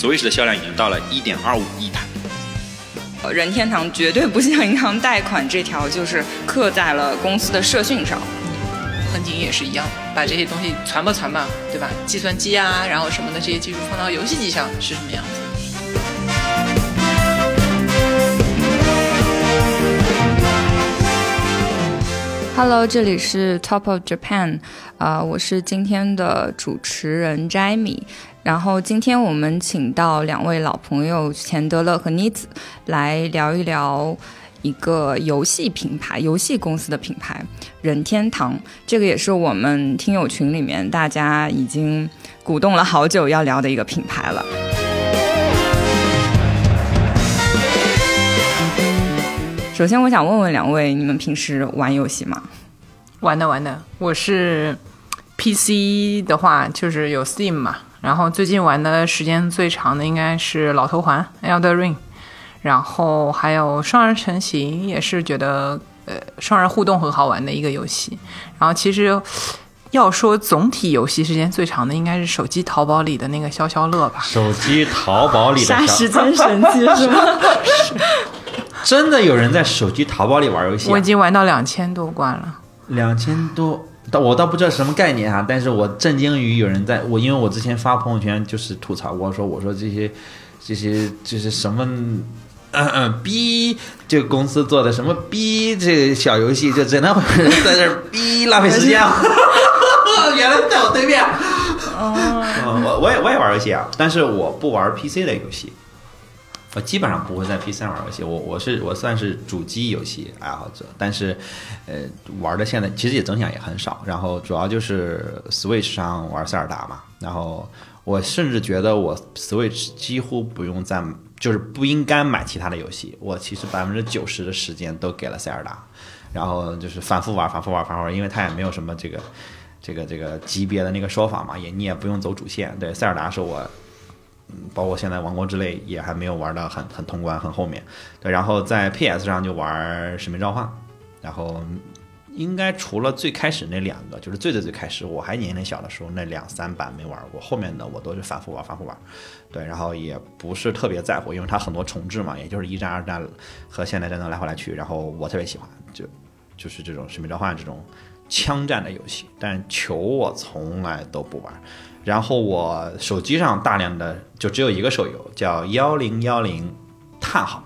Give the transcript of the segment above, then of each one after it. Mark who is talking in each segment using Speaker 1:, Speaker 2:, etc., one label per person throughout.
Speaker 1: Switch 的销量已经到了一点二五亿台。
Speaker 2: 呃任天堂绝对不向银行贷款这条就是刻在了公司的社训上。
Speaker 3: 横井也是一样，把这些东西传吧传吧，对吧？计算机啊，然后什么的这些技术放到游戏机上是什么样子
Speaker 2: ？Hello，这里是 Top of Japan，啊、我是今天的主持人 Jamie。然后今天我们请到两位老朋友钱德勒和妮子来聊一聊一个游戏品牌、游戏公司的品牌任天堂。这个也是我们听友群里面大家已经鼓动了好久要聊的一个品牌了。首先，我想问问两位，你们平时玩游戏吗？
Speaker 3: 玩的玩的，我是 PC 的话就是有 Steam 嘛，然后最近玩的时间最长的应该是《老头环》Elder Ring，然后还有双人成行，也是觉得呃双人互动很好玩的一个游戏。然后其实要说总体游戏时间最长的，应该是手机淘宝里的那个消消乐吧。
Speaker 1: 手机淘宝里的
Speaker 2: 杀时间神器是吗？
Speaker 1: 真的有人在手机淘宝里玩游戏、啊
Speaker 3: 我已？经玩到两千多关了。
Speaker 1: 两千多，但我倒不知道什么概念啊、但是我震惊于有人在我，因为我之前发朋友圈就是吐槽过，说我说这些这些这是什么。嗯嗯，逼这个公司做的什么逼这个小游戏，就只能会有人在这逼浪费时间啊！原来在我对面。哦，我我也我也玩游戏啊，但是我不玩 PC 的游戏，我基本上不会在 PC 上玩游戏。我我是我算是主机游戏爱好者，但是呃玩的现在其实也增享也很少。然后主要就是 Switch 上玩塞尔达嘛，然后我甚至觉得我 Switch 几乎不用再就是不应该买其他的游戏，我其实百分之九十的时间都给了塞尔达，然后就是反复玩反复玩反复玩，因为它也没有什么这个。这个这个级别的那个说法嘛，也你也不用走主线。对，塞尔达是我，包括现在王国之泪也还没有玩到很很通关很后面。对，然后在 PS 上就玩使命召唤，然后应该除了最开始那两个，就是最最最开始我还年龄小的时候那两三版没玩过，后面的我都是反复玩反复玩。对，然后也不是特别在乎，因为它很多重置嘛，也就是一战、二战和现代战争来回来去，然后我特别喜欢，就就是这种使命召唤这种。枪战的游戏，但球我从来都不玩。然后我手机上大量的就只有一个手游，叫幺零幺零叹号。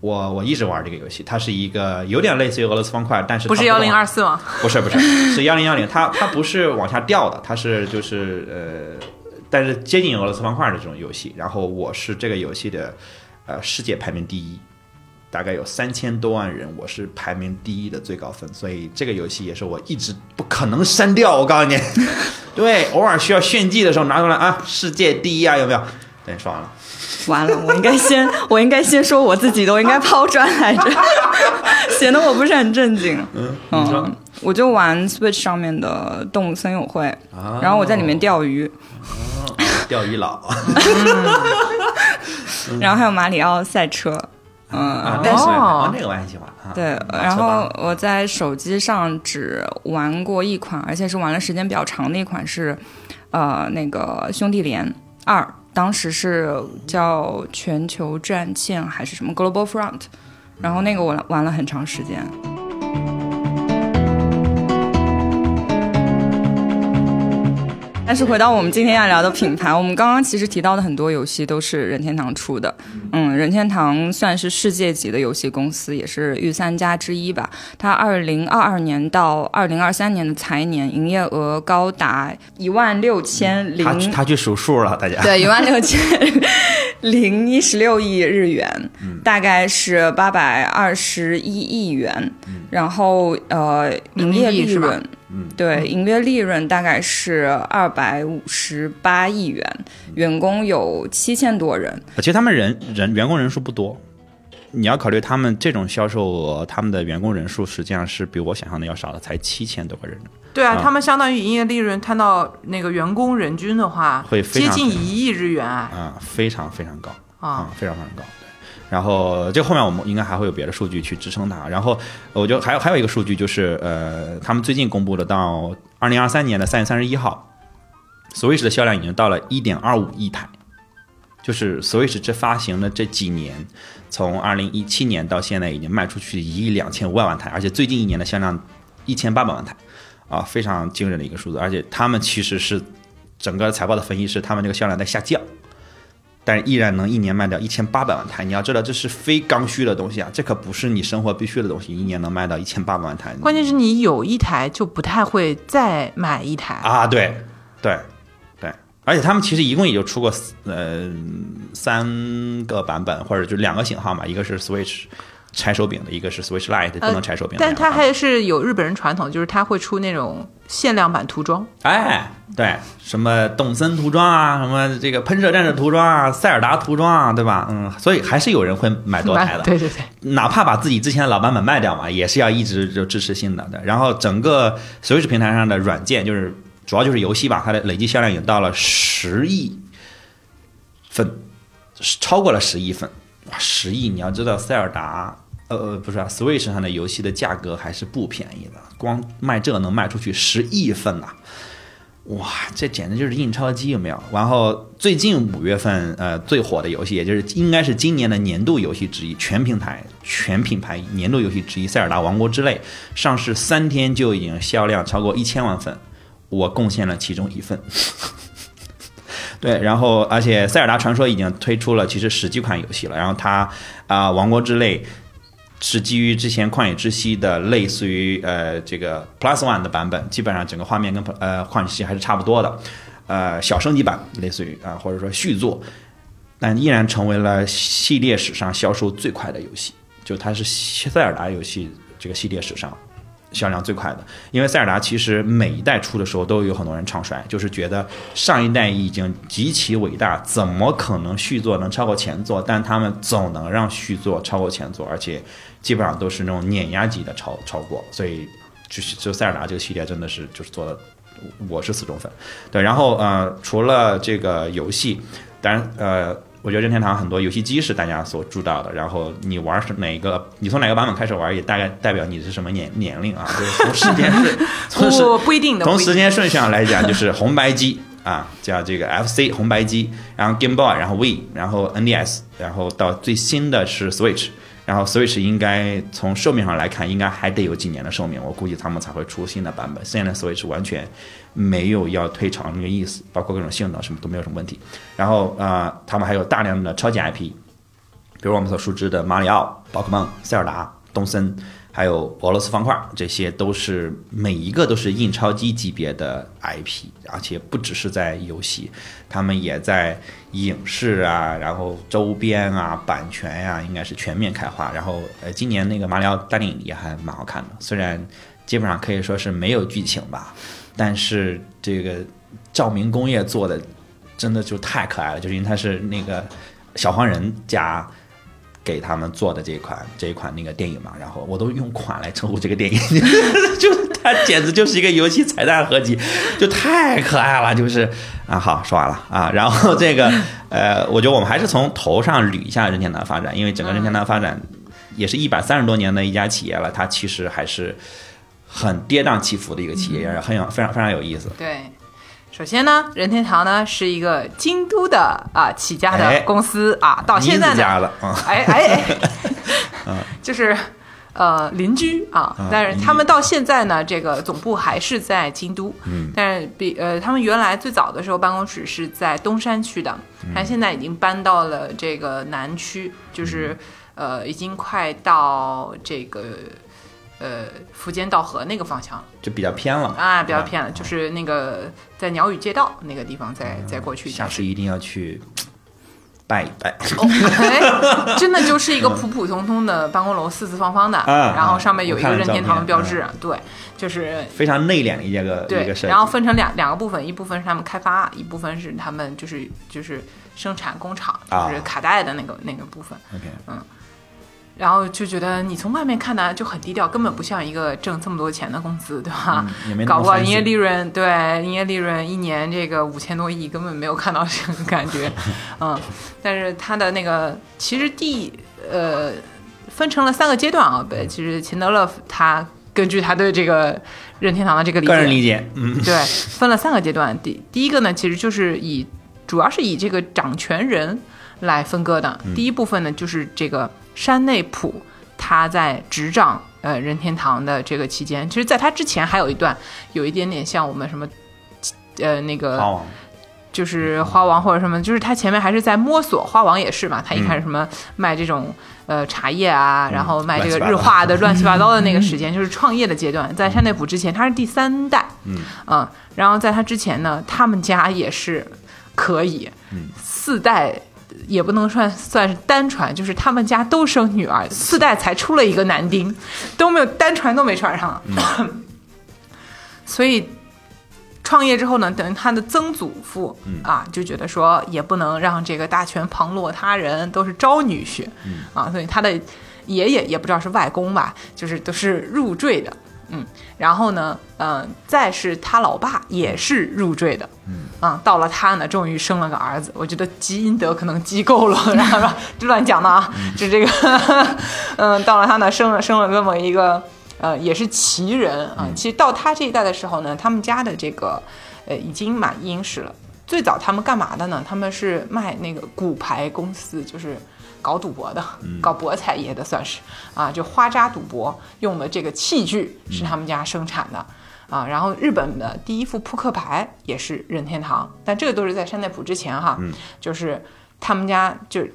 Speaker 1: 我我一直玩这个游戏，它是一个有点类似于俄罗斯方块，但是
Speaker 3: 不是幺零二四吗？
Speaker 1: 不是不是是幺零幺零，它它不是往下掉的，它是就是呃，但是接近俄罗斯方块的这种游戏。然后我是这个游戏的呃世界排名第一。大概有三千多万人，我是排名第一的最高分，所以这个游戏也是我一直不可能删掉。我告诉你，对，偶尔需要炫技的时候拿出来啊，世界第一啊，有没有？等你，说完了。
Speaker 2: 完了，我应该先，我应该先说我自己的，我应该抛砖来着，显得我不是很正经。
Speaker 1: 嗯，
Speaker 2: 嗯，我就玩 Switch 上面的动物森友会，
Speaker 1: 啊
Speaker 2: 然后我在里面钓鱼，
Speaker 1: 钓鱼佬
Speaker 2: 然后还有马里奥赛车，嗯，
Speaker 1: 啊，
Speaker 2: 但是。
Speaker 1: 哦，那个我也很喜欢啊。
Speaker 2: 对，然后我在手机上只玩过一款，而且是玩了时间比较长的一款是，呃，那个兄弟连二，当时是叫全球战线还是什么 Global Front，然后那个我玩了很长时间。但是回到我们今天要聊的品牌，我们刚刚其实提到的很多游戏都是任天堂出的。嗯，任天堂算是世界级的游戏公司，也是御三家之一吧。它二零二二年到二零二三年的财年营业额高达一万六千零
Speaker 1: 他去他去数数了，大家。
Speaker 2: 对，一万六千零一十六亿日元，大概是八百二十一亿元。然后呃，营业利
Speaker 3: 人
Speaker 2: 对，营业利润大概是二百五十八亿元，员工有七千多人。
Speaker 1: 其实他们人人员工人数不多，你要考虑他们这种销售额，他们的员工人数实际上是比我想象的要少的，才七千多个人。
Speaker 3: 对啊，
Speaker 1: 啊
Speaker 3: 他们相当于营业利润摊到那个员工人均的话，
Speaker 1: 会非
Speaker 3: 接近一亿日元啊！
Speaker 1: 啊、非常非常高
Speaker 3: 啊
Speaker 1: 啊、非常非常高。然后这后面我们应该还会有别的数据去支撑它。然后我觉得还有还有一个数据就是，呃，他们最近公布的到二零二三年的三月三十一号，Switch 的销量已经到了一点二五亿台。就是 Switch 这发行的这几年，从二零一七年到现在已经卖出去一亿两千五百万台，而且最近一年的销量一千八百万台，啊，非常惊人的一个数字。而且他们其实是整个财报的分析是他们这个销量在下降，但是依然能一年卖掉一千八百万台。你要知道这是非刚需的东西啊，这可不是你生活必须的东西，一年能卖到一千八百万台。
Speaker 3: 关键是你有一台就不太会再买一台
Speaker 1: 啊，对，对。而且他们其实一共也就出过呃三个版本，或者就两个型号嘛，一个是 Switch 拆手柄的，一个是 Switch Lite 不能拆手柄。
Speaker 3: 但它还是有日本人传统，就是它会出那种限量版涂装。
Speaker 1: 哎，对，什么动森涂装啊，什么这个喷射战士涂装啊，塞尔达涂装啊，对吧？嗯，所以还是有人会买多台的。
Speaker 3: 对对对，
Speaker 1: 哪怕把自己之前的老版本卖掉嘛，也是要一直就支持新的。对，然后整个 Switch 平台上的软件就是。主要就是游戏吧，它的累计销量已经到了十亿份，超过了十亿份。哇，十亿！你要知道，塞尔达，呃呃，不是啊，Switch 上的游戏的价格还是不便宜的，光卖这能卖出去十亿份呐！哇，这简直就是印钞机，有没有？然后最近五月份，呃，最火的游戏，也就是应该是今年的年度游戏之一，全平台、全品牌年度游戏之一，《塞尔达王国之泪》上市三天就已经销量超过一千万份。我贡献了其中一份，对，然后而且《塞尔达传说》已经推出了其实十几款游戏了，然后它啊，《王国之泪》是基于之前《旷野之息》的类似于呃这个 Plus One 的版本，基本上整个画面跟呃《旷野之息》还是差不多的，呃小升级版类似于啊或者说续作，但依然成为了系列史上销售最快的游戏，就它是塞尔达游戏这个系列史上。销量最快的，因为塞尔达其实每一代出的时候都有很多人唱衰，就是觉得上一代已经极其伟大，怎么可能续作能超过前作？但他们总能让续作超过前作，而且基本上都是那种碾压级的超超过，所以就是就塞尔达这个系列真的是就是做的，我是死忠粉。对，然后呃，除了这个游戏，当然呃。我觉得任天堂很多游戏机是大家所知道的，然后你玩是哪个，你从哪个版本开始玩，也大概代表你是什么年年龄啊？就是从时间顺，
Speaker 3: 不不一定的。
Speaker 1: 从时间顺序上来讲，就是红白机啊，叫这个 FC 红白机，然后 Game Boy，然后 Wii，然后 NDS，然后到最新的是 Switch。然后 Switch 应该从寿命上来看，应该还得有几年的寿命，我估计他们才会出新的版本。现在 Switch 完全没有要退场那个意思，包括各种性能什么都没有什么问题。然后呃，他们还有大量的超级 IP，比如我们所熟知的马里奥、宝可梦、塞尔达、东森。还有俄罗斯方块，这些都是每一个都是印钞机级别的 IP，而且不只是在游戏，他们也在影视啊，然后周边啊、版权呀，应该是全面开花。然后呃，今年那个马里奥大电影也还蛮好看的，虽然基本上可以说是没有剧情吧，但是这个照明工业做的真的就太可爱了，就是因为它是那个小黄人加。给他们做的这一款这一款那个电影嘛，然后我都用款来称呼这个电影，就它简直就是一个游戏彩蛋合集，就太可爱了，就是啊，好说完了啊，然后这个呃，我觉得我们还是从头上捋一下任天堂发展，因为整个任天堂发展也是一百三十多年的一家企业了，它其实还是很跌宕起伏的一个企业，也很有非常非常有意思。
Speaker 3: 对。首先呢，任天堂呢是一个京都的啊起家的公司啊，到现在
Speaker 1: 呢，
Speaker 3: 哎哎，就是呃邻居啊，但是他们到现在呢，这个总部还是在京都，嗯，但是比呃他们原来最早的时候办公室是在东山区的，但现在已经搬到了这个南区，就是呃已经快到这个。呃，福建道河那个方向
Speaker 1: 就比较偏了
Speaker 3: 啊，比较偏了，就是那个在鸟语街道那个地方，再再过去。
Speaker 1: 下次一定要去拜一拜。
Speaker 3: 真的就是一个普普通通的办公楼，四四方方的，然后上面有一个任天堂的标志。对，就是
Speaker 1: 非常内敛的一个
Speaker 3: 对，然后分成两两个部分，一部分是他们开发，一部分是他们就是就是生产工厂，就是卡带的那个那个部分。
Speaker 1: OK，
Speaker 3: 嗯。然后就觉得你从外面看呢就很低调，根本不像一个挣这么多钱的公司，对吧？搞不好营业利润，对，营业利润一年这个五千多亿，根本没有看到这个感觉，嗯。但是他的那个其实第呃分成了三个阶段啊，对，其实钱德勒他根据他对这个任天堂的这个理
Speaker 1: 个人理解，嗯，
Speaker 3: 对，分了三个阶段。第第一个呢，其实就是以主要是以这个掌权人。来分割的。第一部分呢，就是这个山内溥他在执掌呃任天堂的这个期间，其实在他之前还有一段，有一点点像我们什么呃那个就是花王或者什么，就是他前面还是在摸索，花王也是嘛，他一开始什么卖这种呃茶叶啊，然后卖这个日化的乱七八糟的那个时间，就是创业的阶段。在山内溥之前，他是第三代，嗯。然后在他之前呢，他们家也是可以，四代。也不能算算是单传，就是他们家都生女儿，四代才出了一个男丁，都没有单传都没传上，所以创业之后呢，等于他的曾祖父、啊就觉得说也不能让这个大权旁落他人，都是招女婿、啊，所以他的爷爷也不知道是外公吧，就是都是入赘的，嗯，然后呢，嗯、再是他老爸也是入赘的，嗯，啊，到了他呢，终于生了个儿子，我觉得积阴德可能积够了，然后这乱讲的啊，就这个，嗯，到了他呢，生了生了这么一个。呃，也是奇人啊。其实到他这一代的时候呢，他们家的这个呃已经蛮殷实了。最早他们干嘛的呢？他们是卖那个骨牌公司，就是搞赌博的，搞博彩业的，算是啊，就花扎赌博用的这个器具是他们家生产的。啊，然后日本的第一副扑克牌也是任天堂，但这个都是在山内溥之前哈，就是他们家就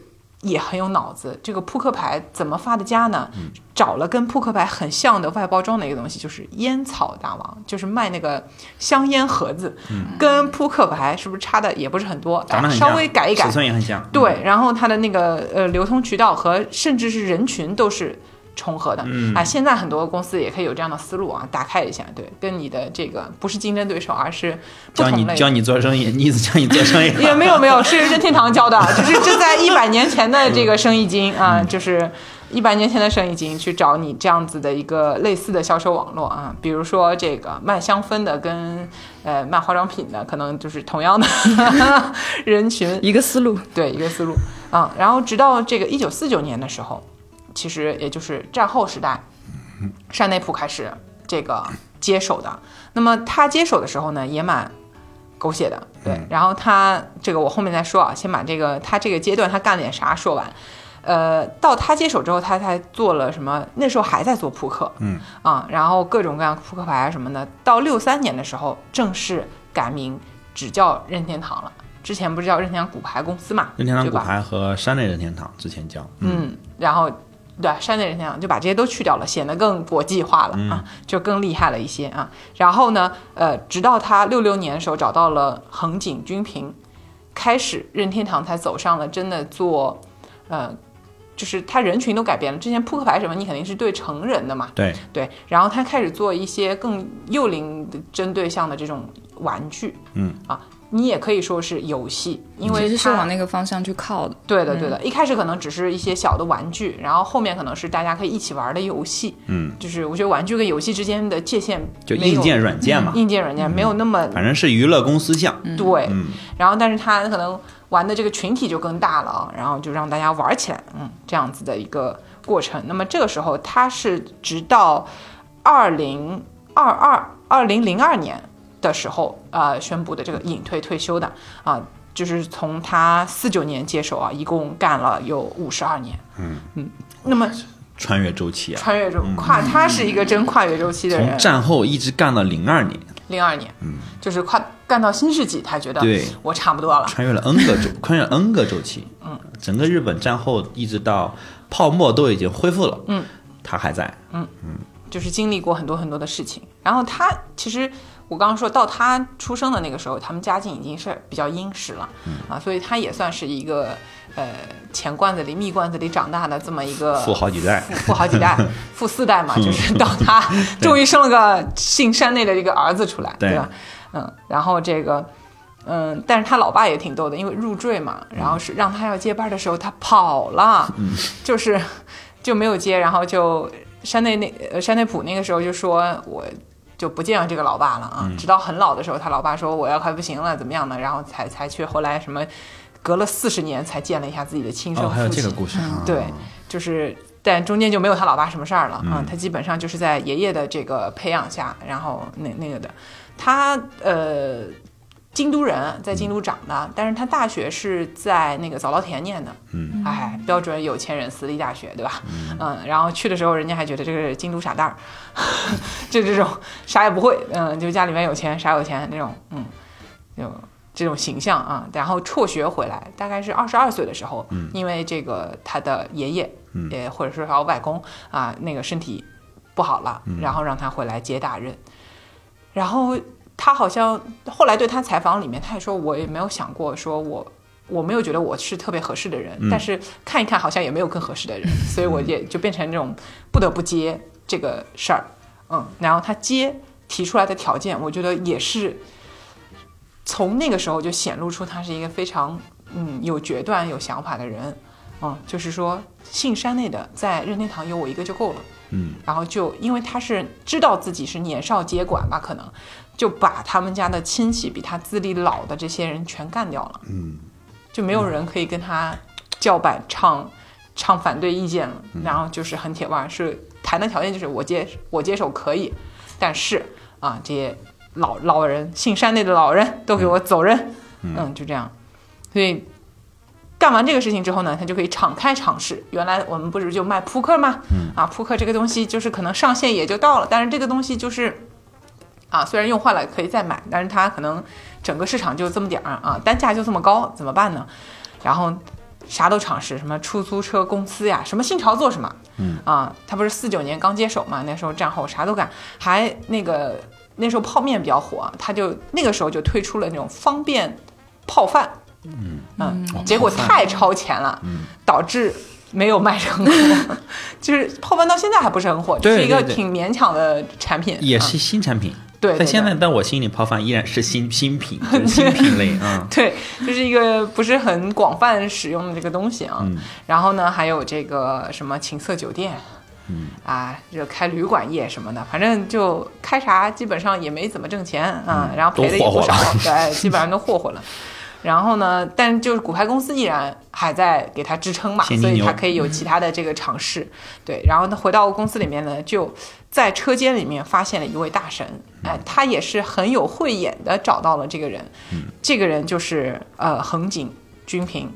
Speaker 3: 也很有脑子。这个扑克牌怎么发的家呢？找了跟扑克牌很像的外包装的一个东西，就是烟草大王，就是卖那个香烟盒子，跟扑克牌是不是差的也不是很多，稍微改一改
Speaker 1: 尺，寸也很像。
Speaker 3: 对，然后它的那个呃流通渠道和甚至是人群都是重合的、
Speaker 1: 嗯
Speaker 3: 啊。现在很多公司也可以有这样的思路啊，打开一下，对，跟你的这个不是竞争对手，而是不同类
Speaker 1: 教你教你做生意，你意思教你做生意。
Speaker 3: 也没有没有，是任天堂教的，就是这在一百年前的这个生意经啊，就是一百年前的生意经去找你这样子的一个类似的销售网络啊，比如说这个卖香氛的跟呃卖化妆品的，可能就是同样的 人群，
Speaker 2: 一个思路。
Speaker 3: 对一个思路啊。然后直到这个一九四九年的时候，其实也就是战后时代，山内溥开始这个接手的。那么他接手的时候呢，也蛮狗血的，对。然后他这个我后面再说啊，先把这个他这个阶段他干了点啥说完。呃，到他接手之后，他才做了什么？那时候还在做扑克，
Speaker 1: 嗯
Speaker 3: 啊，然后各种各样扑克牌啊什么的。到六三年的时候，正式改名，只叫任天堂了。之前不是叫任天堂骨牌公司嘛？
Speaker 1: 任天堂骨牌和山内任天堂之前叫，
Speaker 3: 嗯，然后对山内任天堂就把这些都去掉了，显得更国际化了、啊，就更厉害了一些啊。然后呢，呃，直到他六六年的时候找到了横井军平，开始任天堂才走上了真的做，呃，就是他人群都改变了。之前扑克牌什么，你肯定是对成人的嘛，
Speaker 1: 对，
Speaker 3: 对，然后他开始做一些更幼龄的针对性的这种玩具，
Speaker 1: 嗯
Speaker 3: 啊。你也可以说是游戏，因为
Speaker 2: 其实是
Speaker 3: 它
Speaker 2: 往那个方向去靠的。
Speaker 3: 对的，对的。一开始可能只是一些小的玩具，然后后面可能是大家可以一起玩的游戏。
Speaker 1: 嗯，
Speaker 3: 就是我觉得玩具跟游戏之间的界限
Speaker 1: 就硬件、软件嘛，
Speaker 3: 硬件、软件没有那么
Speaker 1: 反正是娱乐公司项。
Speaker 3: 对。
Speaker 1: 嗯
Speaker 3: 然后，但是它可能玩的这个群体就更大了啊，然后就让大家玩起来，嗯，这样子的一个过程。那么这个时候，它是直到二零二二二零零二年的时候，呃，宣布的这个隐退退休的啊。就是从他四九年接手啊，一共干了有五十二年。
Speaker 1: 嗯
Speaker 3: 嗯，那么
Speaker 1: 穿越周期啊，
Speaker 3: 穿越周跨，他是一个真跨越周期的人
Speaker 1: 从。战后一直干到零二年，
Speaker 3: 零二年，嗯，就是跨干到新世纪，他觉得
Speaker 1: 对
Speaker 3: 我差不多了。
Speaker 1: 穿越了 N 个周，穿越了 N 个周期。嗯，整个日本战后一直到泡沫都已经恢复了，
Speaker 3: 嗯，
Speaker 1: 他还在。
Speaker 3: 嗯嗯就是经历过很多很多的事情。然后他其实我刚刚说到他出生的那个时候，他们家境已经是比较殷实了，
Speaker 1: 嗯
Speaker 3: 啊，所以他也算是一个呃钱罐子里蜜罐子里长大的这么一个
Speaker 1: 富好几代
Speaker 3: 富富好几代，富四代嘛，就是到他 终于生了个姓山内的这个儿子出来，
Speaker 1: 对
Speaker 3: 吧？嗯，然后这个。嗯，但是他老爸也挺逗的，因为入赘嘛，然后是让他要接班的时候，他跑了，就是就没有接，然后就山内那呃山内普那个时候就说我就不见了这个老爸了啊，直到很老的时候，他老爸说我要快不行了，怎么样呢？然后才才去后来什么隔了四十年才见了一下自己的亲生
Speaker 1: 哦，
Speaker 3: 父亲，
Speaker 1: 还有这个故事啊。
Speaker 3: 对，就是但中间就没有他老爸什么事儿了
Speaker 1: 嗯
Speaker 3: 啊，他基本上就是在爷爷的这个培养下，然后那那个的，他呃。京都人，在京都长的，但是他大学是在那个早稻田念的，
Speaker 1: 嗯，
Speaker 3: 哎，标准有钱人私立大学，对吧？嗯，然后去的时候，人家还觉得这个是京都傻蛋儿，就这种啥也不会，嗯，就家里面有钱，啥有钱那种，嗯，就这种形象啊。然后辍学回来，大概是二十二岁的时候，因为这个他的爷爷，
Speaker 1: 嗯。
Speaker 3: 也或者说他外公啊，那个身体不好了，然后让他回来接大任，然后。他好像后来对他采访里面，他也说，我也没有想过，说我我没有觉得我是特别合适的人，但是看一看好像也没有更合适的人，所以我也就变成这种不得不接这个事儿，嗯，然后他接提出来的条件，我觉得也是从那个时候就显露出他是一个非常嗯有决断、有想法的人，嗯，就是说信山内的在任天堂有我一个就够了。
Speaker 1: 嗯，
Speaker 3: 然后就因为他是知道自己是年少接管吧，可能就把他们家的亲戚比他资历老的这些人全干掉了。
Speaker 1: 嗯，
Speaker 3: 就没有人可以跟他叫板唱唱反对意见了。然后就是很铁腕，是谈的条件就是我接我接手可以，但是啊这些老老人姓山内的老人都给我走人。嗯，就这样，所以。干完这个事情之后呢，他就可以敞开尝试。原来我们不是就卖扑克吗？
Speaker 1: 嗯
Speaker 3: 啊，扑克这个东西就是可能上线也就到了，但是这个东西就是啊，虽然用坏了可以再买，但是它可能整个市场就这么点儿啊，单价就这么高，怎么办呢？然后啥都尝试，什么出租车公司呀，什么新潮做什么，
Speaker 1: 嗯
Speaker 3: 啊，他不是四九年刚接手嘛，那时候战后啥都干，还那个那时候泡面比较火，他就那个时候就推出了那种方便泡饭。
Speaker 1: 嗯
Speaker 3: 嗯，
Speaker 1: 哦
Speaker 3: 结果太超前了，
Speaker 1: 嗯
Speaker 3: 导致没有卖成功。就是泡饭到现在还不是很火，
Speaker 1: 对
Speaker 3: 是一个挺勉强的产品，啊
Speaker 1: 也是新产品。
Speaker 3: 对，对
Speaker 1: 在现在，在我心里，泡饭依然是新新品，就是新品类啊。
Speaker 3: 对，就是一个不是很广泛使用的这个东西啊。
Speaker 1: 嗯
Speaker 3: 然后呢，还有这个什么情色酒店。
Speaker 1: 嗯
Speaker 3: 啊，这开旅馆业什么的，反正就开啥，基本上也没怎么挣钱啊，
Speaker 1: 嗯
Speaker 3: 然后赔的也
Speaker 1: 都霍霍
Speaker 3: 不少，对，基本上都霍霍了。然后呢，但就是股牌公司依然还在给他支撑嘛，所以他可以有其他的这个尝试。对，然后他回到公司里面呢，就在车间里面发现了一位大神，哎、他也是很有慧眼的找到了这个人，这个人就是呃横井军平。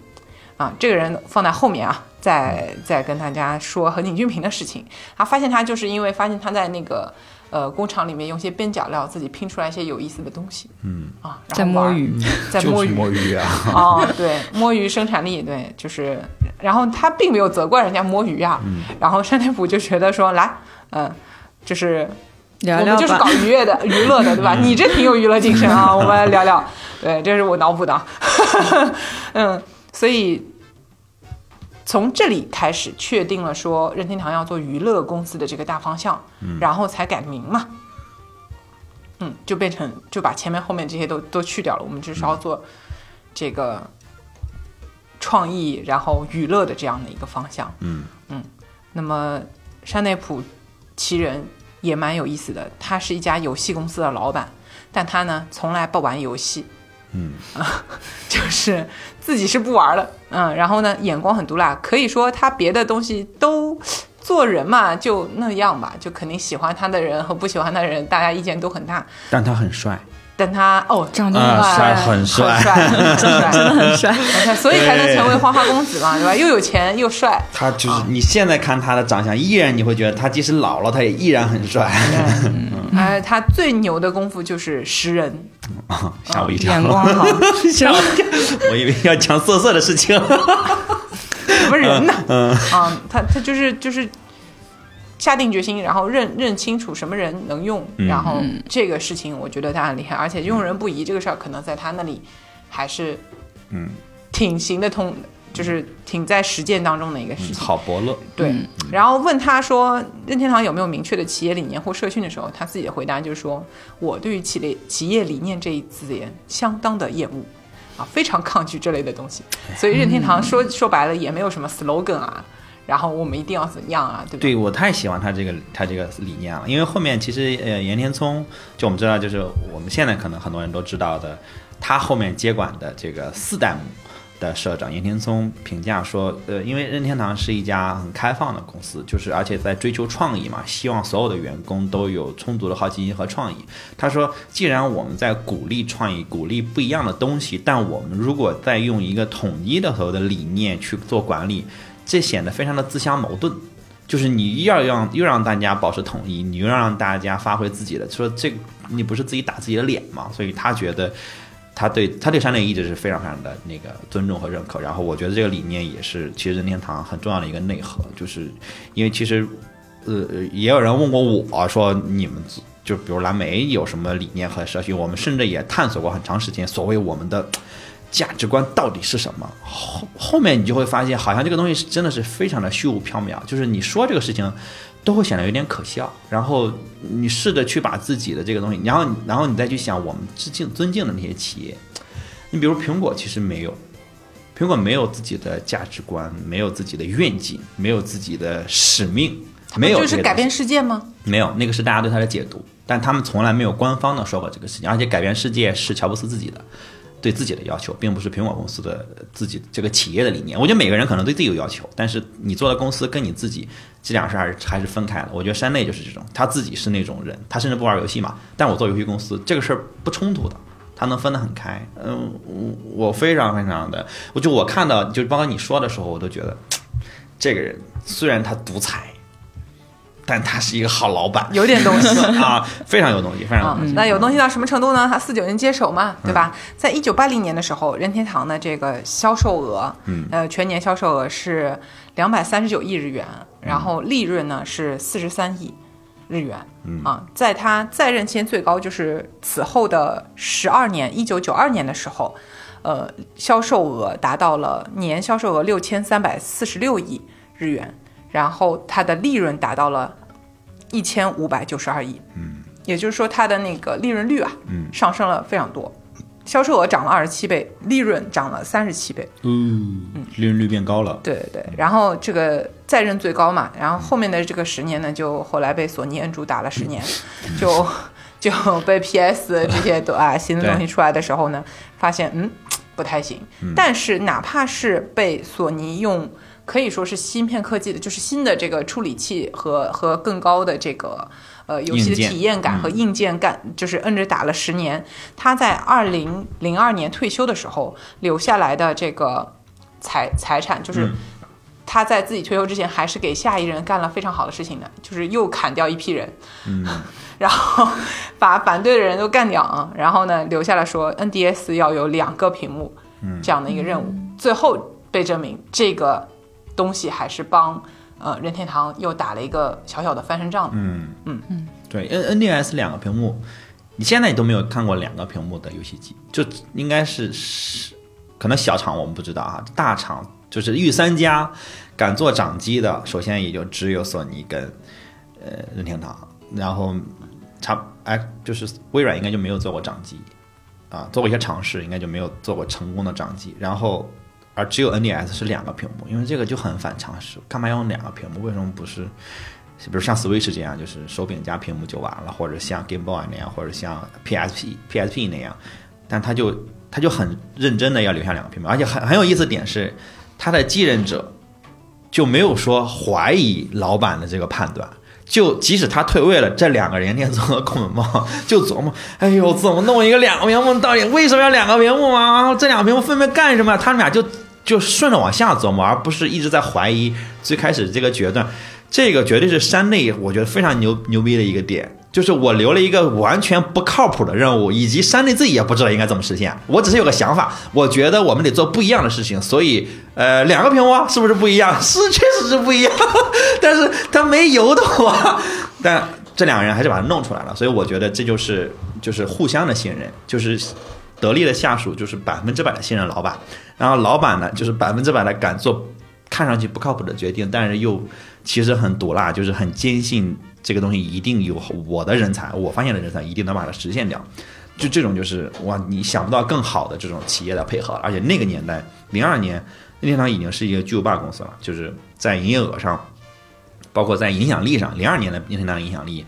Speaker 3: 啊，这个人放在后面啊，再再跟大家说横井军平的事情。他发现他就是因为发现他在那个呃工厂里面用些边角料自己拼出来一些有意思的东西。
Speaker 1: 嗯，
Speaker 3: 啊，
Speaker 2: 在摸，鱼，
Speaker 3: 在摸鱼。
Speaker 1: 摸鱼啊。
Speaker 3: 哦，对，摸鱼生产力，对，就是，然后他并没有责怪人家摸鱼啊，然后山田普就觉得说，来，嗯、就是我们就是搞。娱乐的，娱乐的，对吧？你这挺有娱乐精神啊，我们聊聊。对，这是我脑补的。嗯，所以从这里开始确定了说任天堂要做娱乐公司的这个大方向，然后才改名嘛。嗯，就变成就把前面后面这些都都去掉了，我们只是要做这个创意，然后娱乐的这样的一个方向。
Speaker 1: 嗯
Speaker 3: 那么山内溥其人也蛮有意思的，他是一家游戏公司的老板，但他呢从来不玩游戏，
Speaker 1: 嗯
Speaker 3: 就是自己是不玩了，嗯，然后呢眼光很毒辣，可以说他别的东西都。做人嘛，就那样吧，就肯定喜欢他的人和不喜欢他的人，大家意见都很大。
Speaker 1: 但他很帅，
Speaker 3: 但他哦，
Speaker 2: 长得很帅。
Speaker 1: 很帅，
Speaker 3: 很帅，
Speaker 2: 真的很帅。
Speaker 3: 所以才能成为花花公子嘛，对。吧？又有钱又帅，
Speaker 1: 他就是你现在看他的长相，依然你会觉得他即使老了，他也依然很帅。
Speaker 3: 哎，他最牛的功夫就是识人，
Speaker 1: 吓我一跳，
Speaker 2: 眼光好，
Speaker 1: 吓我一跳，我以为要讲色色的事情。
Speaker 3: 什么人呢？嗯，他他就是就是下定决心，然后认认清楚什么人能用，
Speaker 1: 嗯。
Speaker 3: 然后这个事情我觉得他很厉害，而且用人不疑这个事儿，可能在他那里还是
Speaker 1: 嗯。
Speaker 3: 挺行得通，就是挺在实践当中的一个事情。
Speaker 1: 好伯乐，
Speaker 3: 对，然后问他说任天堂有没有明确的企业理念或社训的时候，他自己的回答就是说，我对于企业企业理念这一字眼相当的厌恶，啊，非常抗拒这类的东西。所以任天堂说、说白了也没有什么 slogan 啊，然后我们一定要怎样啊，对不？
Speaker 1: 对我太喜欢他这个他这个理念了，因为后面其实呃岩田聪，就我们知道，就是我们现在可能很多人都知道的，他后面接管的这个四代目的社长严天聪评价说，呃，因为任天堂是一家很开放的公司，就是而且在追求创意嘛，希望所有的员工都有充足的好奇心和创意。他说，既然我们在鼓励创意，鼓励不一样的东西，但我们如果再用一个统一的所有的理念去做管理，这显得非常的自相矛盾。就是你又要让又让大家保持统一，你又让大家发挥自己的，说这你不是自己打自己的脸吗？所以他觉得。他对他对山内一直是非常非常的那个尊重和认可，然后我觉得这个理念也是其实任天堂很重要的一个内核，就是因为其实呃也有人问过我说你们就比如蓝莓有什么理念和社区，我们甚至也探索过很长时间，所谓我们的价值观到底是什么？后后面你就会发现，好像这个东西是真的是非常的虚无缥缈，就是你说这个事情。都会显得有点可笑，然后你试着去把自己的这个东西，然后然后你再去想我们致敬尊敬的那些企业，你比如苹果其实没有，苹果没有自己的价值观，没有自己的愿景，没有自己的使命，没有
Speaker 3: 就是改变世界吗？
Speaker 1: 没有，那个是大家对它的解读，但他们从来没有官方的说过这个事情，而且改变世界是乔布斯自己的。对自己的要求，并不是苹果公司的自己这个企业的理念。我觉得每个人可能对自己有要求，但是你做的公司跟你自己这两事儿还是分开的。我觉得山内就是这种，他自己是那种人，他甚至不玩游戏嘛。但我做游戏公司，这个事儿不冲突的，他能分得很开。嗯，我非常非常的，我就我看到，就包括你说的时候，我都觉得这个人虽然他独裁。但他是一个好老板，
Speaker 3: 有点东西
Speaker 1: 啊，非常有东西，非常有东西。
Speaker 3: 那有东西到什么程度呢？他四九年接手嘛，对吧？在一九八零年的时候，任天堂的这个销售额，
Speaker 1: 嗯，
Speaker 3: 呃，全年销售额是两百三十九亿日元，然后利润呢是四十三亿日元，
Speaker 1: 嗯
Speaker 3: 啊，在他在任期间最高就是此后的十二年，一九九二年的时候，呃，销售额达到了年销售额六千三百四十六亿日元。然后它的利润达到了一千五百九十二亿，
Speaker 1: 嗯，
Speaker 3: 也就是说它的那个利润率啊，
Speaker 1: 嗯，
Speaker 3: 上升了非常多，销售额涨了二十七倍，利润涨了三十七倍，
Speaker 1: 嗯，利润率变高了，
Speaker 3: 对对然后这个在任最高嘛，然后后面的这个十年呢，就后来被索尼摁住打了十年，就就被 PS 这些都啊新的东西出来的时候呢，发现嗯不太行，但是哪怕是被索尼用。可以说是芯片科技的，就是新的这个处理器和和更高的这个呃游戏的体验感和硬件感，就是摁着打了十年。他在二零零二年退休的时候留下来的这个财财产，就是他在自己退休之前还是给下一任干了非常好的事情的，就是又砍掉一批人，
Speaker 1: 嗯，
Speaker 3: 然后把反对的人都干掉啊，然后呢留下来说 NDS 要有两个屏幕，这样的一个任务，最后被证明这个。东西还是帮呃任天堂又打了一个小小的翻身仗。
Speaker 1: 嗯
Speaker 3: 嗯
Speaker 1: 嗯，对，N N D S 两个屏幕，你现在都没有看过两个屏幕的游戏机，就应该是是可能小厂我们不知道啊，大厂就是御三家敢做掌机的，首先也就只有索尼跟呃任天堂，然后差哎就是微软应该就没有做过掌机啊，做过一些尝试，应该就没有做过成功的掌机，然后。而只有 NDS 是两个屏幕，因为这个就很反常识，干嘛要用两个屏幕？为什么不是，比如像 Switch 这样，就是手柄加屏幕就完了，或者像 Game Boy 那样，或者像 PSP PSP 那样？但他就他就很认真的要留下两个屏幕，而且很很有意思点是，他的继任者就没有说怀疑老板的这个判断。就即使他退位了，这两个人天做的空本茂就琢磨，哎呦，怎么弄一个两个屏幕？到底为什么要两个屏幕啊？这两个屏幕分别干什么？他们俩就就顺着往下琢磨，而不是一直在怀疑最开始这个决断。这个绝对是山内，我觉得非常牛牛逼的一个点。就是我留了一个完全不靠谱的任务，以及山内自己也不知道应该怎么实现。我只是有个想法，我觉得我们得做不一样的事情，所以呃，两个屏幕是不是不一样？是，确实是不一样。但是他没由头啊。但这两个人还是把它弄出来了，所以我觉得这就是就是互相的信任，就是得力的下属就是百分之百的信任老板，然后老板呢就是百分之百的敢做看上去不靠谱的决定，但是又其实很毒辣，就是很坚信。这个东西一定有我的人才，我发现的人才一定能把它实现掉。就这种就是哇，你想不到更好的这种企业的配合。而且那个年代，零二年，任天堂已经是一个巨无霸公司了，就是在营业额上，包括在影响力上，零二年的任天堂影响力，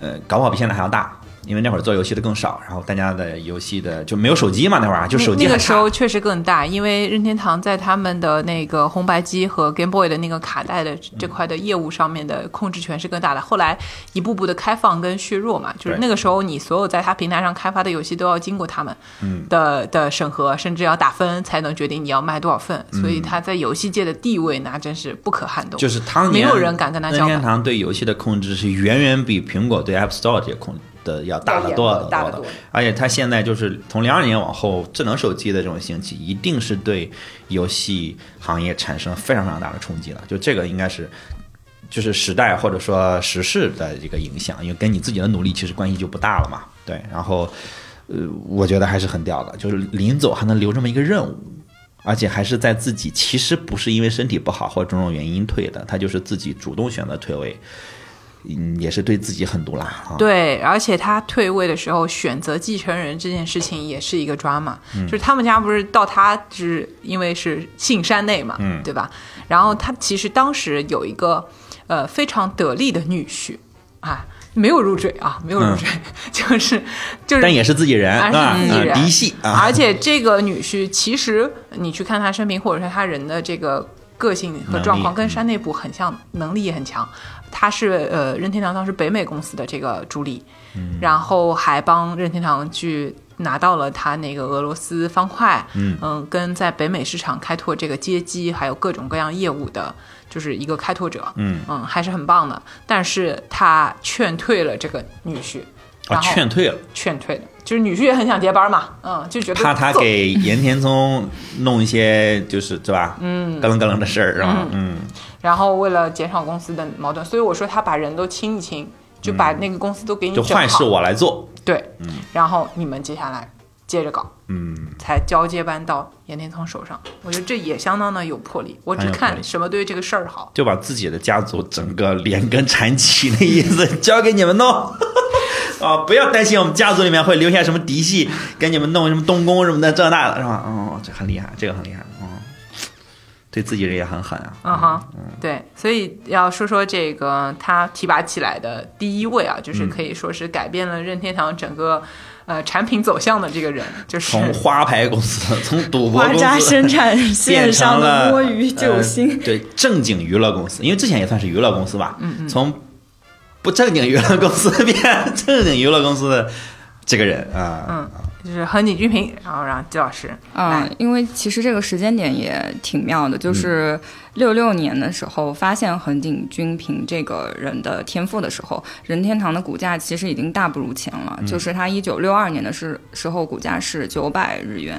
Speaker 1: 呃，搞不好比现在还要大。因为那会儿做游戏的更少，然后大家的游戏的就没有手机嘛，那会儿啊就手机
Speaker 3: 那个时候确实更大，因为任天堂在他们的那个红白机和 Game Boy 的那个卡带的这块的业务上面的控制权是更大的。后来一步步的开放跟削弱嘛，就是那个时候你所有在它平台上开发的游戏都要经过他们
Speaker 1: 嗯
Speaker 3: 的的审核，甚至要打分才能决定你要卖多少份，所以它在游戏界的地位那真是不可撼动。
Speaker 1: 就是当年
Speaker 3: 没有人敢跟他
Speaker 1: 任
Speaker 3: 叫板。
Speaker 1: 天堂对游戏的控制是远远比苹果对 App Store 这些控的要大得多
Speaker 3: 要
Speaker 1: 得多的而且它现在就是从零二年往后，智能手机的这种兴起，一定是对游戏行业产生非常非常大的冲击了。就这个应该是。就是时代或者说时事的一个影响，因为跟你自己的努力其实关系就不大了嘛。对，然后，呃，我觉得还是很屌的，就是临走还能留这么一个任务，而且还是在自己其实不是因为身体不好或者种种原因退的，他就是自己主动选择退位，嗯，也是对自己狠毒辣啊。
Speaker 3: 对，而且他退位的时候选择继承人这件事情也是一个 drama，、就是他们家不是到他就是因为是姓山内嘛，
Speaker 1: 嗯
Speaker 3: 对吧？然后他其实当时有一个呃非常得力的女婿啊，没有入赘啊，没有入赘，就是就是
Speaker 1: 但也是自己人
Speaker 3: 而
Speaker 1: 啊，
Speaker 3: 是自己人
Speaker 1: 啊嫡系啊，
Speaker 3: 而且这个女婿其实你去看他生平，或者说他人的这个个性和状况，跟山内部很像，能力也很强。他是呃任天堂当时北美公司的这个助理，
Speaker 1: 嗯。
Speaker 3: 然后还帮任天堂去拿到了他那个俄罗斯方块，
Speaker 1: 嗯。
Speaker 3: 跟在北美市场开拓这个街机还有各种各样业务的，就是一个开拓者，
Speaker 1: 嗯。
Speaker 3: 嗯，还是很棒的。但是他劝退了这个女婿，
Speaker 1: 啊
Speaker 3: 然后
Speaker 1: 劝退了，
Speaker 3: 劝退的，就是女婿也很想接班嘛，嗯，就觉得
Speaker 1: 怕他给岩田聪弄一些就是对吧，嗯，咯楞咯楞的事儿是吧？嗯，
Speaker 3: 然后为了减少公司的矛盾，所以我说他把人都清一清，就把那个公司都给你
Speaker 1: 嗯就
Speaker 3: 整好，
Speaker 1: 坏事我来做，
Speaker 3: 对，然后你们接下来接着搞，
Speaker 1: 嗯，
Speaker 3: 才交接班到严天聪手上。我觉得这也相当的有魄力。我只看什么对这个事儿好。
Speaker 1: 就把自己的家族整个连根铲起的意思交给你们弄。啊，不要担心，我们家族里面会留下什么嫡系，给你们弄什么东宫什么的，这那的，是吧？哦，这很厉害，这个很厉害，哦，对自己人也很狠啊。
Speaker 3: 嗯哼，对，所以要说说这个他提拔起来的第一位啊，
Speaker 1: 嗯
Speaker 3: 就是可以说是改变了任天堂整个呃产品走向的这个人，就是
Speaker 1: 从花牌公司，从赌博
Speaker 2: 花
Speaker 1: 公司
Speaker 2: 渣生产 线
Speaker 1: 变
Speaker 2: 上的摸鱼救星
Speaker 1: 呃。对正经娱乐公司，因为之前也算是娱乐公司吧，嗯嗯，从不正经娱乐公司 变正经娱乐公司的这个人啊，
Speaker 3: 嗯，就是横井军平，然后让季老师
Speaker 2: 嗯，因为其实这个时间点也挺妙的，就是六六年的时候发现横井军平这个人的天赋的时候，任天堂的股价其实已经大不如前了。就是他一九六二年的时时候，股价是九百日元，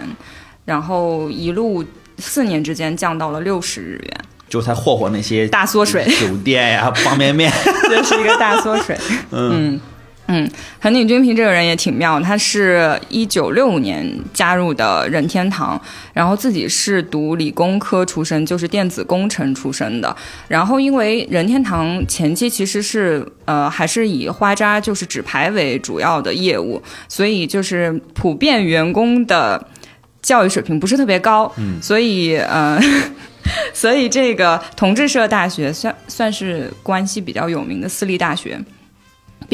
Speaker 2: 然后一路四年之间降到了六十日元，
Speaker 1: 就才霍霍那些
Speaker 2: 大缩水。
Speaker 1: 酒店呀、方便面，
Speaker 2: 这是一个大缩水。嗯嗯，横井军平这个人也挺妙，他是一九六五年加入的任天堂，然后自己是读理工科出身，就是电子工程出身的。然后因为任天堂前期其实是呃还是以花渣就是纸牌为主要的业务，所以就是普遍员工的教育水平不是特别高，嗯，所以呃。所以这个同志社大学算算是关系比较有名的私立大学。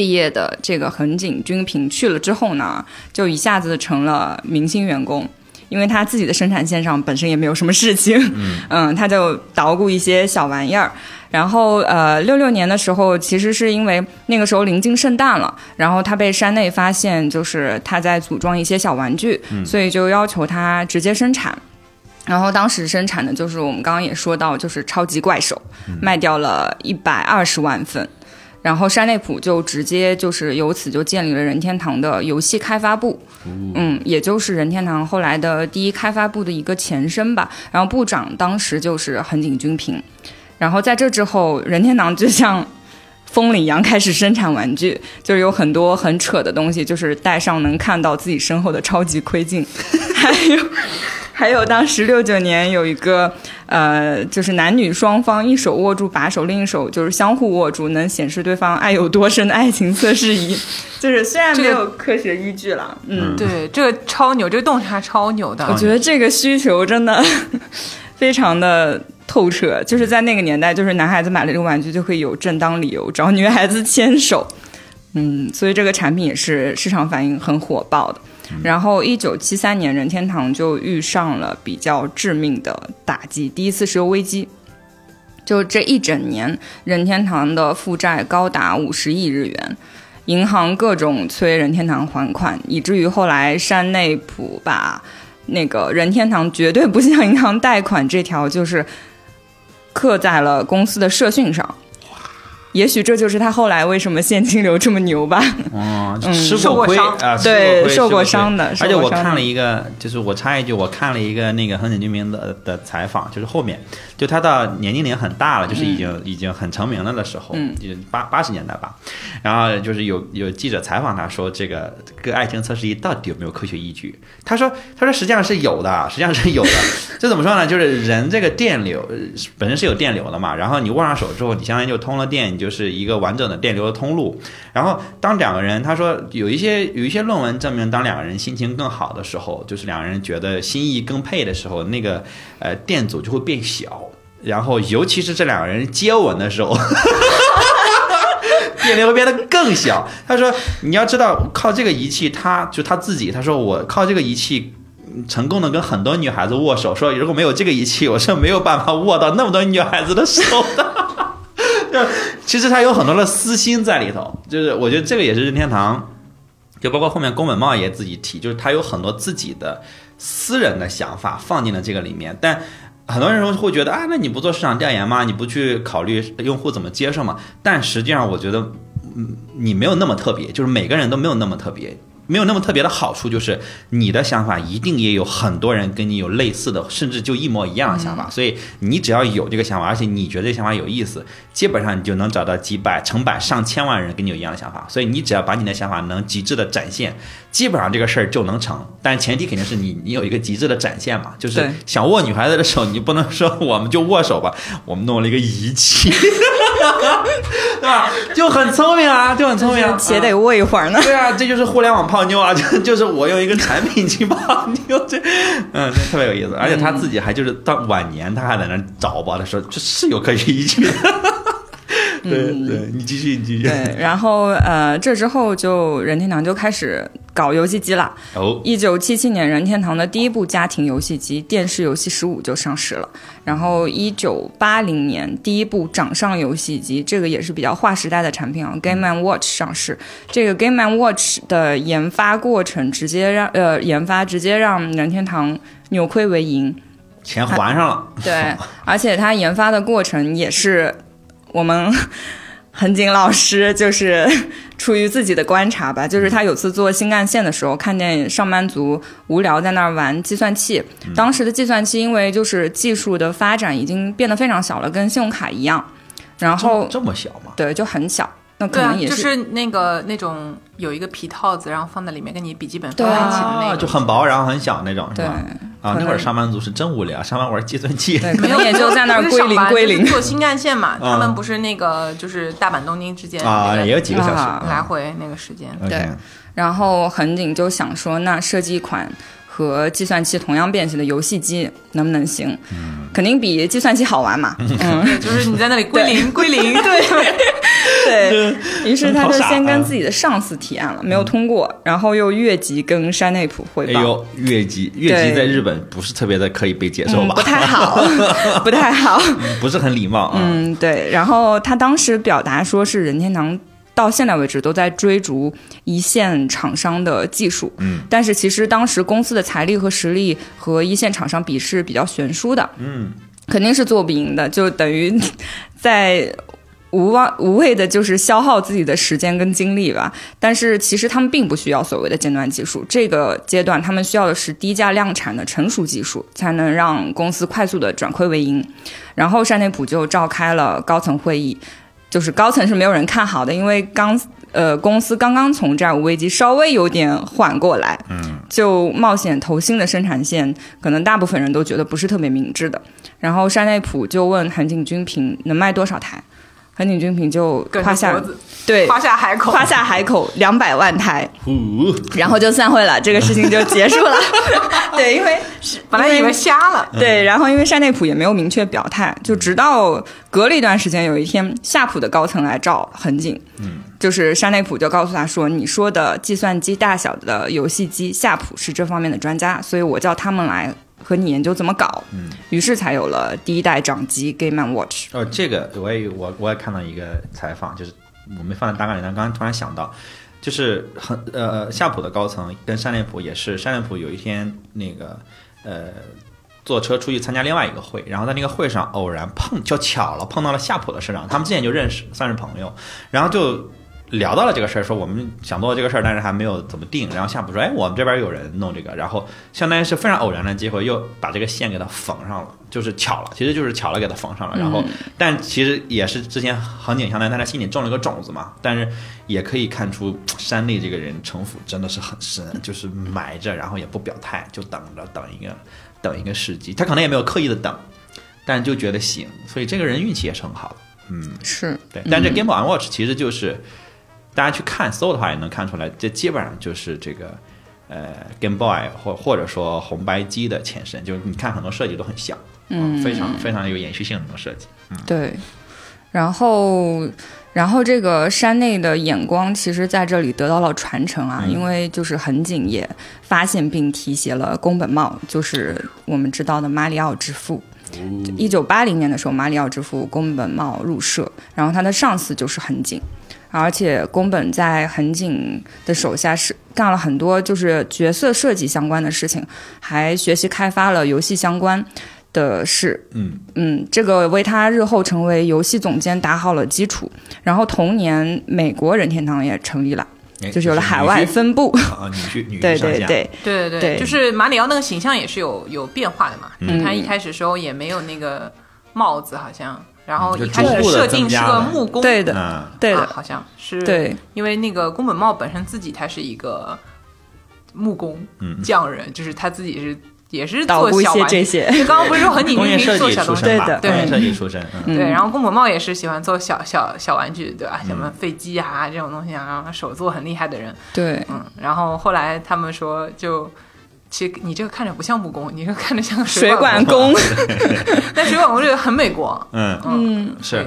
Speaker 2: 毕业的这个横井军平去了之后呢，就一下子成了明星员工，因为他自己的生产线上本身也没有什么事情，嗯 他就捣鼓一些小玩意儿。然后呃，六六年的时候，其实是因为那个时候临近圣诞了，然后他被山内发现，就是他在组装一些小玩具，所以就要求他直接生产。然后当时生产的就是我们刚刚也说到，就是超级怪兽，卖掉了一百二十万份。然后山内溥就直接就是由此就建立了任天堂的游戏开发部，嗯，也就是任天堂后来的第一开发部的一个前身吧。然后部长当时就是横井军平。然后在这之后，任天堂就像风铃一样开始生产玩具，就是有很多很扯的东西，就是戴上能看到自己身后的超级窥镜，还有。还有当时六九年有一个呃，就是男女双方一手握住把手，另一手就是相互握住，能显示对方爱有多深的爱情测试仪。就是虽然没有科学依据了，嗯，
Speaker 3: 对这个超牛，这个洞察超牛的。
Speaker 2: 我觉得这个需求真的 非常的透彻。就是在那个年代，就是男孩子买了这个玩具就可以有正当理由找女孩子牵手。嗯，所以这个产品也是市场反应很火爆的。然后，一九七三年，任天堂就遇上了比较致命的打击，第一次石油危机。就这一整年，任天堂的负债高达五十亿日元，银行各种催任天堂还款，以至于后来山内普把那个任天堂绝对不向银行贷款这条，就是刻在了公司的社训上。也许这就是他后来为什么现金流这么牛吧。
Speaker 1: 哦，
Speaker 2: 嗯
Speaker 1: 吃
Speaker 3: 受过
Speaker 1: 亏啊，
Speaker 2: 对受过伤的
Speaker 1: 而且我看了一个，就是我插一句，我看了一个那个横井军明的的采访，就是后面就他到年龄龄很大了，就是已经、已经很成名了的时候，
Speaker 2: 嗯
Speaker 1: 也八八十年代吧。然后就是有有记者采访他说，这个这个爱情测试仪到底有没有科学依据？他说他说实际上是有的，实际上是有的。这怎么说呢？就是人这个电流呃本身是有电流的嘛，然后你握上手之后，你相当于就通了电，你就是一个完整的电流的通路。然后当两个人，他说有一些有一些论文证明，当两个人心情更好的时候，就是两个人觉得心意更配的时候，那个呃电阻就会变小。然后尤其是这两个人接吻的时候。电流会变得更小。他说：“你要知道，靠这个仪器，他就他自己，他说我靠这个仪器成功的跟很多女孩子握手。说如果没有这个仪器，我是没有办法握到那么多女孩子的手的。其实他有很多的私心在里头，就是我觉得这个也是任天堂，就包括后面宫本茂也自己提，就是他有很多自己的私人的想法放进了这个里面，但。”很多人会觉得啊，那你不做市场调研吗？你不去考虑用户怎么接受吗？但实际上，我觉得，嗯，你没有那么特别，就是每个人都没有那么特别。没有那么特别的好处，就是你的想法一定也有很多人跟你有类似的，甚至就一模一样的想法。所以你只要有这个想法，而且你觉得这想法有意思，基本上你就能找到几百、成百上千万人跟你有一样的想法。所以你只要把你的想法能极致的展现，基本上这个事儿就能成。但前提肯定是你你有一个极致的展现嘛，就是想握女孩子的手，你不能说我们就握手吧，我们弄了一个仪器，对吧？就很聪明啊，就很聪明啊，
Speaker 2: 且得握一会儿呢。
Speaker 1: 对啊，这就是互联网泡妞啊，就就是我用一个产品去泡妞，这嗯，这特别有意思。而且他自己还就是到晚年，他还在那找吧，他说这是有科学依据的。对对，你继续，你继续。
Speaker 2: 对，然后呃，这之后就任天堂就开始搞游戏机了。
Speaker 1: 哦，
Speaker 2: 一九七七年，任天堂的第一部家庭游戏机电视游戏十五就上市了。然后一九八零年，第一部掌上游戏机，这个也是比较划时代的产品啊，Game and Watch 上市。这个 Game and Watch 的研发过程，直接让呃研发直接让任天堂扭亏为盈。
Speaker 1: 钱还上了。
Speaker 2: 对，而且它研发的过程也是我们 恒景老师就是 出于自己的观察吧，就是他有次做新干线的时候，看见上班族无聊在那儿玩计算器。当时的计算器因为就是技术的发展已经变得非常小了，跟信用卡一样，然后
Speaker 1: 这么小吗？
Speaker 2: 对就很小，那可能也
Speaker 3: 就是那个那种有一个皮套子，然后放在里面，跟你笔记本放在一起的那
Speaker 1: 啊，
Speaker 3: 个，
Speaker 1: 就很薄，然后很小那种，是
Speaker 2: 对
Speaker 1: 吧？啊，那会儿上班族是真无聊，上班玩计算器。
Speaker 3: 没有
Speaker 2: 能也就在那儿归零归零
Speaker 3: 就是。坐新干线嘛，
Speaker 1: 啊
Speaker 3: 他们不是那个就是大阪东京之间
Speaker 1: 啊，也有几个小时
Speaker 2: 啊
Speaker 3: 来回那个时间。
Speaker 2: 对然后横井就想说，那设计一款和计算器同样变形的游戏机能不能行？肯定比计算器好玩嘛。嗯，
Speaker 3: 就是你在那里归零归零，
Speaker 2: 对 对。于是他就先跟自己的上司提案了，没有通过，然后又越级跟山内普汇报。
Speaker 1: 哎呦，越级越级在日本不是特别的可以被接受
Speaker 2: 嗯，
Speaker 1: 吧？
Speaker 2: 不太好，不太好。
Speaker 1: 不是很礼貌啊。
Speaker 2: 嗯，对。然后他当时表达说是任天堂到现在为止都在追逐一线厂商的技术，
Speaker 1: 嗯，
Speaker 2: 但是其实当时公司的财力和实力和一线厂商比是比较悬殊的，
Speaker 1: 嗯，
Speaker 2: 肯定是做不赢的，就等于 在。无望无谓的就是消耗自己的时间跟精力吧，但是其实他们并不需要所谓的尖端技术，这个阶段他们需要的是低价量产的成熟技术，才能让公司快速的转亏为盈。然后山内普就召开了高层会议，就是高层是没有人看好的，因为刚呃公司刚刚从债务危机稍微有点缓过来，
Speaker 1: 嗯，
Speaker 2: 就冒险投新的生产线，可能大部分人都觉得不是特别明智的。然后山内普就问韩景军平能卖多少台，横井军平就
Speaker 3: 梗
Speaker 2: 夸下对
Speaker 3: 夸下海口，
Speaker 2: 夸下海口两百万台，
Speaker 1: 呼，
Speaker 2: 然后就散会了，这个事情就结束了。对，因为是
Speaker 3: 本来以为瞎了，
Speaker 2: 对，然后因为山内普也没有明确表态，就直到隔了一段时间，有一天夏普的高层来找横井，嗯，就是山内普就告诉他说：“你说的计算机大小的游戏机，夏普是这方面的专家，所以我叫他们来和你研究怎么搞。”嗯，于是才有了第一代掌机 Game and Watch。
Speaker 1: 哦，这个我也我我也看到一个采访，就是我没放在大纲里，但刚刚突然想到，就是很呃夏普的高层跟山内普也是，山内普有一天那个呃坐车出去参加另外一个会，然后在那个会上偶然碰就巧了碰到了夏普的社长，他们之前就认识，算是朋友，然后就。聊到了这个事儿，说我们想做这个事儿，但是还没有怎么定。然后夏普说：“哎，我们这边有人弄这个。”然后相当于是非常偶然的机会，又把这个线给它缝上了，就是巧了，其实就是巧了给它缝上了。然后，但其实也是之前横井相当于在他心里种了个种子嘛。但是也可以看出山内这个人城府真的是很深，就是埋着，然后也不表态，就等着等一个等一个时机。他可能也没有刻意的等，但就觉得行，所以这个人运气也是很好的。嗯，
Speaker 2: 是
Speaker 1: 对。但这 Game Boy Watch 其实就是。大家去看搜的话，也能看出来，这基本上就是这个，呃，Game Boy 或或者说红白机的前身，就是你看很多设计都很像，
Speaker 2: 嗯，
Speaker 1: 非常非常有延续性的那种设计，嗯，
Speaker 2: 对。然后，然后这个山内的眼光，其实在这里得到了传承啊，因为就是横井也发现并提携了宫本茂，就是我们知道的马里奥之父。一九八零年的时候，马里奥之父宫本茂入社，然后他的上司就是横井。而且宫本在横井的手下是干了很多就是角色设计相关的事情，还学习开发了游戏相关的事。
Speaker 1: 嗯
Speaker 2: 嗯，这个为他日后成为游戏总监打好了基础。然后同年，美国任天堂也成立了，就是有了海外分部。
Speaker 1: 啊，女婿 女婿
Speaker 2: 对对对
Speaker 3: 对对
Speaker 2: 对，
Speaker 3: 就是马里奥那个形象也是有有变化的嘛。
Speaker 2: 嗯
Speaker 3: 他一开始时候也没有那个帽子，好像。然后一开始设定是个木工，
Speaker 2: 对的
Speaker 1: 嗯，
Speaker 2: 对的，
Speaker 3: 啊好像是
Speaker 2: 对，
Speaker 3: 因为那个宫本茂本身自己他是一个木工
Speaker 1: 嗯
Speaker 3: 匠人，就是他自己是也是做小玩具。刚刚不是说横井
Speaker 1: 工业设计
Speaker 3: 做小东西，
Speaker 1: 出身吧，
Speaker 2: 对的
Speaker 1: 工业设计出身，
Speaker 3: 对，然后宫本茂也是喜欢做小小小玩具，对吧？什么飞机啊这种东西啊，然后手作很厉害的人，
Speaker 2: 对，
Speaker 3: 嗯。然后后来他们说，就其实你这个看着不像木工，你这个看着像个
Speaker 2: 水
Speaker 3: 管
Speaker 2: 管工，
Speaker 3: 但水管工这个很美国，
Speaker 1: 嗯，
Speaker 3: 嗯，
Speaker 1: 是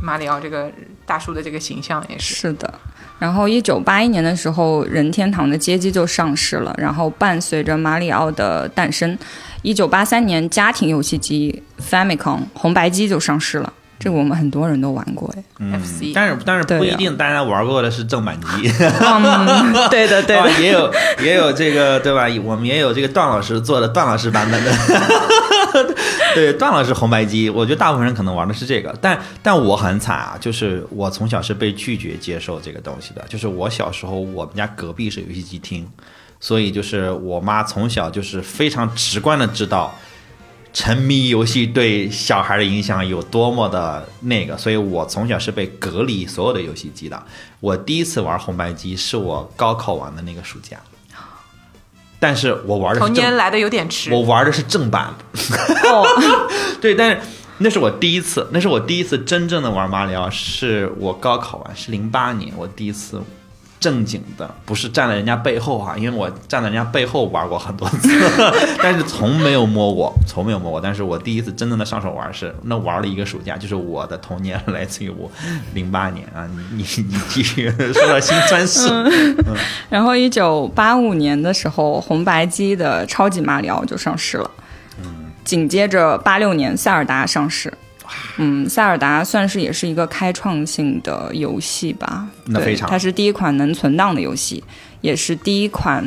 Speaker 3: 马里奥这个大叔的这个形象也是，
Speaker 2: 是的。然后，一九八一年的时候，任天堂的街机就上市了。然后，伴随着马里奥的诞生，一九八三年家庭游戏机 Famicom 红白机就上市了。这个我们很多人都玩过，哎，
Speaker 1: 嗯
Speaker 3: FC
Speaker 1: 但是但是不一定大家玩过的是正版机，
Speaker 2: 嗯，对的，对
Speaker 1: 也有 也有这个对吧？我们也有这个段老师做的段老师版本的，对段老师红白机，我觉得大部分人可能玩的是这个，但但我很惨啊，就是我从小是被拒绝接受这个东西的，就是我小时候我们家隔壁是游戏机厅，所以就是我妈从小就是非常直观的知道。沉迷游戏对小孩的影响有多么的那个，所以我从小是被隔离所有的游戏机的。我第一次玩红白机是我高考完的那个暑假，但是我玩的
Speaker 3: 童年来的有点迟
Speaker 1: 我，玩的是正版。
Speaker 2: 哦，
Speaker 1: 对，但是那是我第一次，那是我第一次真正的玩马里奥，是我高考完，是零八年，我第一次正经的，不是站在人家背后啊，因为我站在人家背后玩过很多次，但是从没有摸过，从没有摸过。但是我第一次真正的上手玩是那玩了一个暑假，就是我的童年来自于我零八年啊，你你你继续说到心酸事，
Speaker 2: 然后一九八五年的时候，红白机的超级马里奥就上市了。
Speaker 1: 嗯
Speaker 2: 紧接着八六年塞尔达上市。嗯，塞尔达算是也是一个开创性的游戏吧，对
Speaker 1: 那非常
Speaker 2: 它是第一款能存档的游戏，也是第一款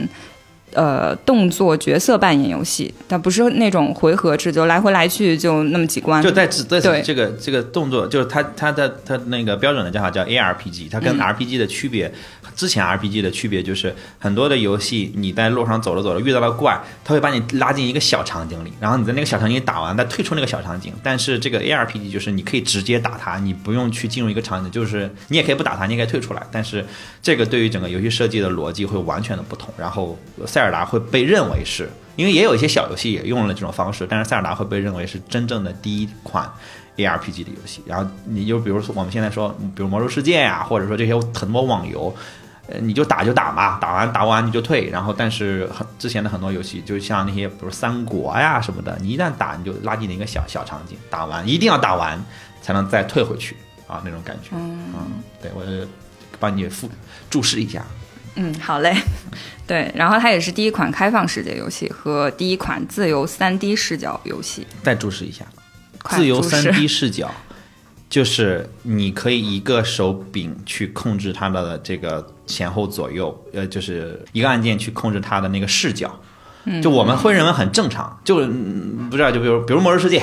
Speaker 2: 呃动作角色扮演游戏，它不是那种回合制，就来回来去就那么几关，
Speaker 1: 就在这在
Speaker 2: 对
Speaker 1: 这个这个动作，就是它它的它那个标准的叫法叫 ARPG，它跟
Speaker 2: 嗯。
Speaker 1: RPG 的区别，之前 RPG 的区别就是很多的游戏你在路上走着走着遇到了怪，它会把你拉进一个小场景里，然后你在那个小场景打完再退出那个小场景。但是这个 ARPG 就是你可以直接打它，你不用去进入一个场景，就是你也可以不打它，你也可以退出来。但是这个对于整个游戏设计的逻辑会完全的不同。然后塞尔达会被认为是因为也有一些小游戏也用了这种方式，但是塞尔达会被认为是真正的第一款 ARPG 的游戏。然后你就比如说我们现在说，比如魔兽世界呀、或者说这些很多网游，呃，你就打就打嘛，打完打完你就退。然后但是很之前的很多游戏，就像那些比如三国呀什么的，你一旦打你就拉进了一个小小场景，打完一定要打完才能再退回去啊那种感觉。嗯，对我帮你复注释一下。
Speaker 2: 嗯，好嘞。对，然后它也是第一款开放世界游戏和第一款自由 3D 视角游戏。
Speaker 1: 再注释一下，自由
Speaker 2: 注释
Speaker 1: 3D 视角，就是你可以一个手柄去控制它的这个前后左右，呃，就是一个按键去控制它的那个视角。就我们会认为很正常，就嗯不知道，就比如比如《魔兽世界》，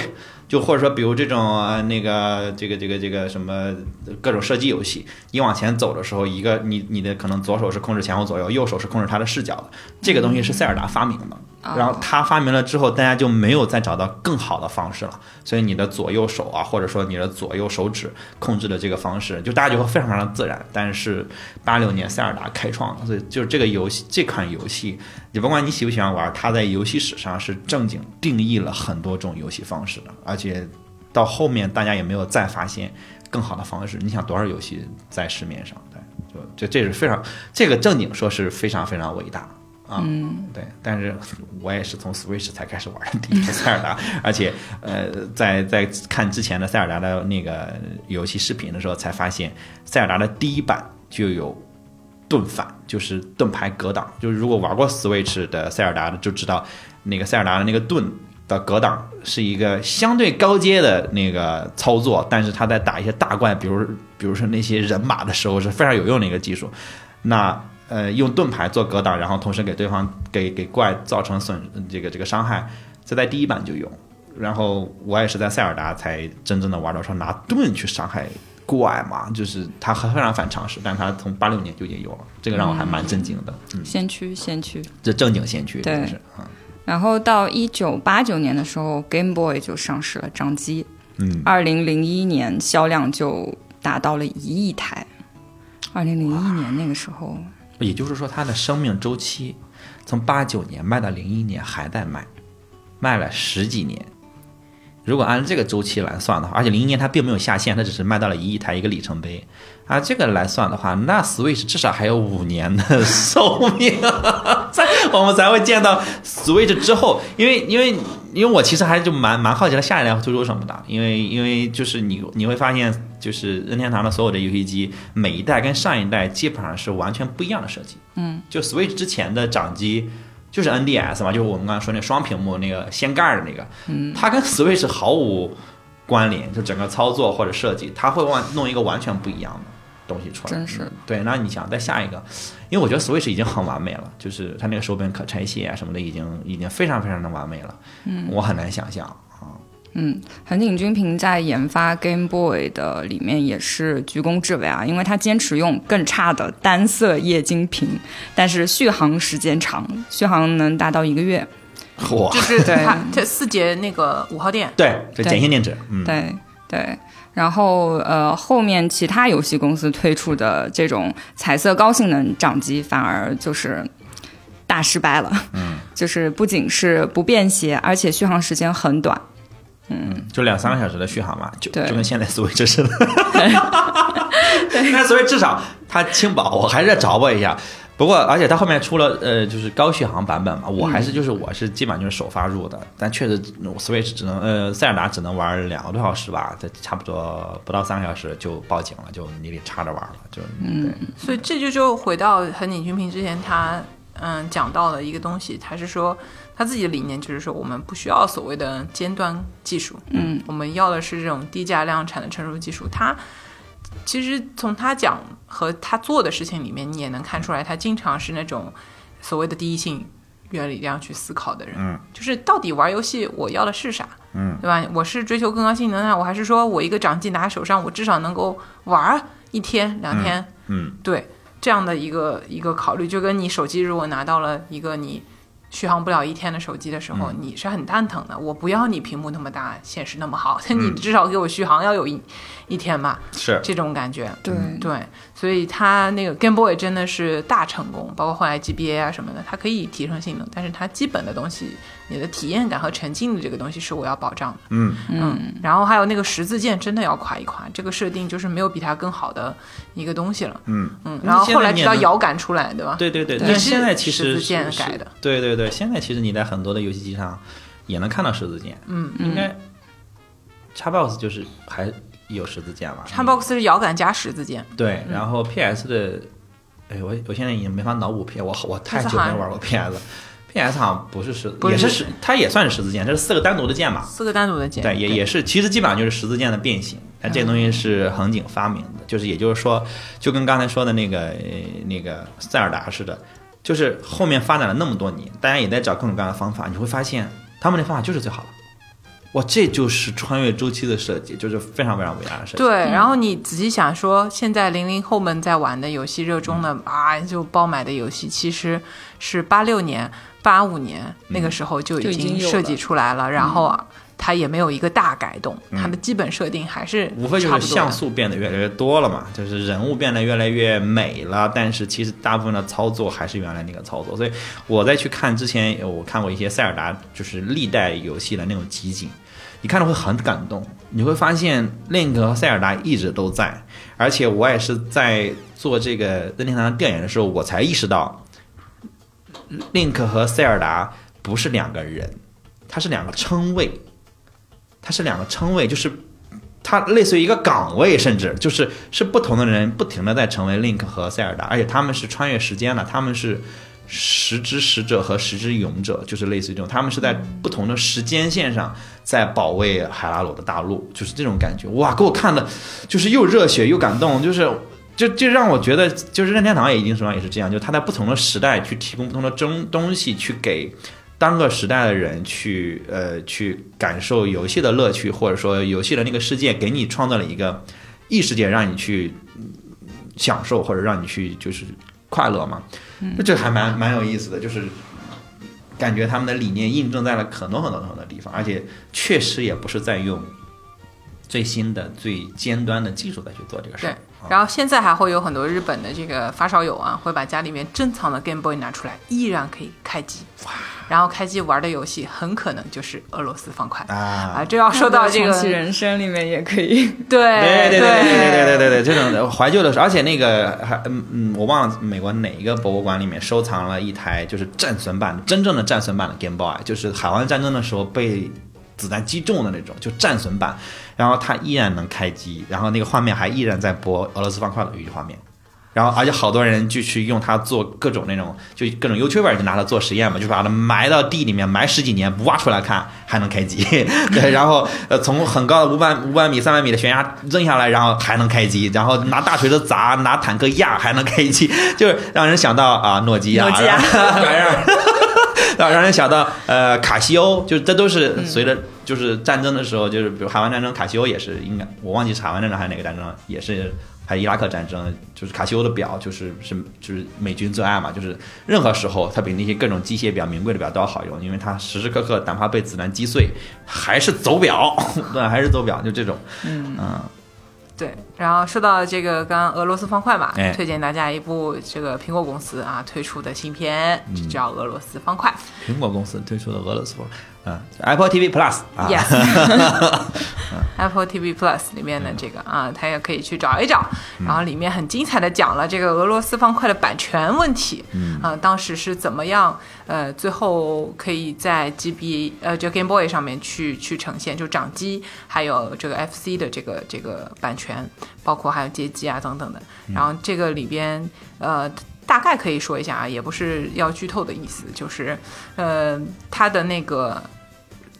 Speaker 1: 就或者说比如这种呃那个这个这个这个什么各种射击游戏，你往前走的时候，一个你你的可能左手是控制前后左右，右手是控制它的视角的，这个东西是塞尔达发明的。然后他发明了之后，大家就没有再找到更好的方式了，所以你的左右手啊，或者说你的左右手指控制的这个方式，就大家就会非常非常自然。但是八六年塞尔达开创了，所以就是这个游戏这款游戏，你甭管你喜不喜欢玩，它在游戏史上是正经定义了很多种游戏方式的，而且到后面大家也没有再发现更好的方式。你想多少游戏在市面上？对，就这这是非常这个正经说是非常非常伟大。啊，嗯，对，但是我也是从 Switch 才开始玩的第一个塞尔达，而且呃，在在看之前的塞尔达的那个游戏视频的时候，才发现塞尔达的第一版就有盾反，就是盾牌格挡，就是如果玩过 Switch 的塞尔达的就知道，那个塞尔达的那个盾的格挡是一个相对高阶的那个操作，但是他在打一些大怪，比如比如说那些人马的时候是非常有用的一个技术，那。呃，用盾牌做格挡，然后同时给对方给给怪造成损这个这个伤害，这在第一版就有。然后我也是在塞尔达才真正的玩到说拿盾去伤害怪嘛，就是它非常反常识，但它从八六年就已经有了，这个让我还蛮震惊的。嗯，
Speaker 2: 先驱，先驱。
Speaker 1: 这正经先驱，
Speaker 2: 对然后到一九八九年的时候，Game Boy 就上市了，掌机。
Speaker 1: 嗯，
Speaker 2: 二零零一年销量就达到了一亿台。二零零一年那个时候，
Speaker 1: 也就是说它的生命周期从八九年卖到零一年还在卖，卖了十几年。如果按这个周期来算的话，而且零一年它并没有下线，它只是卖到了一亿台一个里程碑。按这个来算的话，那 Switch 至少还有五年的 寿命，我们才会见到 Switch 之后，因为因为因为我其实还就蛮蛮好奇它下一代会推出什么的，因为因为就是你你会发现，就是任天堂的所有的游戏机，每一代跟上一代基本上是完全不一样的设计。
Speaker 2: 嗯，
Speaker 1: 就 Switch 之前的掌机就是 NDS 嘛，就是我们刚才说那双屏幕那个掀盖儿的那个，嗯，它跟 Switch 毫无关联，就整个操作或者设计，它会往弄一个完全不一样的东西出来。
Speaker 2: 真是
Speaker 1: 嗯对，那你想再下一个，因为我觉得 Switch 已经很完美了，就是它那个手柄可拆卸啊什么的，已经已经非常非常的完美了。嗯，我很难想象啊。
Speaker 2: 嗯，横井军平在研发 Game Boy 的里面也是居功至伟啊，因为他坚持用更差的单色液晶屏，但是续航时间长，续航能达到一个月。
Speaker 1: 嚯，
Speaker 3: 就是
Speaker 2: 对
Speaker 3: 它这四节那个五号电，
Speaker 1: 对，这碱性电池，嗯，
Speaker 2: 对对，然后呃，后面其他游戏公司推出的这种彩色高性能掌机，反而就是大失败了。
Speaker 1: 嗯，
Speaker 2: 就是不仅是不便携，而且续航时间很短。
Speaker 1: 嗯就两三个小时的续航嘛，就就跟现在 Switch 似的。那 Switch 至少它轻薄，我还是要着吧一下。不过，而且它后面出了呃，就是高续航版本嘛，我还是就是我是基本上就是首发入的，但确实 Switch 只能呃塞尔达只能玩两个多小时吧，这差不多不到三个小时就报警了，就你得插着玩了，就嗯，
Speaker 3: 所以这就就回到横井军平之前他嗯讲到的一个东西，他是说他自己的理念就是说我们不需要所谓的尖端技术，
Speaker 2: 嗯，
Speaker 3: 我们要的是这种低价量产的成熟技术。他其实从他讲和他做的事情里面，你也能看出来，他经常是那种所谓的第一性原理这样去思考的人。
Speaker 1: 嗯，
Speaker 3: 就是到底玩游戏我要的是啥？
Speaker 1: 嗯，
Speaker 3: 对吧？我是追求更高性能啊，我还是说我一个掌机拿在手上，我至少能够玩一天两天？
Speaker 1: 嗯，
Speaker 3: 对，这样的一个一个考虑，就跟你手机如果拿到了一个你续航不了一天的手机的时候，
Speaker 1: 嗯
Speaker 3: 你是很蛋疼的。我不要你屏幕那么大，显示那么好，你
Speaker 1: 嗯
Speaker 3: 至少给我续航要有一一天吧，
Speaker 1: 是
Speaker 3: 这种感觉。
Speaker 2: 对
Speaker 3: 对，所以它那个 Game Boy 真的是大成功，包括后来 GBA 啊什么的，它可以提升性能，但是它基本的东西，你的体验感和沉浸的这个东西是我要保障的。
Speaker 1: 嗯
Speaker 3: 嗯，然后还有那个十字键真的要夸一夸，这个设定就是没有比它更好的一个东西了。
Speaker 1: 嗯
Speaker 3: 嗯，然后后来知道
Speaker 1: 现在你也能
Speaker 3: 摇杆出来，对吧？
Speaker 1: 对对对，
Speaker 3: 也是
Speaker 1: 但现在其实
Speaker 3: 十字键改的。
Speaker 1: 对对对，现在其实你在很多的游戏机上也能看到十字键，
Speaker 3: 嗯，
Speaker 1: 应该 Xbox 就是还有十字键吧
Speaker 3: Xbox 是摇杆加十字键，
Speaker 1: 对，然后 PS 的，哎，我我现在已经没法脑补 P，我我太久没玩过 PS。PS 好像不是十，
Speaker 3: 不是
Speaker 1: 也是十，它也算是十字键，这是四个单独的键嘛？
Speaker 3: 四个单独的键。
Speaker 1: 对，也也是，其实基本上就是十字键的变形。它这个东西是横井发明的，就是也就是说，就跟刚才说的那个呃那个塞尔达似的，就是后面发展了那么多年，大家也在找各种各样的方法，你会发现他们的方法就是最好的。哇，这就是穿越周期的设计，就是非常非常伟大的设计。
Speaker 3: 对，然后你仔细想说，现在零零后们在玩的游戏，热衷的
Speaker 1: 嗯。
Speaker 3: 啊就包买的游戏，其实是八六年、八五年那个时候就已
Speaker 2: 经
Speaker 3: 设计出来了，然后啊，它也没有一个大改动，它的基本设定还是
Speaker 1: 无非就是像素变得越来越多了嘛，就是人物变得越来越美了，但是其实大部分的操作还是原来那个操作。所以我再去看之前，我看过一些塞尔达，就是历代游戏的那种集锦，你看了会很感动。你会发现 Link 和塞尔达一直都在，而且我也是在做这个任天堂调研的时候，我才意识到，Link 和塞尔达不是两个人，它是两个称谓，它是两个称谓，就是它类似于一个岗位，甚至就是是不同的人不停的在成为 Link 和塞尔达，而且他们是穿越时间的，他们是时之使者和时之勇者，就是类似于这种，他们是在不同的时间线上在保卫海拉鲁的大陆，就是这种感觉。哇，给我看的，就是又热血又感动，就是。就就让我觉得，就是任天堂也一定程度上也是这样，就他在不同的时代去提供不同的东东西，去给当个时代的人去呃去感受游戏的乐趣，或者说游戏的那个世界给你创造了一个异世界，让你去享受或者让你去就是快乐嘛。那这还蛮蛮有意思的，就是感觉他们的理念印证在了很多很多很多的地方，而且确实也不是在用最新的最尖端的技术再去做这个事
Speaker 3: 对
Speaker 1: 儿。，
Speaker 3: 然后现在还会有很多日本的这个发烧友啊，会把家里面珍藏的 Game Boy 拿出来，依然可以开机。然后开机玩的游戏很可能就是俄罗斯方块。
Speaker 1: 啊。
Speaker 3: 啊，这要说到这个
Speaker 2: 重启人生里面也可以。
Speaker 3: 对
Speaker 1: 对对对对对。
Speaker 3: 对
Speaker 1: 对对对，这种怀旧的时候，而且那个还嗯嗯，我忘了美国哪一个博物馆里面收藏了一台就是战损版，真正的战损版的 Game Boy，就是海湾战争的时候被子弹击中的那种，就战损版，然后它依然能开机，然后那个画面还依然在播俄罗斯方块的游戏画面。然后，而且好多人就去用它做各种那种，就各种 YouTuber 就拿它做实验嘛，就把它埋到地里面，埋十几年，不挖出来看还能开机。对，然后呃，从很高的五百五百米、三百米的悬崖扔下来，然后还能开机，然后拿大锤子砸，拿坦克压还能开机，就是让人想到啊，诺基亚，
Speaker 2: 诺基亚
Speaker 1: 让让人想到呃卡西欧，就这都是随着就是战争的时候，就是比如海湾战争，卡西欧也是应该我忘记是海湾战争还是哪个战争了，也是还有伊拉克战争，就是卡西欧的表就是是就是美军最爱嘛，就是任何时候它比那些各种机械表、名贵的表都要好用，因为它时时刻刻哪怕被子弹击碎，还是走表，对，还是走表，就这种，嗯
Speaker 3: 对，然后说到这个刚刚俄罗斯方块嘛，
Speaker 1: 哎
Speaker 3: 推荐大家一部这个苹果公司啊推出的新片，就叫《俄罗斯方块。
Speaker 1: 苹果公司推出的俄罗斯风，嗯，Apple TV Plus 啊》
Speaker 3: ，yes。Apple TV Plus 里面的这个啊，他也可以去找一找，然后里面很精彩的讲了这个俄罗斯方块的版权问题，嗯。啊，当时是怎么样，呃，最后可以在 GB 呃就 Game Boy 上面去去呈现，就掌机还有这个 FC 的这个这个版权，包括还有街机啊等等的，然后这个里边呃。大概可以说一下啊，也不是要剧透的意思，就是，呃，它的那个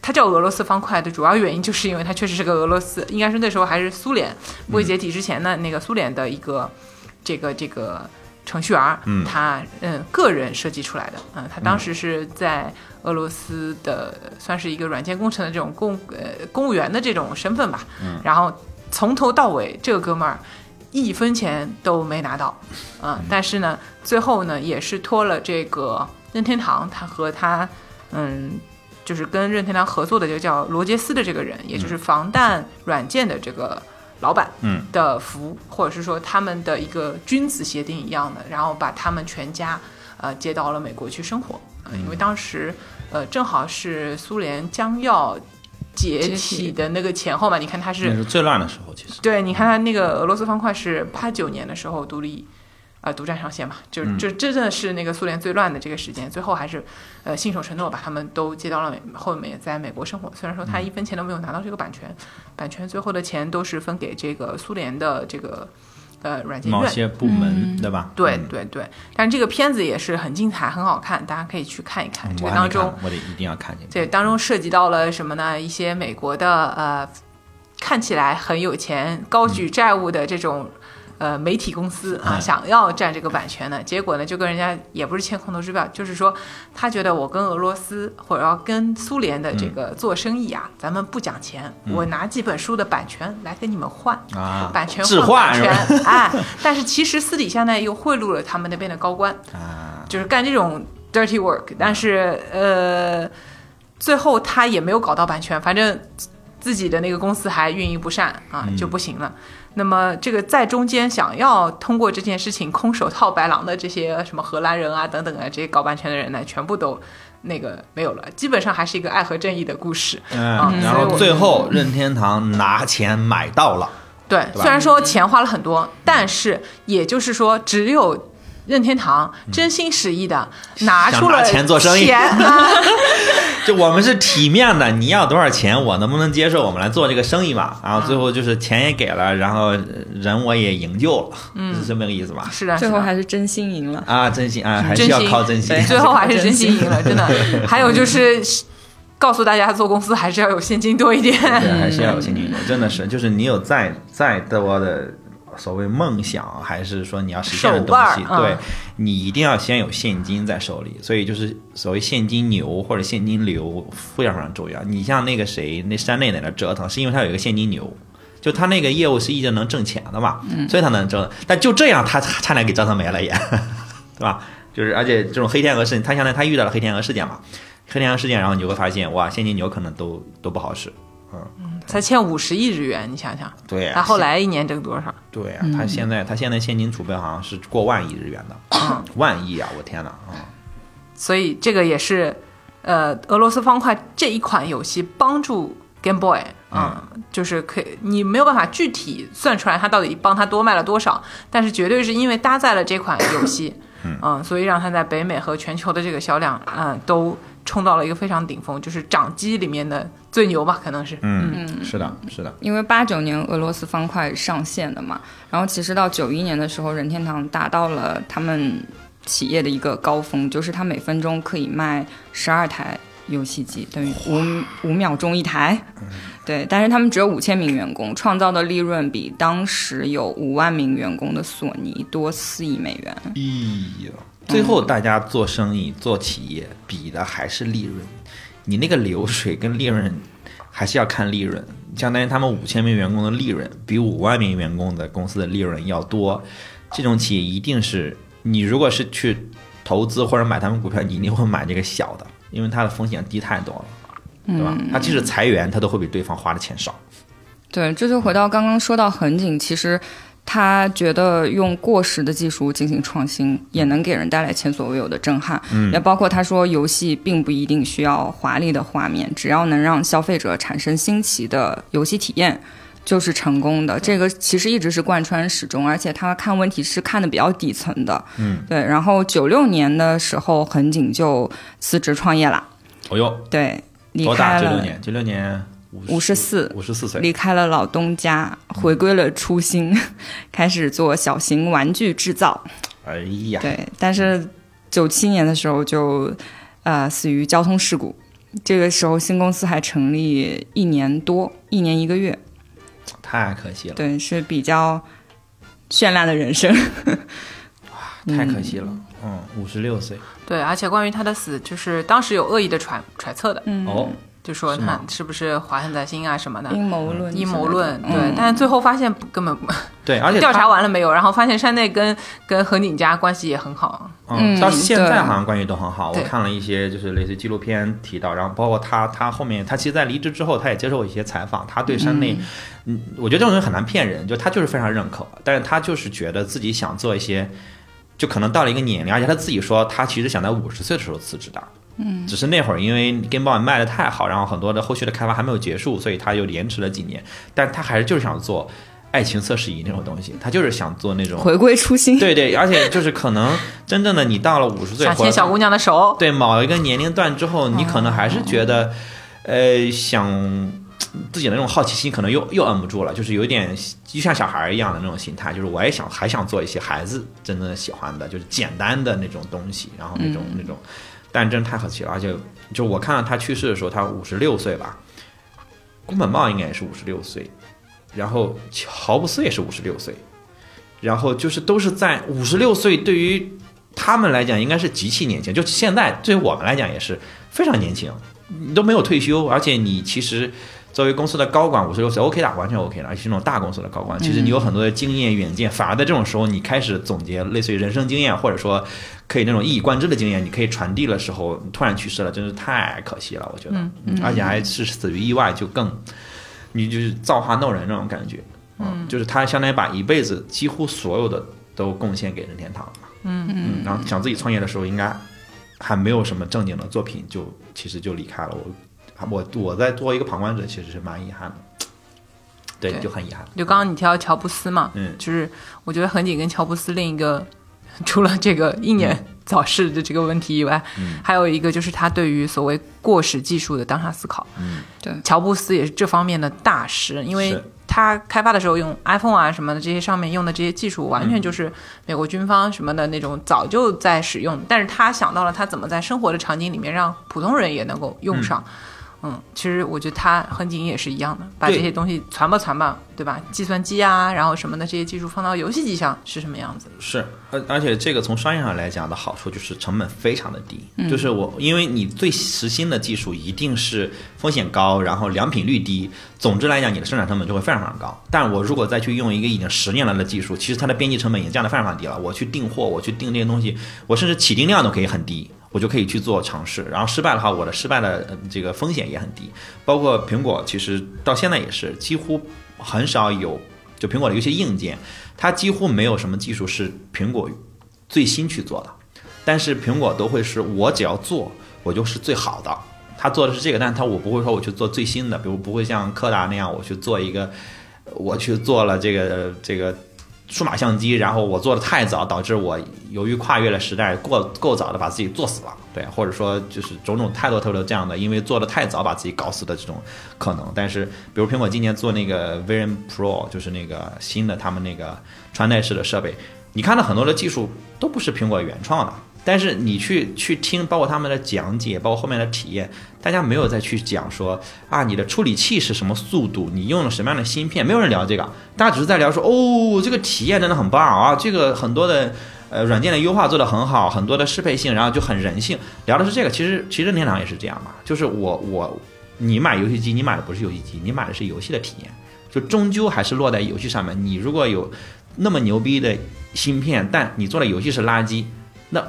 Speaker 3: 它叫俄罗斯方块的主要原因，就是因为它确实是个俄罗斯，应该是那时候还是苏联未解体之前的那个苏联的一个这个这个程序员，
Speaker 1: 嗯
Speaker 3: 他嗯个人设计出来的，嗯，他当时是在俄罗斯的算是一个软件工程的这种公呃公务员的这种身份吧，嗯，然后从头到尾这个哥们儿。一分钱都没拿到，嗯，但是呢，最后呢，也是托了这个任天堂他和他嗯。就是跟任天堂合作的，这个叫罗杰斯的这个人，也就是防弹软件的这个老板，
Speaker 1: 嗯，
Speaker 3: 的福，或者是说他们的一个君子协定一样的，然后把他们全家呃接到了美国去生活，呃，因为当时呃正好是苏联将要解
Speaker 2: 解体
Speaker 3: 体的那个前后嘛，你看他
Speaker 1: 那
Speaker 3: 是
Speaker 1: 是最乱的时候，其实。
Speaker 3: 对，你看他那个俄罗斯方块是八九年的时候独立，呃，独占上线嘛，就
Speaker 1: 嗯
Speaker 3: 就真的是那个苏联最乱的这个时间，最后还是呃信守承诺把他们都接到了美，后面在美国生活。虽然说他一分钱都没有拿到这个版权，版权最后的钱都是分给这个苏联的这个呃软件院。
Speaker 1: 某些部门，
Speaker 2: 嗯
Speaker 1: 对吧？
Speaker 3: 对
Speaker 1: 嗯
Speaker 3: 对对，但是这个片子也是很精彩、很好看，大家可以去看一看。
Speaker 1: 嗯
Speaker 3: 这个当中
Speaker 1: 我得一定要看见。
Speaker 3: 对当中涉及到了什么呢？一些美国的呃，看起来很有钱、高举债务的这种。呃，媒体公司啊，
Speaker 1: 嗯
Speaker 3: 想要占这个版权的，结果呢，就跟人家也不是签空头支票，就是说，他觉得我跟俄罗斯或者要跟苏联的这个做生意啊，咱们不讲钱，我拿几本书的版权来跟你们换，
Speaker 1: 啊，
Speaker 3: 版权
Speaker 1: 置
Speaker 3: 换版？权，哎，但是其实私底下呢，又贿赂了他们那边的高官，
Speaker 1: 啊，
Speaker 3: 就是干这种 dirty work，但是呃，最后他也没有搞到版权，反正自己的那个公司还运营不善啊，
Speaker 1: 嗯。
Speaker 3: 就不行了。那么这个在中间想要通过这件事情空手套白狼的这些什么荷兰人啊等等啊，这些搞版权的人呢，全部都那个没有了，基本上还是一个爱和正义的故事。
Speaker 1: 嗯，
Speaker 3: 嗯
Speaker 1: 然后最后任天堂拿钱买到了，
Speaker 3: 对，
Speaker 1: 对
Speaker 3: 虽然说钱花了很多，但是也就是说，只有任天堂真心实意的拿出了
Speaker 1: 钱做生意
Speaker 3: 钱啊，
Speaker 1: 就我们是体面的，你要多少钱，我能不能接受？我们来做这个生意嘛。然后最后就是钱也给了，然后人我也营救了，嗯，是这么个意思吧？
Speaker 3: 是的，
Speaker 2: 最后还是真心赢了。
Speaker 1: 啊，真心啊，还是要靠真心。
Speaker 3: 最后还是真
Speaker 2: 真心
Speaker 3: 心赢了，真的。还有就是告诉大家，做公司还是要有现金多一点。
Speaker 1: 对，还是要有现金流，真的是，就是你有再再多的所谓梦想，还是说你要实现的东西，对
Speaker 3: 嗯
Speaker 1: 你一定要先有现金在手里，所以就是所谓现金牛或者现金流非常非常重要。你像那个谁，那山内在那折腾，是因为他有一个现金流。就他那个业务是一直能挣钱的嘛，所以他能折腾。但就这样，他差点给折腾没了也，对吧？就是而且这种黑天鹅事，他相当于他遇到了黑天鹅事件嘛，黑天鹅事件，然后你就会发现，哇，现金牛可能都都不好使。
Speaker 3: 才欠五十亿日元，你想想，
Speaker 1: 对、啊，
Speaker 3: 他后来一年挣多少？
Speaker 1: 对啊，他现在他现在现金储备好像是过万亿日元的，万亿啊！我天哪啊！
Speaker 3: 所以这个也是，呃，俄罗斯方块这一款游戏帮助 Game Boy 啊、就是可以，你没有办法具体算出来它到底帮他多卖了多少，但是绝对是因为搭载了这款游戏，嗯、所以让他在北美和全球的这个销量，嗯、都冲到了一个非常顶峰，就是掌机里面的最牛吧，可能是。
Speaker 1: 嗯，是的，是的，
Speaker 2: 因为八九年俄罗斯方块上线的嘛，然后其实到九一年的时候，任天堂达到了他们企业的一个高峰，就是它每分钟可以卖十二台游戏机，等于五五秒钟一台。对，但是他们只有五千名员工，创造的利润比当时有五万名员工的索尼多四亿美元。
Speaker 1: 哎呦，最后大家做生意、做企业比的还是利润，你那个流水跟利润还是要看利润，相当于他们五千名员工的利润比五万名员工的公司的利润要多，这种企业一定是你如果是去投资或者买他们股票，你一定会买这个小的，因为它的风险低太多了。对吧？他即使裁员，他都会比对方花的钱少。
Speaker 2: 对，这就回到刚刚说到恒景，其实他觉得用过时的技术进行创新，也能给人带来前所未有的震撼。嗯，也包括他说，游戏并不一定需要华丽的画面，只要能让消费者产生新奇的游戏体验。就是成功的，这个其实一直是贯穿始终，而且他看问题是看的比较底层的，
Speaker 1: 嗯，
Speaker 2: 对。然后九六年的时候，横井就辞职创业了，
Speaker 1: 哦哟，
Speaker 2: 对，离
Speaker 1: 多大？
Speaker 2: 开了
Speaker 1: 九六年，九六年
Speaker 2: 五十四，
Speaker 1: 五十四岁。
Speaker 2: 离开了老东家，回归了初心，开始做小型玩具制造。
Speaker 1: 哎呀，
Speaker 2: 对，但是九七年的时候就呃死于交通事故。这个时候新公司还成立一年多，一年一个月，
Speaker 1: 太可惜了，
Speaker 2: 对，是比较绚烂的人生。
Speaker 1: 哇太可惜了。嗯，五十六岁。
Speaker 3: 对，而且关于他的死，就是当时有恶意的揣揣测的，
Speaker 2: 嗯，
Speaker 1: 哦，
Speaker 3: 就说他
Speaker 1: 是
Speaker 3: 不是怀恨在心啊什么的。
Speaker 2: 阴谋论
Speaker 3: 阴谋论，
Speaker 2: 嗯
Speaker 3: 对，但是最后发现根本不
Speaker 1: 对，而且
Speaker 3: 调查完了没有？然后发现山内跟跟横井家关系也很好。
Speaker 1: 嗯，
Speaker 2: 嗯
Speaker 1: 到现在好像关系都很好。我看了一些就是类似纪录片提到，然后包括他，他后面他其实，在离职之后，他也接受一些采访，他对山内，嗯，我觉得这种人很难骗人，就他就是非常认可，但是他就是觉得自己想做一些，就可能到了一个年龄，而且他自己说他其实想在五十岁的时候辞职的。嗯，只是那会儿因为 Game Boy 卖的太好，然后很多的后续的开发还没有结束，所以他又延迟了几年。但他还是就是想做爱情测试仪那种东西，他就是想做那种
Speaker 2: 回归初心。
Speaker 1: 对对，而且就是可能真正的你到了五十岁，
Speaker 3: 想牵小姑娘的手，
Speaker 1: 对某一个年龄段之后，你可能还是觉得，呃，想自己的那种好奇心可能又又摁不住了，就是有点就像小孩一样的那种心态，就是我也想还想做一些孩子真正的喜欢的，就是简单的那种东西，然后那种、那种，但真的太可惜了，而且就我看到他去世的时候，他五十六岁吧，宫本茂应该也是五十六岁，然后乔布斯也是五十六岁，然后就是都是在五十六岁，对于他们来讲应该是极其年轻，就现在对于我们来讲也是非常年轻，你都没有退休，而且你其实作为公司的高管，五十六岁 OK 的，完全 OK 的，而且是那种大公司的高管，其实你有很多的经验远见，反而在这种时候，你开始总结类似于人生经验，或者说可以那种一以贯之的经验，你可以传递的时候，突然去世了，真是太可惜了，我觉得，嗯。而且还是死于意外，就更你就是造化弄人那种感觉，嗯，就是他相当于把一辈子几乎所有的都贡献给任天堂了。嗯嗯，然后想自己创业的时候，应该还没有什么正经的作品，就其实就离开了。我我我在作为一个旁观者，其实是蛮遗憾的，对，就很遗憾。
Speaker 3: 就刚刚你提到乔布斯嘛，
Speaker 1: 嗯。
Speaker 3: 就是我觉得恒景跟乔布斯另一个，除了这个英年早逝的这个问题以外，
Speaker 1: 嗯
Speaker 3: 还有一个就是他对于所谓过时技术的当下思考。
Speaker 1: 嗯，
Speaker 2: 对
Speaker 3: 乔布斯也是这方面的大师，因为他开发的时候用 iPhone 啊什么的这些上面用的这些技术，完全
Speaker 1: 嗯
Speaker 3: 就是美国军方什么的那种早就在使用，但是他想到了他怎么在生活的场景里面让普通人也能够用上。嗯，其实我觉得它横井也是一样的，把这些东西传吧传吧，对吧？计算机啊，然后什么的这些技术放到游戏机上是什么样子？
Speaker 1: 是，而而且这个从商业上来讲的好处就是成本非常的低，
Speaker 3: 嗯
Speaker 1: 就是我因为你最实心的技术一定是风险高，然后良品率低，总之来讲你的生产成本就会非常非常高。但我如果再去用一个已经十年了的技术，其实它的边际成本已经降得非常非常低了。我去订货，我去订这些东西，我甚至起订量都可以很低。我就可以去做尝试，然后失败的话，我的失败的这个风险也很低。包括苹果，其实到现在也是几乎很少有，就苹果的一些硬件，它几乎没有什么技术是苹果最新去做的，但是苹果都会是我只要做，我就是最好的。他做的是这个，但是他我不会说我去做最新的，比如不会像柯达那样，我去做一个，我去做了这个这个数码相机，然后我做的太早，导致我由于跨越了时代，过够早的把自己做死了，对，或者说就是种种太多太多这样的，因为做的太早把自己搞死的这种可能。但是，比如苹果今年做那个 Vision Pro，就是那个新的他们那个穿戴式的设备，你看到很多的技术都不是苹果原创的。但是你去去听，包括他们的讲解，包括后面的体验，大家没有再去讲说啊，你的处理器是什么速度，你用了什么样的芯片，没有人聊这个，大家只是在聊说哦，这个体验真的很棒啊，这个很多的呃软件的优化做得很好，很多的适配性，然后就很人性，聊的是这个。其实其实任天堂也是这样嘛，就是我我你买游戏机，你买的不是游戏机，你买的是游戏的体验，就终究还是落在游戏上面。你如果有那么牛逼的芯片，但你做的游戏是垃圾，那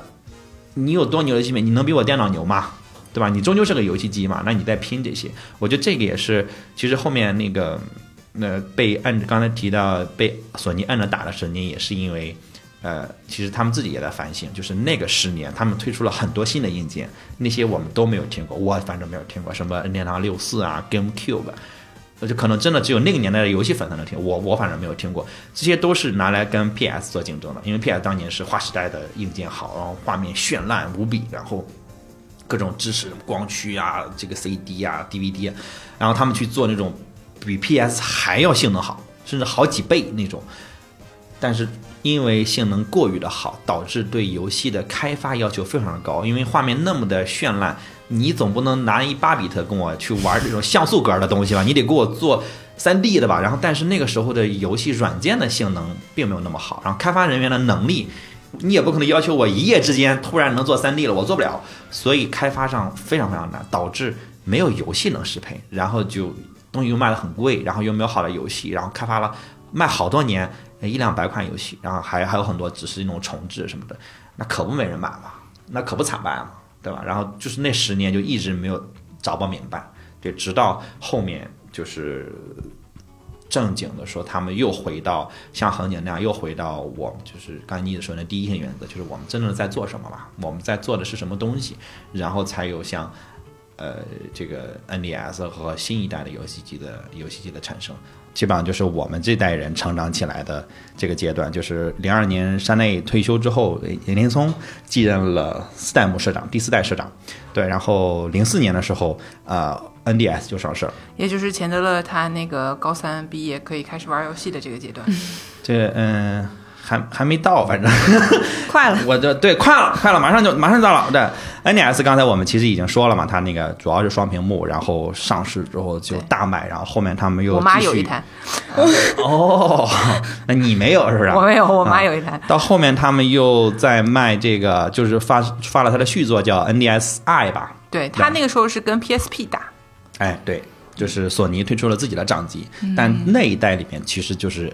Speaker 1: 你有多牛的芯片？你能比我电脑牛吗？对吧？你终究是个游戏机嘛，那你在拼这些，我觉得这个也是，其实后面那个，那被按刚才提到被索尼按着打的十年，也是因为，呃，其实他们自己也在反省，就是那个十年，他们推出了很多新的硬件，那些我们都没有听过，我反正没有听过，什么任天堂六四啊，GameCube。就可能真的只有那个年代的游戏粉才能听，我我反正没有听过，这些都是拿来跟 PS 做竞争的，因为 PS 当年是划时代的硬件好，然后画面绚烂无比，然后各种支持光驱啊，这个 CD 啊、DVD 啊，然后他们去做那种比 PS 还要性能好，甚至好几倍那种，但是因为性能过于的好，导致对游戏的开发要求非常的高，因为画面那么的绚烂。你总不能拿一八比特跟我去玩这种像素格的东西吧？你得给我做三 D 的吧？然后，但是那个时候的游戏软件的性能并没有那么好，然后开发人员的能力，你也不可能要求我一夜之间突然能做三 D 了，我做不了，所以开发上非常非常难，导致没有游戏能适配，然后就东西又卖的很贵，然后又没有好的游戏，然后开发了卖好多年，一两百款游戏，然后还还有很多只是那种重置什么的，那可不没人买嘛，那可不惨败嘛，对吧？然后就是那十年就一直没有找不明白，对，直到后面就是正经的说，他们又回到像恒景那样，又回到我们就是刚才妮子说的第一性原则，就是我们真正在做什么嘛？我们在做的是什么东西？然后才有像呃这个 NDS 和新一代的游戏机的游戏机的产生。基本上就是我们这代人成长起来的这个阶段，就是零二年山内退休之后，严林聪继任了四代目社长，第四代社长。对，然后零四年的时候，呃，NDS 就上市了。
Speaker 3: 也就是钱德勒他那个高三毕业可以开始玩游戏的这个阶段。
Speaker 1: 这嗯。还还没到，反正
Speaker 2: 快了，
Speaker 1: 我就对快了，快了，马上就马上到了。对，NDS 刚才我们其实已经说了嘛，它那个主要是双屏幕，然后上市之后就大卖，然后后面他们又
Speaker 3: 我妈有一台，
Speaker 1: 哦，那你没有是不是？
Speaker 3: 我没有，我妈有一台。
Speaker 1: 到后面他们又在卖这个，就是发发了他的续作叫 NDSi 吧？
Speaker 3: 对他那个时候是跟 PSP 打，
Speaker 1: 哎，对，就是索尼推出了自己的掌机，但那一代里面其实就是。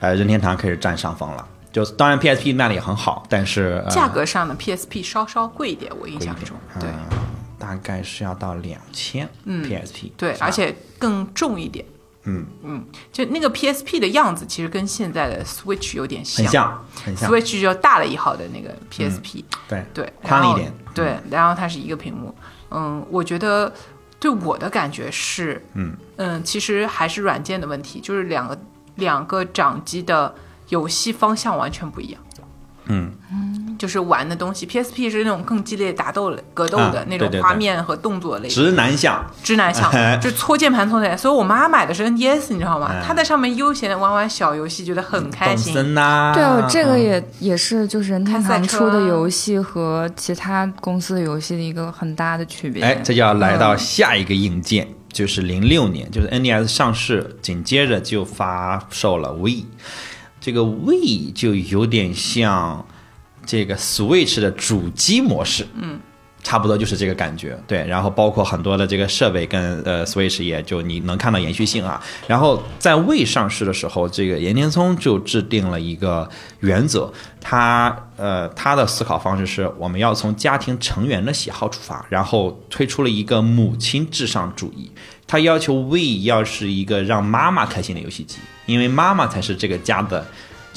Speaker 1: 呃，任天堂开始占上风了。就当然，PSP 卖的也很好，但是
Speaker 3: 价格上的 PSP 稍稍贵一点，我印象中，对，
Speaker 1: 大概是要到两千。
Speaker 3: 嗯
Speaker 1: ，PSP
Speaker 3: 对，而且更重一点。
Speaker 1: 嗯
Speaker 3: 嗯，就那个 PSP 的样子，其实跟现在的 Switch 有点像，
Speaker 1: 很像，很像。
Speaker 3: Switch 就大了一号的那个 PSP，
Speaker 1: 对
Speaker 3: 对，
Speaker 1: 宽了一点。
Speaker 3: 对，然后它是一个屏幕。嗯，我觉得对我的感觉是，
Speaker 1: 嗯
Speaker 3: 嗯，其实还是软件的问题，就是两个。两个掌机的游戏方向完全不一样，
Speaker 1: 嗯
Speaker 3: 嗯，就是玩的东西，PSP 是那种更激烈打斗、格斗的那种画面和动作类，
Speaker 1: 直男向，
Speaker 3: 直男向，就搓键盘搓起来。所以我妈买的是 NDS，你知道吗？她在上面悠闲的玩玩小游戏，觉得很开心。
Speaker 2: 对哦，这个也也是就是任天堂出的游戏和其他公司的游戏的一个很大的区别。
Speaker 1: 哎，这就要来到下一个硬件。就是零六年，就是 NDS 上市，紧接着就发售了 We，这个 We 就有点像这个 Switch 的主机模式，
Speaker 3: 嗯。
Speaker 1: 差不多就是这个感觉，对，然后包括很多的这个设备跟呃，Switch 也就你能看到延续性啊。然后在未上市的时候，这个岩田聪就制定了一个原则，他呃他的思考方式是我们要从家庭成员的喜好出发，然后推出了一个母亲至上主义，他要求 We 要是一个让妈妈开心的游戏机，因为妈妈才是这个家的。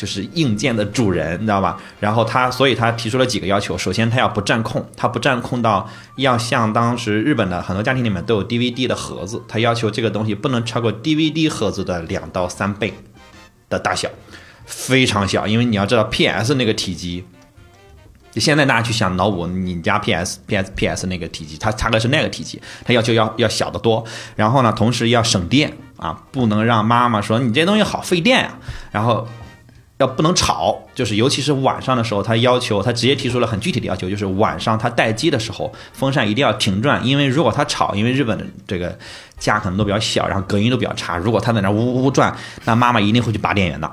Speaker 1: 就是硬件的主人，你知道吧？然后他，所以他提出了几个要求。首先，他要不占空，他不占空到要像当时日本的很多家庭里面都有 DVD 的盒子，他要求这个东西不能超过 DVD 盒子的两到三倍的大小，非常小。因为你要知道 PS 那个体积，现在大家去想脑补你家 PS PS PS 那个体积，它差的是那个体积，他要求要要小得多。然后呢，同时要省电啊，不能让妈妈说你这东西好费电啊。然后。要不能吵，就是尤其是晚上的时候，他要求他直接提出了很具体的要求，就是晚上他待机的时候，风扇一定要停转，因为如果他吵，因为日本的这个家可能都比较小，然后隔音都比较差，如果他在那呜呜呜转，那妈妈一定会去拔电源的。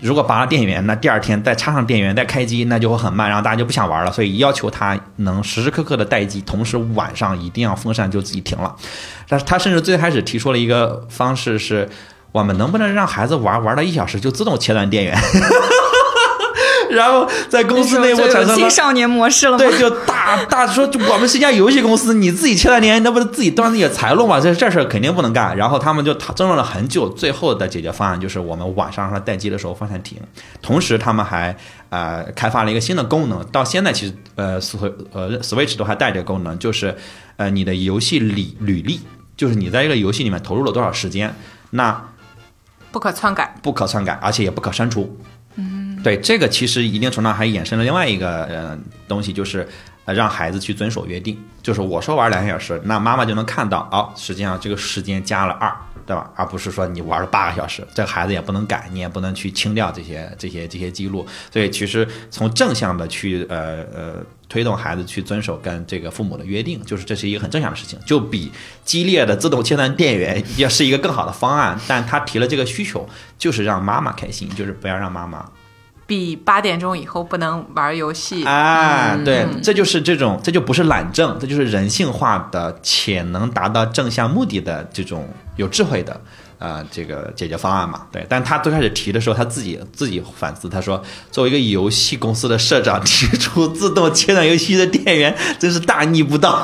Speaker 1: 如果拔了电源，那第二天再插上电源再开机，那就会很慢，然后大家就不想玩了。所以要求他能时时刻刻的待机，同时晚上一定要风扇就自己停了。但是他甚至最开始提出了一个方式是。我们能不能让孩子玩玩到一小时就自动切断电源？然后在公司内部产生了
Speaker 2: 青少年模式了吗？
Speaker 1: 对，就大大说我们是一家游戏公司，你自己切断电源，那不是自己断自己的财路吗？这这事儿肯定不能干。然后他们就争论了很久，最后的解决方案就是我们晚上让他待机的时候风扇停。同时，他们还呃开发了一个新的功能，到现在其实呃 Switch 呃 Switch 都还带这个功能，就是呃你的游戏履履历，就是你在这个游戏里面投入了多少时间，那。
Speaker 3: 不可篡改，
Speaker 1: 不可篡改，而且也不可删除。
Speaker 2: 嗯，
Speaker 1: 对，这个其实一定程度上还衍生了另外一个呃东西，就是呃让孩子去遵守约定。就是我说玩两个小时，那妈妈就能看到，哦，实际上这个时间加了二，对吧？而不是说你玩了八个小时，这个孩子也不能改，你也不能去清掉这些这些这些记录。所以其实从正向的去呃呃。推动孩子去遵守跟这个父母的约定，就是这是一个很正向的事情，就比激烈的自动切断电源要是一个更好的方案。但他提了这个需求，就是让妈妈开心，就是不要让妈妈
Speaker 3: 比八点钟以后不能玩游戏
Speaker 1: 啊。对，这就是这种，这就不是懒政，这就是人性化的且能达到正向目的的这种有智慧的呃这个解决方案嘛。对，但他最开始提的时候，他自己自己反思，他说作为一个游戏公司的社长提出自动切断游戏的电源，真是大逆不道。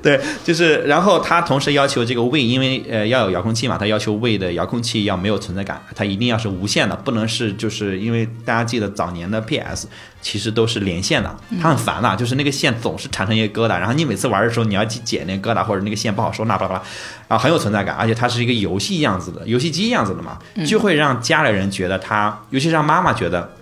Speaker 1: 对，就是，然后他同时要求这个位，因为呃要有遥控器嘛，他要求位的遥控器要没有存在感，它一定要是无线的，不能是就是因为大家记得早年的 PS 其实都是连线的，它很烦的，就是那个线总是产生一个疙瘩，然后你每次玩的时候你要去解那个疙瘩，或者那个线不好收纳，巴拉巴拉，啊很有存在感，而且它是一个游戏样子的游戏机样子的嘛，就会让家里人觉得他，尤其让妈妈觉得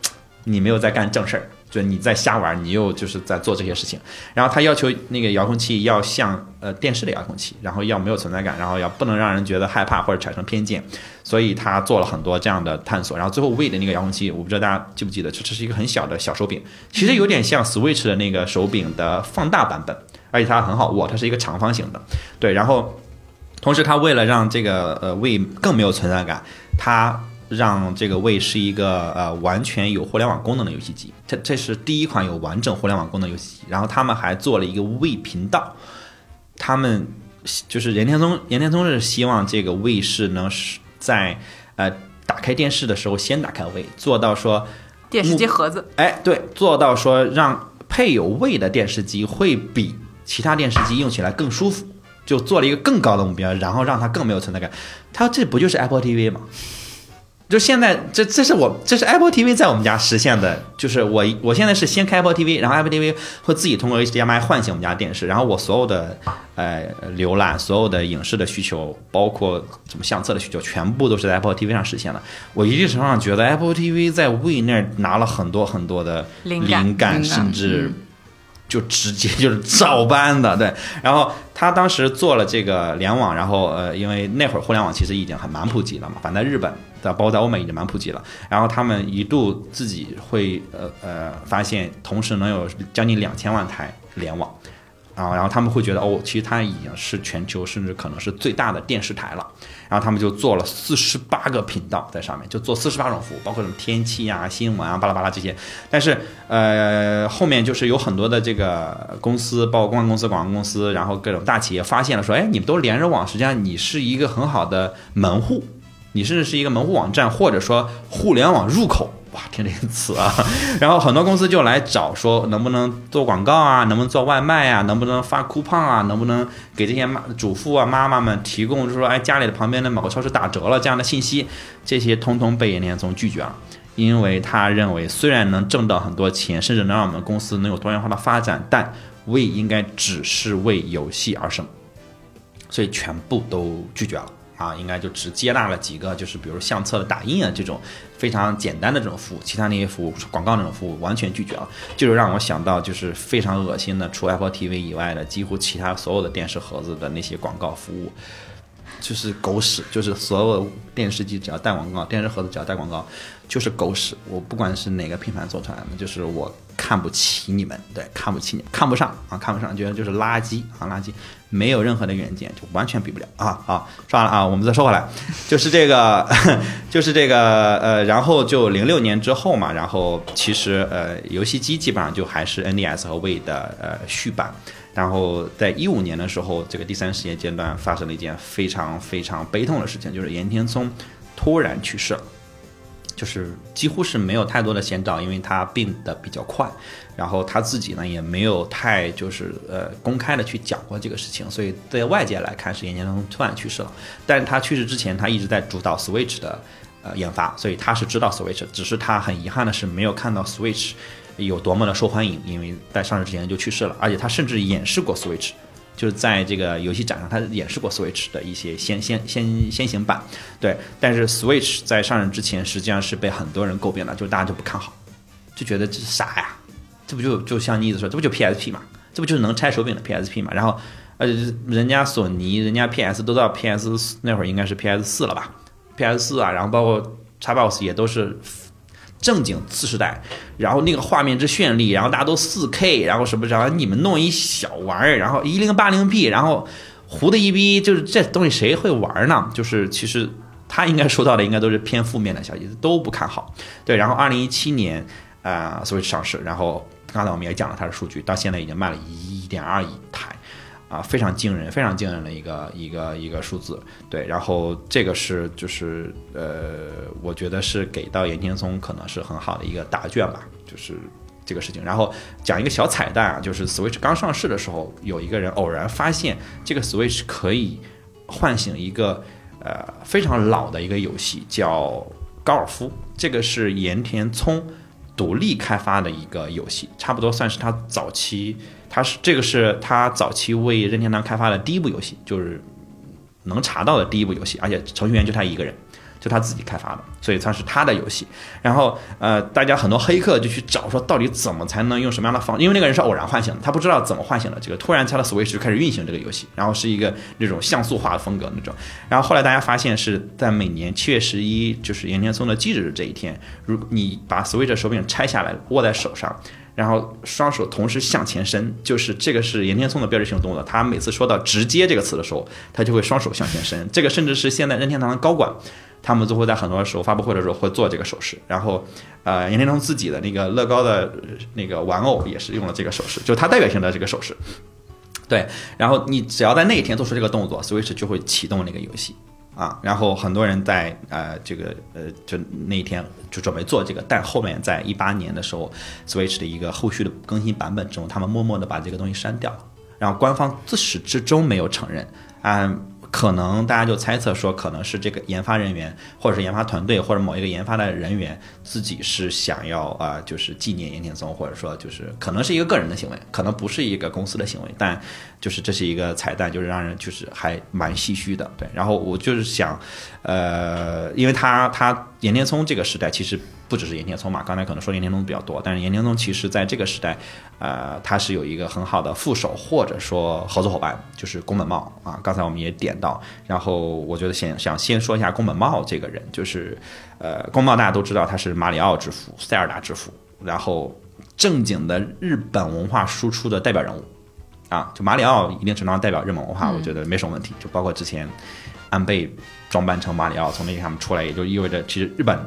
Speaker 1: 你没有在干正事儿。就你在瞎玩，你又就是在做这些事情。然后他要求那个遥控器要像呃电视的遥控器，然后要没有存在感，然后要不能让人觉得害怕或者产生偏见。所以他做了很多这样的探索。然后最后 w 的那个遥控器，我不知道大家记不记得，这这是一个很小的小手柄，其实有点像 Switch 的那个手柄的放大版本，而且它很好握，它是一个长方形的。对，然后同时他为了让这个呃 w 更没有存在感，他。让这个位是一个呃完全有互联网功能的游戏机，这这是第一款有完整互联网功能游戏机。然后他们还做了一个 V 频道，他们就是任天宗，任天宗是希望这个 V 是能是在呃打开电视的时候先打开 V，，做到说
Speaker 3: 电视机盒子，
Speaker 1: 哎对，做到说让配有 V 的电视机会比其他电视机用起来更舒服，就做了一个更高的目标，然后让它更没有存在感。它这不就是 Apple TV 吗？就现在，这这是我这是 Apple TV 在我们家实现的，就是我我现在是先开 Apple TV，然后 Apple TV 会自己通过 HDMI 唤醒我们家电视，然后我所有的呃浏览、所有的影视的需求，包括什么相册的需求，全部都是在 Apple TV 上实现的。我一定程度上觉得 Apple TV 在 We 那儿拿了很多很多的
Speaker 3: 灵感
Speaker 1: 灵感，甚至。就直接就是照搬的，对。然后他当时做了这个联网，然后呃，因为那会儿互联网其实已经很蛮普及了嘛，反正在日本的，包括在欧美已经蛮普及了。然后他们一度自己会呃呃发现，同时能有将近两千万台联网。啊，然后他们会觉得哦，其实它已经是全球甚至可能是最大的电视台了。然后他们就做了四十八个频道在上面，就做四十八种服务，包括什么天气啊、新闻啊、巴拉巴拉这些。但是呃，后面就是有很多的这个公司，包括公关公司、广告公司，然后各种大企业发现了说，哎，你们都连着网，实际上你是一个很好的门户，你甚至是一个门户网站，或者说互联网入口。哇，听这个词啊，然后很多公司就来找说，能不能做广告啊，能不能做外卖啊，能不能发 coupon 啊，能不能给这些妈主妇啊、妈妈们提供，就是说，哎，家里的旁边的某个超市打折了这样的信息，这些通通被严天聪拒绝了，因为他认为虽然能挣到很多钱，甚至能让我们公司能有多元化的发展，但为应该只是为游戏而生，所以全部都拒绝了。啊，应该就只接纳了几个，就是比如相册的打印啊这种非常简单的这种服务，其他那些服务，广告那种服务完全拒绝了。就是让我想到，就是非常恶心的，除 Apple TV 以外的，几乎其他所有的电视盒子的那些广告服务，就是狗屎，就是所有电视机只要带广告，电视盒子只要带广告，就是狗屎。我不管是哪个品牌做出来的，就是我看不起你们，对，看不起你，看不上啊，看不上，觉得就是垃圾啊，垃圾。没有任何的远见，就完全比不了啊！好，说完了啊，我们再说回来，就是这个，就是这个，呃，然后就零六年之后嘛，然后其实呃，游戏机基本上就还是 NDS 和 w 的呃续版，然后在一五年的时候，这个第三世界阶段发生了一件非常非常悲痛的事情，就是岩田聪突然去世了。就是几乎是没有太多的先兆，因为他病得比较快，然后他自己呢也没有太就是呃公开的去讲过这个事情，所以在外界来看是岩田聪突然去世了。但是他去世之前，他一直在主导 Switch 的呃研发，所以他是知道 Switch，只是他很遗憾的是没有看到 Switch 有多么的受欢迎，因为在上市之前就去世了，而且他甚至演示过 Switch。就是在这个游戏展上，他演示过 Switch 的一些先先先先行版，对。但是 Switch 在上任之前，实际上是被很多人诟病的，就是大家就不看好，就觉得这是啥呀？这不就就像妮子说，这不就 PSP 嘛？这不就是能拆手柄的 PSP 嘛？然后，呃，人家索尼、人家 PS 都到 PS 那会儿应该是 PS 四了吧？PS 四啊，然后包括 Xbox 也都是。正经次时代，然后那个画面之绚丽，然后大家都四 K，然后什么，然后你们弄一小玩意儿，然后一零八零 P，然后糊的一逼，就是这东西谁会玩呢？就是其实他应该收到的应该都是偏负面的消息，都不看好。对，然后二零一七年啊，Switch 上市，然后刚才我们也讲了它的数据，到现在已经卖了一点二亿台，啊，非常惊人，非常惊人的一个一个一个数字。对，然后这个是就是呃，我觉得是给到岩田聪可能是很好的一个答卷吧，就是这个事情。然后讲一个小彩蛋啊，就是 Switch 刚上市的时候，有一个人偶然发现这个 Switch 可以唤醒一个呃非常老的一个游戏，叫高尔夫。这个是岩田聪独立开发的一个游戏，差不多算是他早期。他是这个是他早期为任天堂开发的第一部游戏，就是能查到的第一部游戏，而且程序员就他一个人，就他自己开发的，所以算是他的游戏。然后呃，大家很多黑客就去找说，到底怎么才能用什么样的方？因为那个人是偶然唤醒的，他不知道怎么唤醒的。这个突然他的 Switch 就开始运行这个游戏，然后是一个那种像素化的风格那种。然后后来大家发现是在每年七月十一，就是岩田聪的忌日这一天，如你把 Switch 手柄拆下来握在手上。然后双手同时向前伸，就是这个是岩田聪的标志性动作。他每次说到“直接”这个词的时候，他就会双手向前伸。这个甚至是现在任天堂的高管，他们都会在很多时候发布会的时候会做这个手势。然后，呃，岩田聪自己的那个乐高的那个玩偶也是用了这个手势，就他代表性的这个手势。对，然后你只要在那一天做出这个动作，Switch 就会启动那个游戏。啊，然后很多人在呃这个呃就那一天就准备做这个，但后面在一八年的时候，Switch 的一个后续的更新版本中，他们默默的把这个东西删掉了，然后官方自始至终没有承认，啊。可能大家就猜测说，可能是这个研发人员，或者是研发团队，或者某一个研发的人员自己是想要啊，就是纪念岩田松，或者说就是可能是一个个人的行为，可能不是一个公司的行为，但就是这是一个彩蛋，就是让人就是还蛮唏嘘的。对，然后我就是想，呃，因为他他岩田聪这个时代其实。不只是岩田聪嘛，刚才可能说岩田聪比较多，但是岩田聪其实在这个时代，呃，他是有一个很好的副手或者说合作伙伴，就是宫本茂啊。刚才我们也点到，然后我觉得先想先说一下宫本茂这个人，就是呃，宫茂大家都知道他是马里奥之父、塞尔达之父，然后正经的日本文化输出的代表人物啊，就马里奥一定程度上代表日本文化，我觉得没什么问题。就包括之前安倍装扮成马里奥从那个上面出来，也就意味着其实日本。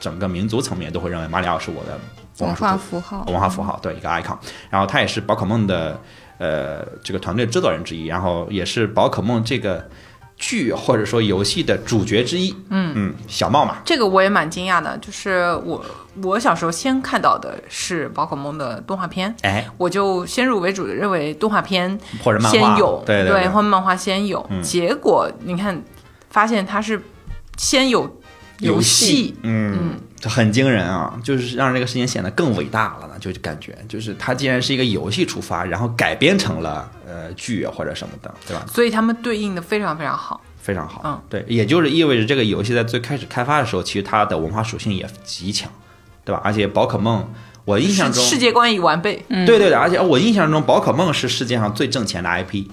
Speaker 1: 整个民族层面都会认为马里奥是我的
Speaker 2: 文化符号，
Speaker 1: 文化符号对一个 icon。然后他也是宝可梦的呃这个团队制作人之一，然后也是宝可梦这个剧或者说游戏的主角之一。嗯嗯，小茂嘛，
Speaker 3: 这个我也蛮惊讶的，就是我我小时候先看到的是宝可梦的动画片，
Speaker 1: 哎，
Speaker 3: 我就先入为主的认为动画片
Speaker 1: 或者漫
Speaker 3: 画先有，
Speaker 1: 对对，
Speaker 3: 或者漫画先有。结果你看，发现它是先有。游戏，
Speaker 1: 嗯，很惊人啊，就是让这个事情显得更伟大了呢，就感觉就是它既然是一个游戏出发，然后改编成了呃剧或者什么的，对吧？
Speaker 3: 所以他们对应的非常非常好，
Speaker 1: 非常好，
Speaker 3: 嗯，
Speaker 1: 对，也就是意味着这个游戏在最开始开发的时候，其实它的文化属性也极强，对吧？而且宝可梦，我印象中
Speaker 3: 世界观已完备，
Speaker 1: 对对对，而且我印象中宝可梦是世界上最挣钱的 IP。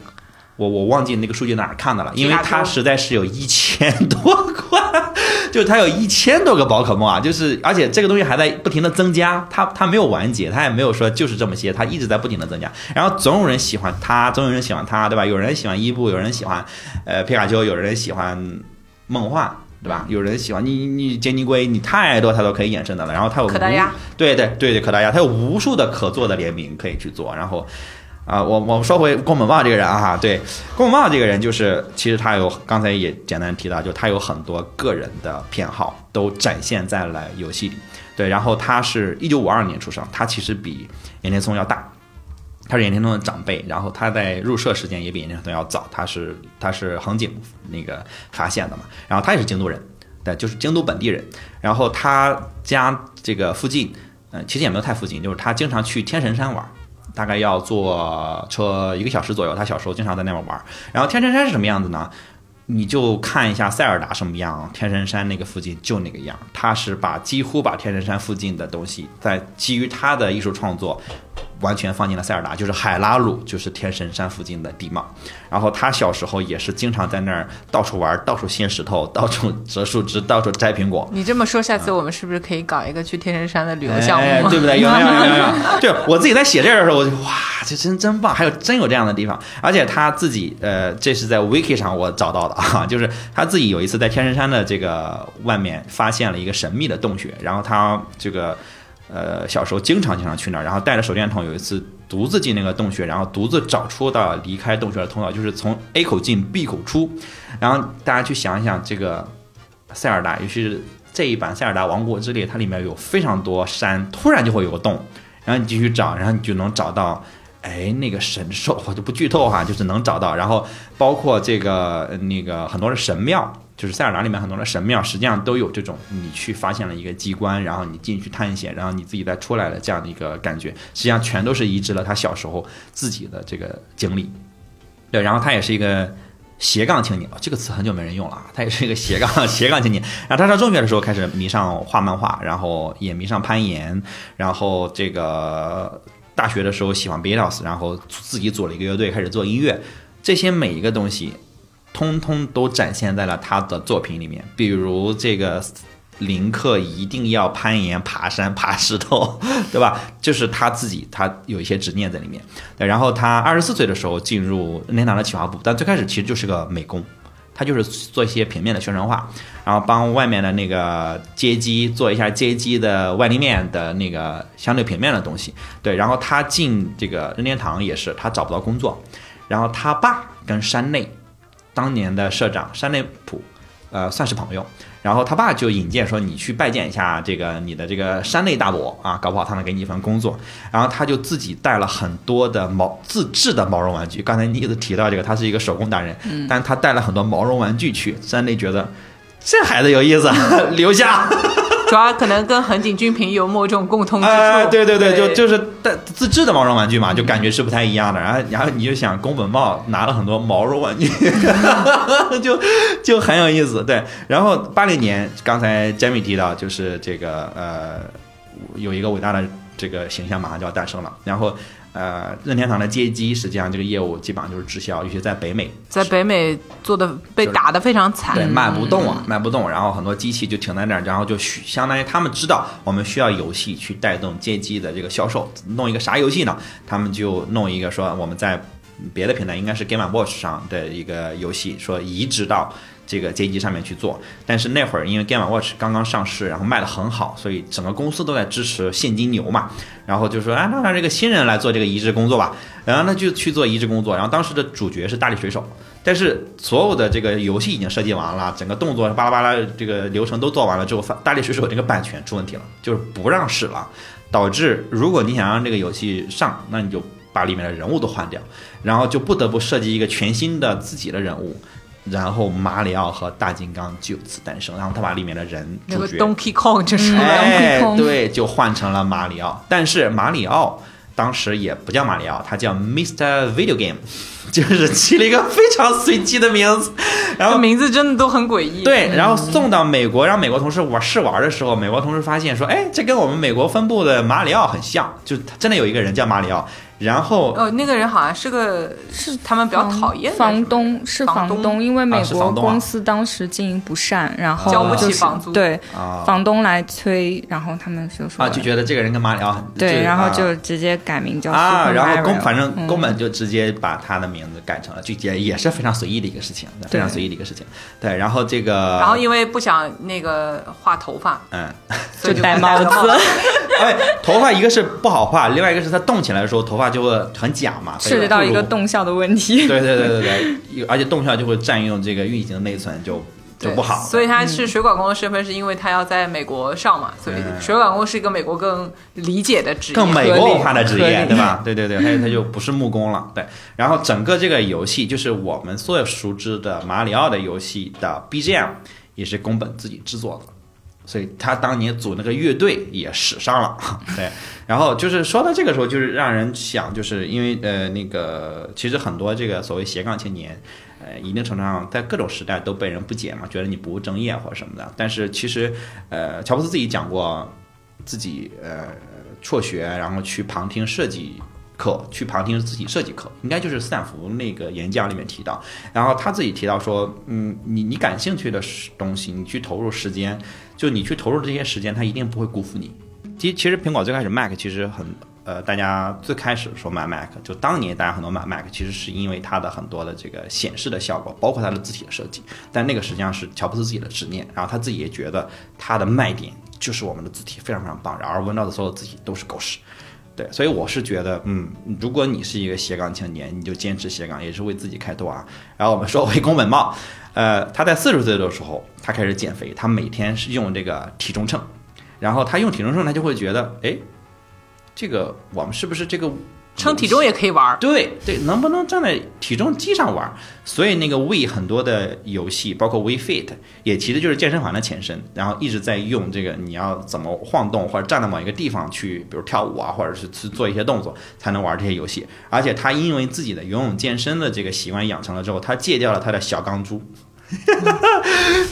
Speaker 1: 我我忘记那个数据哪儿看的了，因为它实在是有一千多款，就它有一千多个宝可梦啊，就是而且这个东西还在不停的增加，它它没有完结，它也没有说就是这么些，它一直在不停的增加，然后总有人喜欢它，总有人喜欢它，对吧？有人喜欢伊布，有人喜欢呃皮卡丘，有人喜欢梦幻，对吧？有人喜欢你你杰尼龟，你太多它都可以衍生的了，然后它有
Speaker 3: 可达鸭，
Speaker 1: 对对对对可达鸭，它有无数的可做的联名可以去做，然后。啊，我我们说回宫本茂这个人啊，对，宫本茂这个人就是，其实他有刚才也简单提到，就他有很多个人的偏好都展现在了游戏里，对，然后他是一九五二年出生，他其实比岩田聪要大，他是岩田聪的长辈，然后他在入社时间也比岩田聪要早，他是他是横井那个发现的嘛，然后他也是京都人，对，就是京都本地人，然后他家这个附近，嗯，其实也没有太附近，就是他经常去天神山玩。大概要坐车一个小时左右。他小时候经常在那边玩。然后天山山是什么样子呢？你就看一下塞尔达什么样，天神山那个附近就那个样。他是把几乎把天神山附近的东西，在基于他的艺术创作。完全放进了塞尔达，就是海拉鲁，就是天神山附近的地貌。然后他小时候也是经常在那儿到处玩，到处掀石头，到处折树枝，到处摘苹果。
Speaker 3: 你这么说，下次我们是不是可以搞一个去天神山的旅游项目？
Speaker 1: 对不对？有有有有有。就 我自己在写这个的时候，我就哇，这真真棒！还有真有这样的地方。而且他自己，呃，这是在 Wiki 上我找到的 啊，就是他自己有一次在天神山的这个外面发现了一个神秘的洞穴，然后他这个。呃，小时候经常经常去那儿，然后带着手电筒，有一次独自进那个洞穴，然后独自找出到离开洞穴的通道，就是从 A 口进 B 口出。然后大家去想一想，这个塞尔达，尤其是这一版《塞尔达王国之列》，它里面有非常多山，突然就会有个洞，然后你继续找，然后你就能找到。哎，那个神兽我就不剧透哈，就是能找到，然后包括这个那个很多的神庙，就是塞尔达里面很多的神庙，实际上都有这种你去发现了一个机关，然后你进去探险，然后你自己再出来的这样的一个感觉，实际上全都是移植了他小时候自己的这个经历。对，然后他也是一个斜杠青年，这个词很久没人用了啊，他也是一个斜杠 斜杠青年。然后他上中学的时候开始迷上画漫画，然后也迷上攀岩，然后这个。大学的时候喜欢 Beatles，然后自己组了一个乐队，开始做音乐。这些每一个东西，通通都展现在了他的作品里面。比如这个林克一定要攀岩、爬山、爬石头，对吧？就是他自己，他有一些执念在里面。对然后他二十四岁的时候进入任天堂的企划部，但最开始其实就是个美工。他就是做一些平面的宣传画，然后帮外面的那个街机做一下街机的外立面的那个相对平面的东西。对，然后他进这个任天堂也是他找不到工作，然后他爸跟山内当年的社长山内普，呃，算是朋友。然后他爸就引荐说：“你去拜见一下这个你的这个山内大伯啊，搞不好他能给你一份工作。”然后他就自己带了很多的毛自制的毛绒玩具。刚才你一直提到这个，他是一个手工达人，但他带了很多毛绒玩具去。山内觉得这孩子有意思，留下。
Speaker 3: 主要可能跟横井军平有某种共通之处，
Speaker 1: 对对对，就就是带自制的毛绒玩具嘛，就感觉是不太一样的。然后然后你就想宫本茂拿了很多毛绒玩具，就就很有意思。对，然后八零年，刚才 Jamie 提到，就是这个呃，有一个伟大的这个形象马上就要诞生了，然后。呃，任天堂的街机实际上这个业务基本上就是滞销，尤其在北美，
Speaker 3: 在北美做的被打得非常惨，
Speaker 1: 对，卖不动啊，卖不动，然后很多机器就停在那儿，然后就需相当于他们知道我们需要游戏去带动街机的这个销售，弄一个啥游戏呢？他们就弄一个说我们在别的平台应该是 Game Watch 上的一个游戏，说移植到。这个街机上面去做，但是那会儿因为 Game Watch 刚刚上市，然后卖的很好，所以整个公司都在支持现金流嘛。然后就说，哎，那让这个新人来做这个移植工作吧。然后那就去做移植工作。然后当时的主角是大力水手，但是所有的这个游戏已经设计完了，整个动作巴拉巴拉这个流程都做完了之后，大力水手这个版权出问题了，就是不让使了，导致如果你想让这个游戏上，那你就把里面的人物都换掉，然后就不得不设计一个全新的自己的人物。然后马里奥和大金刚就此诞生，然后他把里面的人主角
Speaker 3: Donkey Kong 就是，
Speaker 1: 哎，对，就换成了马里奥。但是马里奥当时也不叫马里奥，他叫 Mr. Video Game，就是起了一个非常随机的名字。然后
Speaker 3: 名字真的都很诡异。
Speaker 1: 对，然后送到美国，让美国同事玩试玩的时候，美国同事发现说，哎，这跟我们美国分部的马里奥很像，就真的有一个人叫马里奥。然后，
Speaker 3: 哦，那个人好像是个是他们比较讨厌
Speaker 2: 房东，是房东，因为美国公司当时经营不善，然后
Speaker 3: 交不起房租，
Speaker 2: 对，房东来催，然后他们就说
Speaker 1: 啊，就觉得这个人跟马里奥很
Speaker 2: 对，然后就直接改名叫
Speaker 1: 啊，然后公反正宫本就直接把他的名字改成了，就也也是非常随意的一个事情，非常随意的一个事情，对，然后这个，
Speaker 3: 然后因为不想那个画头发，
Speaker 1: 嗯，
Speaker 3: 就
Speaker 2: 戴帽子，
Speaker 1: 哎，头发一个是不好画，另外一个是他动起来的时候头发。就会很假嘛，
Speaker 2: 涉及到一个动效的问题。
Speaker 1: 对对对对对，而且动效就会占用这个运行内存，就就不好。
Speaker 3: 所以他是水管工的身份，是因为他要在美国上嘛，所以水管工是一个美国更理解的职业，
Speaker 1: 更美国文化的职业，对吧？对 对对，他他就不是木工了。对，然后整个这个游戏就是我们所有熟知的马里奥的游戏的 BGM 也是宫本自己制作的。所以他当年组那个乐队也使上了，对。然后就是说到这个时候，就是让人想，就是因为呃那个，其实很多这个所谓斜杠青年，呃，一定程度上在各种时代都被人不解嘛，觉得你不务正业或者什么的。但是其实，呃，乔布斯自己讲过，自己呃辍学，然后去旁听设计。课去旁听自己设计课，应该就是斯坦福那个演讲里面提到，然后他自己提到说，嗯，你你感兴趣的东西，你去投入时间，就你去投入这些时间，他一定不会辜负你。其其实苹果最开始 Mac 其实很，呃，大家最开始说买 Mac，就当年大家很多买 Mac，其实是因为它的很多的这个显示的效果，包括它的字体的设计，但那个实际上是乔布斯自己的执念，然后他自己也觉得它的卖点就是我们的字体非常非常棒，然而 Windows 所有字体都是狗屎。对，所以我是觉得，嗯，如果你是一个斜杠青年，你就坚持斜杠，也是为自己开脱啊。然后我们说回宫本茂，呃，他在四十岁的时候，他开始减肥，他每天是用这个体重秤，然后他用体重秤，他就会觉得，哎，这个我们是不是这个
Speaker 3: 称体重也可以玩。
Speaker 1: 对对，能不能站在体重机上玩？所以那个 We 很多的游戏，包括 We Fit，也其实就是健身房的前身。然后一直在用这个，你要怎么晃动或者站在某一个地方去，比如跳舞啊，或者是去做一些动作，才能玩这些游戏。而且他因为自己的游泳健身的这个习惯养成了之后，他戒掉了他的小钢珠。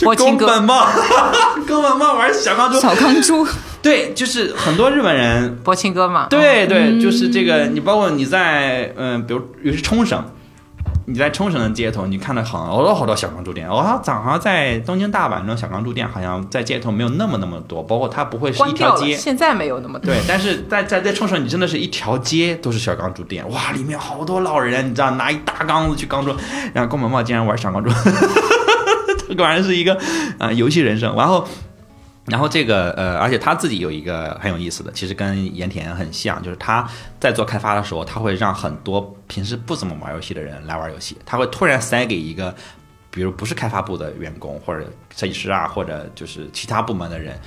Speaker 3: 波青哥
Speaker 1: 宫本茂，宫本茂玩小钢珠，
Speaker 2: 小钢珠，
Speaker 1: 对，就是很多日本人。
Speaker 3: 波青哥嘛，
Speaker 1: 对对，就是这个，你包括你在嗯，比如尤其是冲绳，你在冲绳的街头，你看到好多好多小钢珠店。我好像好像在东京、大阪那种小钢珠店，好像在街头没有那么那么多，包括它不会是一条街。
Speaker 3: 现在没有那么多。
Speaker 1: 对，但是在在在冲绳，你真的是一条街都是小钢珠店，哇，里面好多老人，你知道，拿一大缸子去钢珠，然后宫本茂竟然玩小钢珠，这果然是一个啊、呃游戏人生。然后，然后这个呃，而且他自己有一个很有意思的，其实跟盐田很像，就是他在做开发的时候，他会让很多平时不怎么玩游戏的人来玩游戏，他会突然塞给一个。比如不是开发部的员工或者设计师啊，或者就是其他部门的人，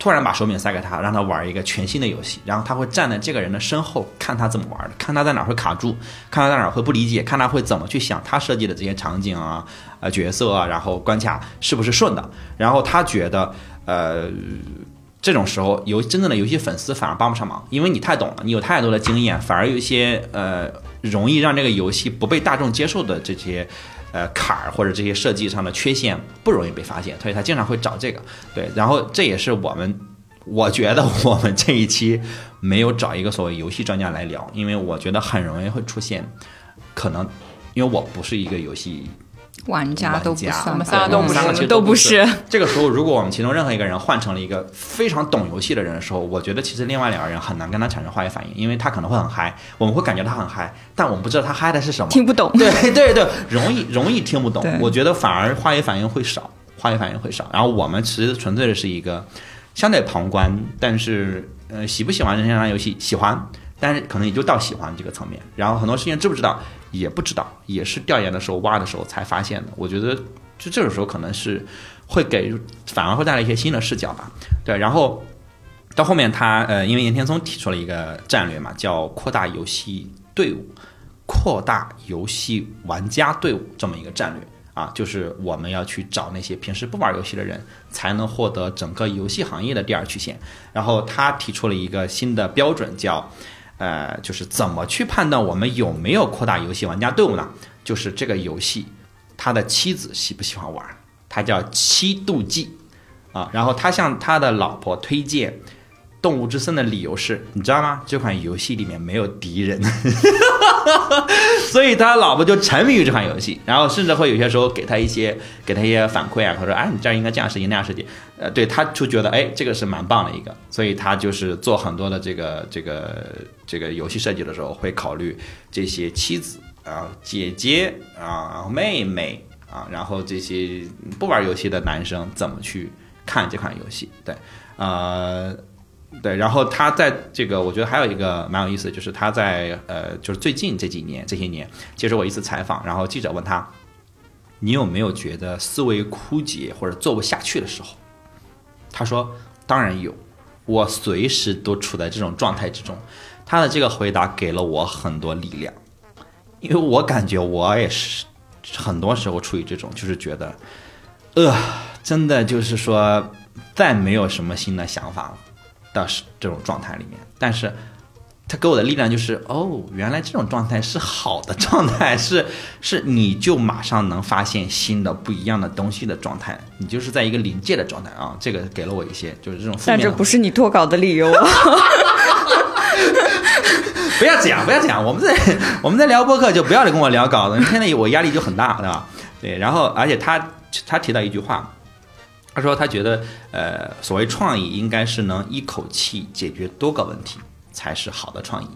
Speaker 1: 突然把手柄塞给他，让他玩一个全新的游戏，然后他。会站在这个人的身后看他。怎么玩的，看他在哪会卡住，看他。在哪会不理解，看他。会怎么去想他。设计的这些场景啊、呃角色啊，然后关卡是不是顺的，然后他。觉得呃。这种时候，游真正的游戏粉丝反而帮不上忙，因为你太懂了，你有太多的经验，反而有一些呃容易让这个游戏不被大众接受的这些呃坎儿或者这些设计上的缺陷不容易被发现，所以他经常会找这个。对，然后这也是我们我觉得我们这一期没有找一个所谓游戏专家来聊，因为我觉得很容易会出现可能，因为我不是一个游戏
Speaker 2: 玩家都不算吧，
Speaker 3: 我们仨都不是
Speaker 1: 我们三个
Speaker 2: 都
Speaker 1: 不
Speaker 2: 是。
Speaker 1: 这个时候，如果我们其中任何一个人换成了一个非常懂游戏的人的时候，我觉得其实另外两个人很难跟他产生化学反应，因为他可能会很嗨，我们会感觉他很嗨，但我们不知道他嗨的是什么。
Speaker 2: 听不懂。
Speaker 1: 对 对对，容易容易听不懂。我觉得反而化学反应会少，化学反应会少。然后我们其实纯粹的是一个相对旁观，但是呃喜不喜欢任天堂游戏喜欢，但是可能也就到喜欢这个层面。然后很多事情知不知道也不知道，也是调研的时候挖的时候才发现的。我觉得就这种时候可能是会给反而会带来一些新的视角吧。对，然后。到后面他呃，因为岩田聪提出了一个战略嘛，叫扩大游戏队伍，扩大游戏玩家队伍这么一个战略啊，就是我们要去找那些平时不玩游戏的人，才能获得整个游戏行业的第二曲线。然后他提出了一个新的标准，叫呃，就是怎么去判断我们有没有扩大游戏玩家队伍呢？就是这个游戏他的妻子喜不喜欢玩，他叫七度计啊。然后他向他的老婆推荐。动物之森的理由是，你知道吗？这款游戏里面没有敌人，所以他老婆就沉迷于这款游戏，然后甚至会有些时候给他一些给他一些反馈啊，他说哎，你这儿应该这样设计那样设计，呃，对，他就觉得哎，这个是蛮棒的一个，所以他就是做很多的这个这个这个游戏设计的时候，会考虑这些妻子啊、姐姐啊、妹妹啊，然后这些不玩游戏的男生怎么去看这款游戏，对，呃。对，然后他在这个，我觉得还有一个蛮有意思，就是他在呃，就是最近这几年这些年接受过一次采访，然后记者问他，你有没有觉得思维枯竭或者做不下去的时候？他说，当然有，我随时都处在这种状态之中。他的这个回答给了我很多力量，因为我感觉我也是很多时候处于这种，就是觉得，呃，真的就是说，再没有什么新的想法了。的这种状态里面，但是他给我的力量就是，哦，原来这种状态是好的状态，是是你就马上能发现新的不一样的东西的状态，你就是在一个临界的状态啊，这个给了我一些就是这种。
Speaker 2: 但这不是你脱稿的理由啊！
Speaker 1: 不要这样，不要这样，我们在我们在聊播客就不要跟我聊稿子，现在我压力就很大，对吧？对，然后而且他他提到一句话。他说：“他觉得，呃，所谓创意应该是能一口气解决多个问题，才是好的创意，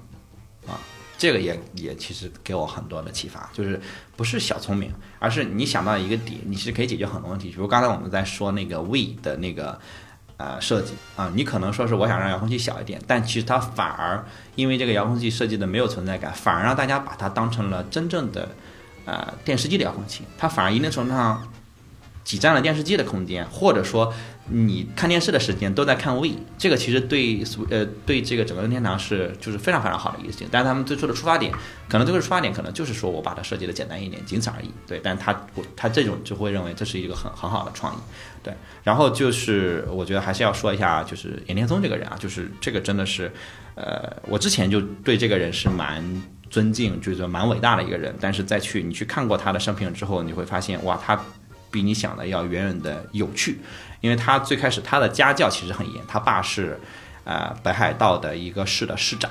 Speaker 1: 啊，这个也也其实给我很多的启发，就是不是小聪明，而是你想到一个点，你是可以解决很多问题。比如刚才我们在说那个 We 的那个呃设计啊，你可能说是我想让遥控器小一点，但其实它反而因为这个遥控器设计的没有存在感，反而让大家把它当成了真正的呃电视机的遥控器，它反而一定程度上挤占了电视机的空间，或者说你看电视的时间都在看 V，这个其实对呃对这个整个任天堂是就是非常非常好的一个事情。但是他们最初的出发点，可能最初的出发点可能就是说我把它设计的简单一点，仅此而已。对，但他我他这种就会认为这是一个很很好的创意。对，然后就是我觉得还是要说一下，就是岩田聪这个人啊，就是这个真的是，呃，我之前就对这个人是蛮尊敬，就是蛮伟大的一个人。但是再去你去看过他的生平之后，你会发现哇，他。比你想的要远远的有趣，因为他最开始他的家教其实很严，他爸是，呃北海道的一个市的市长，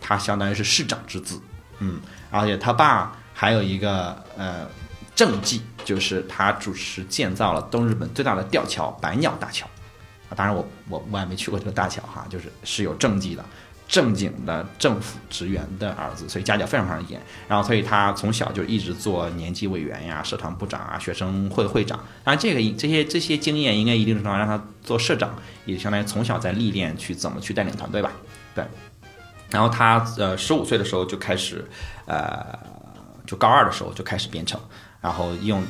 Speaker 1: 他相当于是市长之子，嗯，而且他爸还有一个呃政绩，就是他主持建造了东日本最大的吊桥百鸟大桥，啊，当然我我我也没去过这个大桥哈，就是是有政绩的。正经的政府职员的儿子，所以家教非常非常严。然后，所以他从小就一直做年级委员呀、社团部长啊、学生会会长。当然，这个这些这些经验应该一定程度上让他做社长，也相当于从小在历练去怎么去带领团队吧。对。然后他呃十五岁的时候就开始，呃，就高二的时候就开始编程，然后用。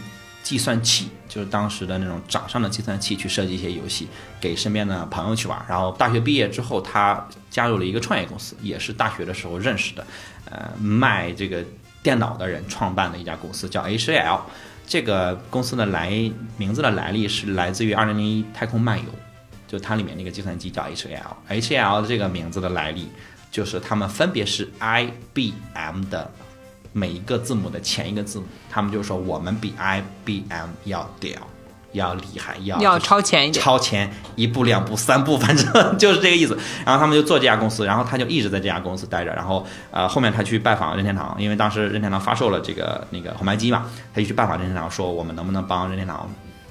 Speaker 1: 计算器就是当时的那种掌上的计算器，去设计一些游戏给身边的朋友去玩。然后大学毕业之后，他加入了一个创业公司，也是大学的时候认识的，呃，卖这个电脑的人创办的一家公司，叫 HAL。这个公司的来名字的来历是来自于《二零零一太空漫游》，就它里面那个计算机叫 HAL。HAL 的这个名字的来历，就是他们分别是 IBM 的。每一个字母的前一个字母，他们就说我们比 IBM 要屌，要厉害，要
Speaker 3: 要超前一点，
Speaker 1: 超前一步两步三步，反正就是这个意思。然后他们就做这家公司，然后他就一直在这家公司待着。然后呃，后面他去拜访任天堂，因为当时任天堂发售了这个那个红白机嘛，他就去拜访任天堂，说我们能不能帮任天堂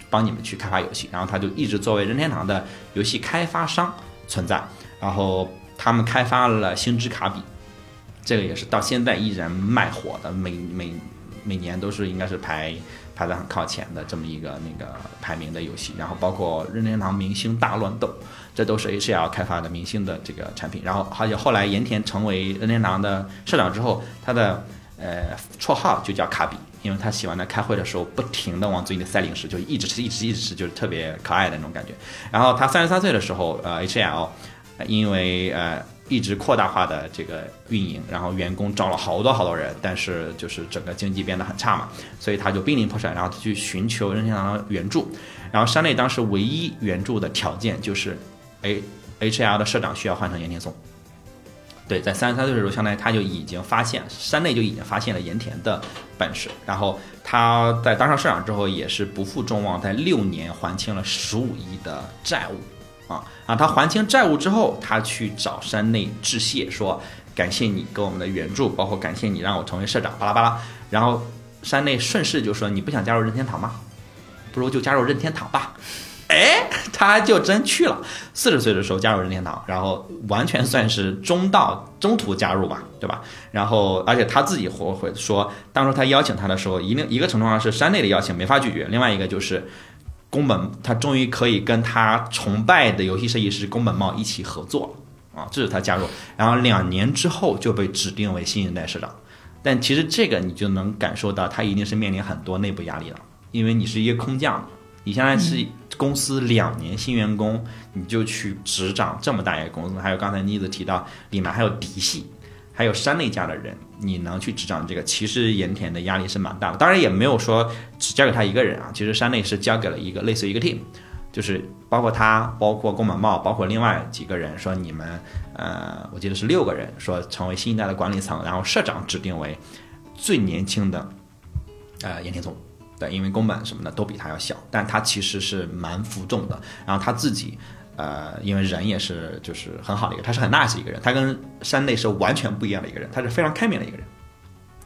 Speaker 1: 帮你们去开发游戏。然后他就一直作为任天堂的游戏开发商存在。然后他们开发了星之卡比。这个也是到现在依然卖火的，每每每年都是应该是排排在很靠前的这么一个那个排名的游戏。然后包括任天堂明星大乱斗，这都是 HL 开发的明星的这个产品。然后而且后来盐田成为任天堂的社长之后，他的呃绰号就叫卡比，因为他喜欢在开会的时候不停的往嘴里塞零食，就一直吃一直一直吃，就是特别可爱的那种感觉。然后他三十三岁的时候，呃 HL 因为呃。一直扩大化的这个运营，然后员工招了好多好多人，但是就是整个经济变得很差嘛，所以他就濒临破产，然后他去寻求任天堂的援助，然后山内当时唯一援助的条件就是，，A H L 的社长需要换成岩田松。对，在三十三岁的时候，相当于他就已经发现山内就已经发现了盐田的本事，然后他在当上社长之后也是不负众望，在六年还清了十五亿的债务。啊啊！他还清债务之后，他去找山内致谢，说感谢你给我们的援助，包括感谢你让我成为社长，巴拉巴拉。然后山内顺势就说：“你不想加入任天堂吗？不如就加入任天堂吧。”哎，他就真去了。四十岁的时候加入任天堂，然后完全算是中道中途加入吧，对吧？然后而且他自己活回说，当初他邀请他的时候，一定一个程度上是山内的邀请没法拒绝，另外一个就是。宫本他终于可以跟他崇拜的游戏设计师宫本茂一起合作了啊！这是他加入，然后两年之后就被指定为新一代社长。但其实这个你就能感受到，他一定是面临很多内部压力了，因为你是一个空降，你现在是公司两年新员工，你就去执掌这么大一个公司，还有刚才妮子提到里面还有嫡系。还有山内家的人，你能去执掌这个？其实盐田的压力是蛮大的，当然也没有说只交给他一个人啊。其实山内是交给了一个类似于一个 team，就是包括他，包括宫本茂，包括另外几个人，说你们，呃，我记得是六个人，说成为新一代的管理层，然后社长指定为最年轻的，呃，盐田总，对，因为宫本什么的都比他要小，但他其实是蛮服众的，然后他自己。呃，因为人也是就是很好的一个，他是很 nice 一个人，他跟山内是完全不一样的一个人，他是非常开明的一个人。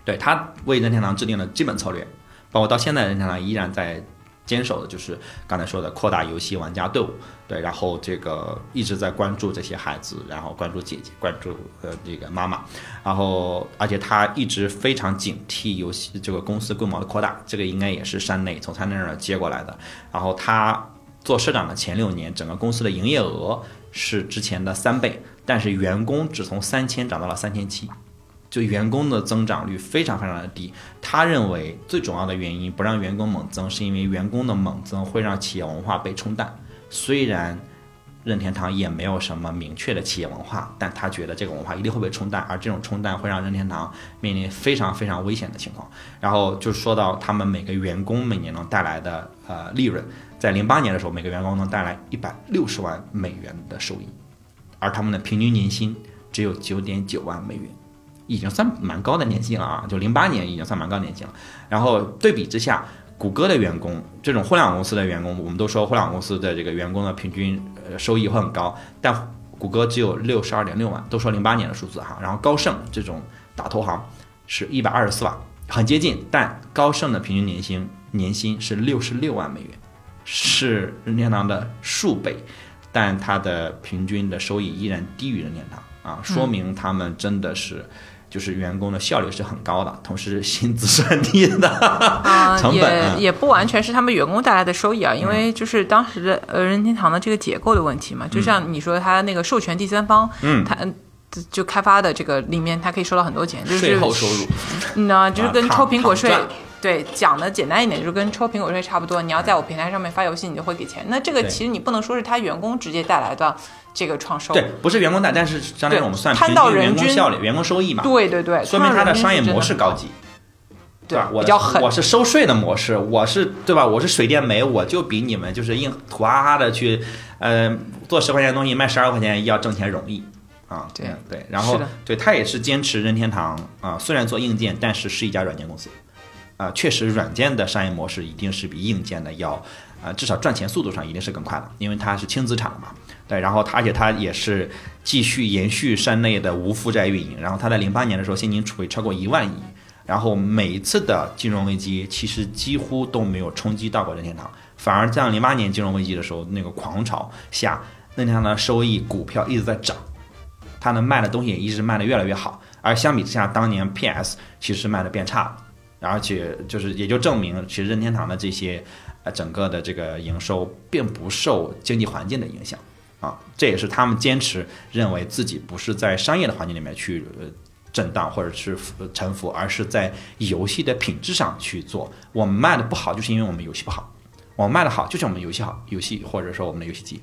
Speaker 1: 对他为任天堂制定了基本策略，包括到现在任天堂依然在坚守的就是刚才说的扩大游戏玩家队伍，对，然后这个一直在关注这些孩子，然后关注姐姐，关注呃这个妈妈，然后而且他一直非常警惕游戏这个公司规模的扩大，这个应该也是山内从他那儿接过来的，然后他。做社长的前六年，整个公司的营业额是之前的三倍，但是员工只从三千涨到了三千七，就员工的增长率非常非常的低。他认为最重要的原因不让员工猛增，是因为员工的猛增会让企业文化被冲淡。虽然任天堂也没有什么明确的企业文化，但他觉得这个文化一定会被冲淡，而这种冲淡会让任天堂面临非常非常危险的情况。然后就说到他们每个员工每年能带来的呃利润，在零八年的时候，每个员工能带来一百六十万美元的收益，而他们的平均年薪只有九点九万美元，已经算蛮高的年薪了啊！就零八年已经算蛮高年薪了。然后对比之下，谷歌的员工，这种互联网公司的员工，我们都说互联网公司的这个员工的平均呃收益会很高，但谷歌只有六十二点六万，都说零八年的数字哈。然后高盛这种大投行是一百二十四万，很接近，但高盛的平均年薪年薪是六十六万美元，是任天堂的数倍，但它的平均的收益依然低于任天堂。啊，说明他们真的是。就是员工的效率是很高的，同时薪资是很低的，
Speaker 3: 啊，
Speaker 1: 成本嗯。
Speaker 3: 也也不完全是他们员工带来的收益啊，因为就是当时的呃任天堂的这个结构的问题嘛，就像你说他那个授权第三方，
Speaker 1: 嗯。
Speaker 3: 他嗯就开发的这个里面，他可以收到很多钱，就是
Speaker 1: 税后收入。
Speaker 3: 嗯呢，就是跟
Speaker 1: 啊
Speaker 3: 抽苹果税对讲的简单一点，就是跟抽苹果税差不多。你要在我平台上面发游戏，你就会给钱。那这个其实你不能说是他员工直接带来的这个创收，
Speaker 1: 对，不是员工带，但是相当于我们算
Speaker 3: 摊
Speaker 1: 平均
Speaker 3: 到人均
Speaker 1: 员工效率、员工收益嘛，
Speaker 3: 对对对，
Speaker 1: 说明他的商业模式高
Speaker 3: 级，对
Speaker 1: 吧？我的
Speaker 3: 比较狠
Speaker 1: 我是收税的模式，我是对吧？我是水电煤，我就比你们就是硬土哈哈的去，呃，做十块钱的东西卖十二块钱要挣钱容易。啊，
Speaker 3: 对
Speaker 1: 嗯对，然后对他也是坚持任天堂啊，虽然做硬件，但是是一家软件公司，啊，确实软件的商业模式一定是比硬件的要，啊，至少赚钱速度上一定是更快的，因为它是轻资产的嘛，对，然后它而且它也是继续延续山内的无负债运营，然后它在零八年的时候现金储备超过一万亿，然后每一次的金融危机其实几乎都没有冲击到过任天堂，反而在零八年金融危机的时候那个狂潮下，任天堂的收益股票一直在涨。它能卖的东西也一直卖得越来越好，而相比之下，当年 PS 其实卖的变差了，而且就是也就证明，其实任天堂的这些呃整个的这个营收并不受经济环境的影响啊，这也是他们坚持认为自己不是在商业的环境里面去呃震荡或者是沉浮，而是在游戏的品质上去做。我们卖的不好，就是因为我们游戏不好；我们卖的好，就是我们游戏好，游戏或者说我们的游戏机。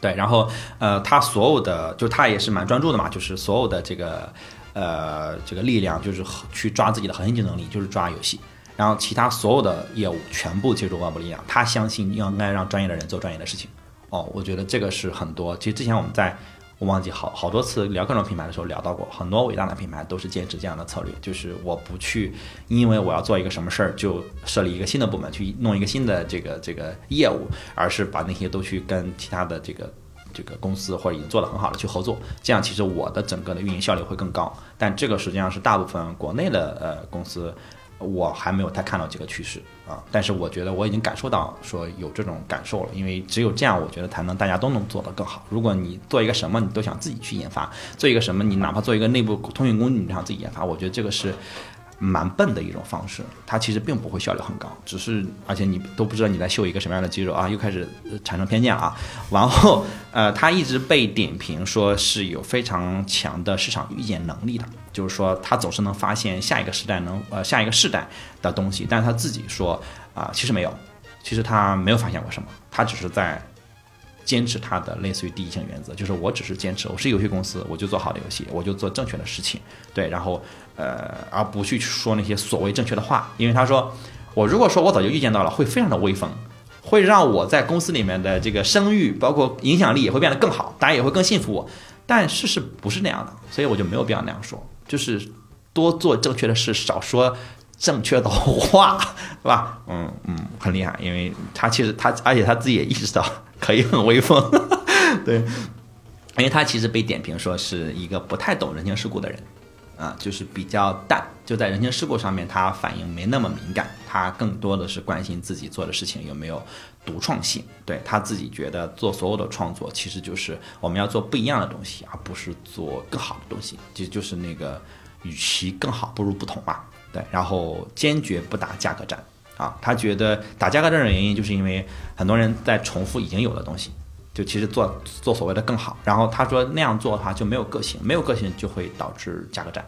Speaker 1: 对，然后呃，他所有的就他也是蛮专注的嘛，就是所有的这个呃这个力量就是去抓自己的核心竞争力，就是抓游戏，然后其他所有的业务全部借助外部力量。他相信应该让专业的人做专业的事情。哦，我觉得这个是很多。其实之前我们在我忘记好好多次聊各种品牌的时候聊到过，很多伟大的品牌都是坚持这样的策略，就是我不去因为我要做一个什么事儿就设立一个新的部门去弄一个新的这个这个业务，而是把那些都去跟其他的这个这个公司或者已经做得很好的去合作，这样其实我的整个的运营效率会更高。但这个实际上是大部分国内的呃公司。我还没有太看到这个趋势啊，但是我觉得我已经感受到说有这种感受了，因为只有这样，我觉得才能大家都能做得更好。如果你做一个什么，你都想自己去研发，做一个什么，你哪怕做一个内部通讯工具，你想自己研发，我觉得这个是蛮笨的一种方式，它其实并不会效率很高，只是而且你都不知道你在秀一个什么样的肌肉啊，又开始产生偏见了啊。然后呃，它一直被点评说是有非常强的市场预见能力的，就是说他总是能发现下一个时代能呃下一个世代的东西，但是他自己说啊、其实没有，其实他没有发现过什么，他只是在。坚持他的类似于第一性原则，就是我只是坚持，我是游戏公司，我就做好的游戏，我就做正确的事情，对，然后呃，而不去说那些所谓正确的话，因为他说，我如果说我早就预见到了，会非常的威风，会让我在公司里面的这个声誉，包括影响力也会变得更好，大家也会更信服我。但事实不是那样的，所以我就没有必要那样说，就是多做正确的事，少说正确的话，是吧？嗯嗯，很厉害，因为他其实他，而且他自己也意识到可以很威风，对，因为他其实被点评说是一个不太懂人情世故的人。啊，就是比较淡，就在人情世故上面，他反应没那么敏感，他更多的是关心自己做的事情有没有独创性。对他自己觉得做所有的创作，其实就是我们要做不一样的东西，而不是做更好的东西。其实就是那个，与其更好，不如不同嘛。对，然后坚决不打价格战，啊，他觉得打价格战的原因就是因为很多人在重复已经有的东西，就其实做做所谓的更好。然后他说那样做的话就没有个性，没有个性就会导致价格战，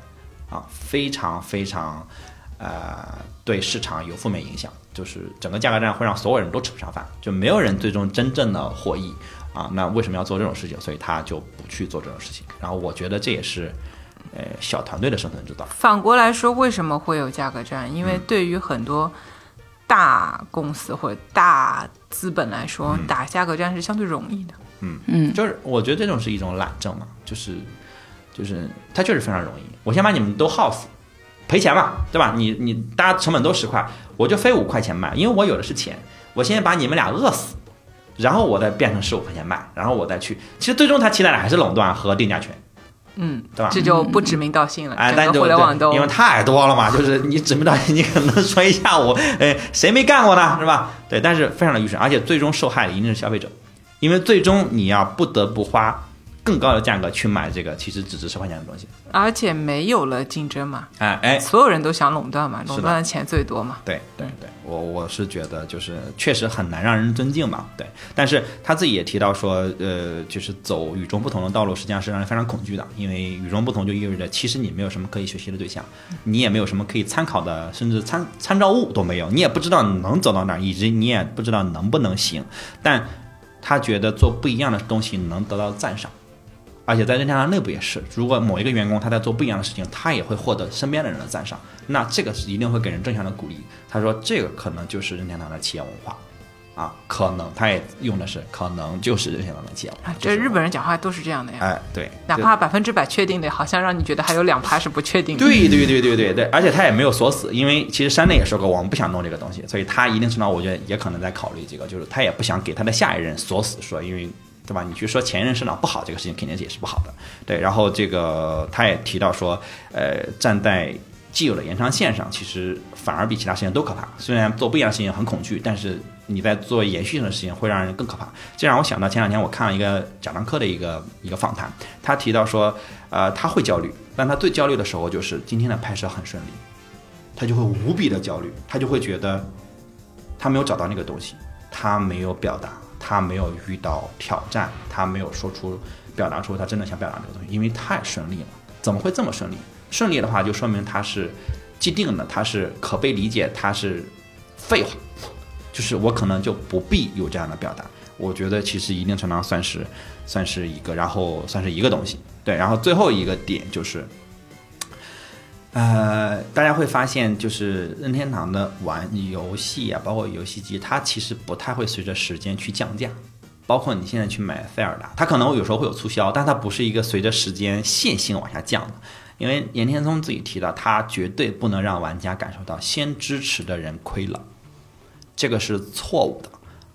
Speaker 1: 啊，非常非常呃对市场有负面影响，就是整个价格战会让所有人都吃不上饭，就没有人最终真正的获益啊。那为什么要做这种事情？所以他就不去做这种事情。然后我觉得这也是呃小团队的生存之道。
Speaker 3: 反过来说，为什么会有价格战？因为对于很多大公司或者大资本来说，打价格战是相对容易的。
Speaker 2: 嗯嗯，
Speaker 1: 就是我觉得这种是一种懒政嘛，就是就是它确实非常容易。我先把你们都耗死，赔钱嘛，对吧？你你大家成本都十块，我就非五块钱卖，因为我有的是钱，我先把你们俩饿死，然后我再变成十五块钱卖，然后我再去。其实最终他期待的还是垄断和定价权，
Speaker 3: 嗯，
Speaker 1: 对吧
Speaker 3: 这就不指名道姓了。
Speaker 1: 哎，但就
Speaker 3: 互联网都
Speaker 1: 因为太多了嘛，就是你指名道姓，你可能说一下午，哎，谁没干过呢，是吧？对，但是非常的愚蠢，而且最终受害的一定是消费者，因为最终你要不得不花更高的价格去买这个其实只值十块钱的东西。
Speaker 3: 而且没有了竞争嘛，
Speaker 1: 哎哎，
Speaker 3: 所有人都想垄断嘛，垄断的钱最多嘛。
Speaker 1: 对对对，我我是觉得就是确实很难让人尊敬嘛，对。但是他自己也提到说，呃，就是走与众不同的道路，实际上是让人非常恐惧的，因为与众不同就意味着其实你没有什么可以学习的对象，你也没有什么可以参考的，甚至参参照物都没有，你也不知道你能走到哪儿，以及你也不知道能不能行。但他觉得做不一样的东西能得到赞赏。而且在任天堂内部也是，如果某一个员工他在做不一样的事情，他也会获得身边的人的赞赏，那这个是一定会给人正向的鼓励。他说这个可能就是任天堂的企业文化，啊，可能他也用的是可能就是任天堂的企业文化
Speaker 3: 啊。，这日本人讲话都是这样的呀，
Speaker 1: 哎，对，
Speaker 3: 哪怕百分之百确定的，好像让你觉得还有两趴是不确定的。
Speaker 1: 对对对对对对，而且他也没有锁死，因为其实山内也说过，我们不想弄这个东西，所以他一定程度上我觉得也可能在考虑这个，就是他也不想给他的下一任锁死，说因为对吧？你去说前任社长不好，这个事情肯定也是不好的。对，然后这个他也提到说，呃，站在既有的延长线上，其实反而比其他事情都可怕。虽然做不一样的事情很恐惧，但是你在做延续性的事情会让人更可怕。这让我想到前两天我看了一个贾樟柯的一个一个访谈，他提到说，呃，他会焦虑，但他最焦虑的时候就是今天的拍摄很顺利，他就会无比的焦虑，他就会觉得他没有找到那个东西，他没有表达，他没有遇到挑战，他没有说出表达出他真的想表达这个东西，因为太顺利了。怎么会这么顺利？顺利的话就说明他是既定的，他是可被理解，他是废话，就是我可能就不必有这样的表达。我觉得其实一定程度上算是算是一个，然后算是一个东西。对，然后最后一个点就是，呃，大家会发现，就是任天堂的玩游戏啊，包括游戏机，它其实不太会随着时间去降价。包括你现在去买塞尔达，它可能有时候会有促销，但它不是一个随着时间线性往下降的。因为岩田聪自己提到，他绝对不能让玩家感受到先支持的人亏了，这个是错误的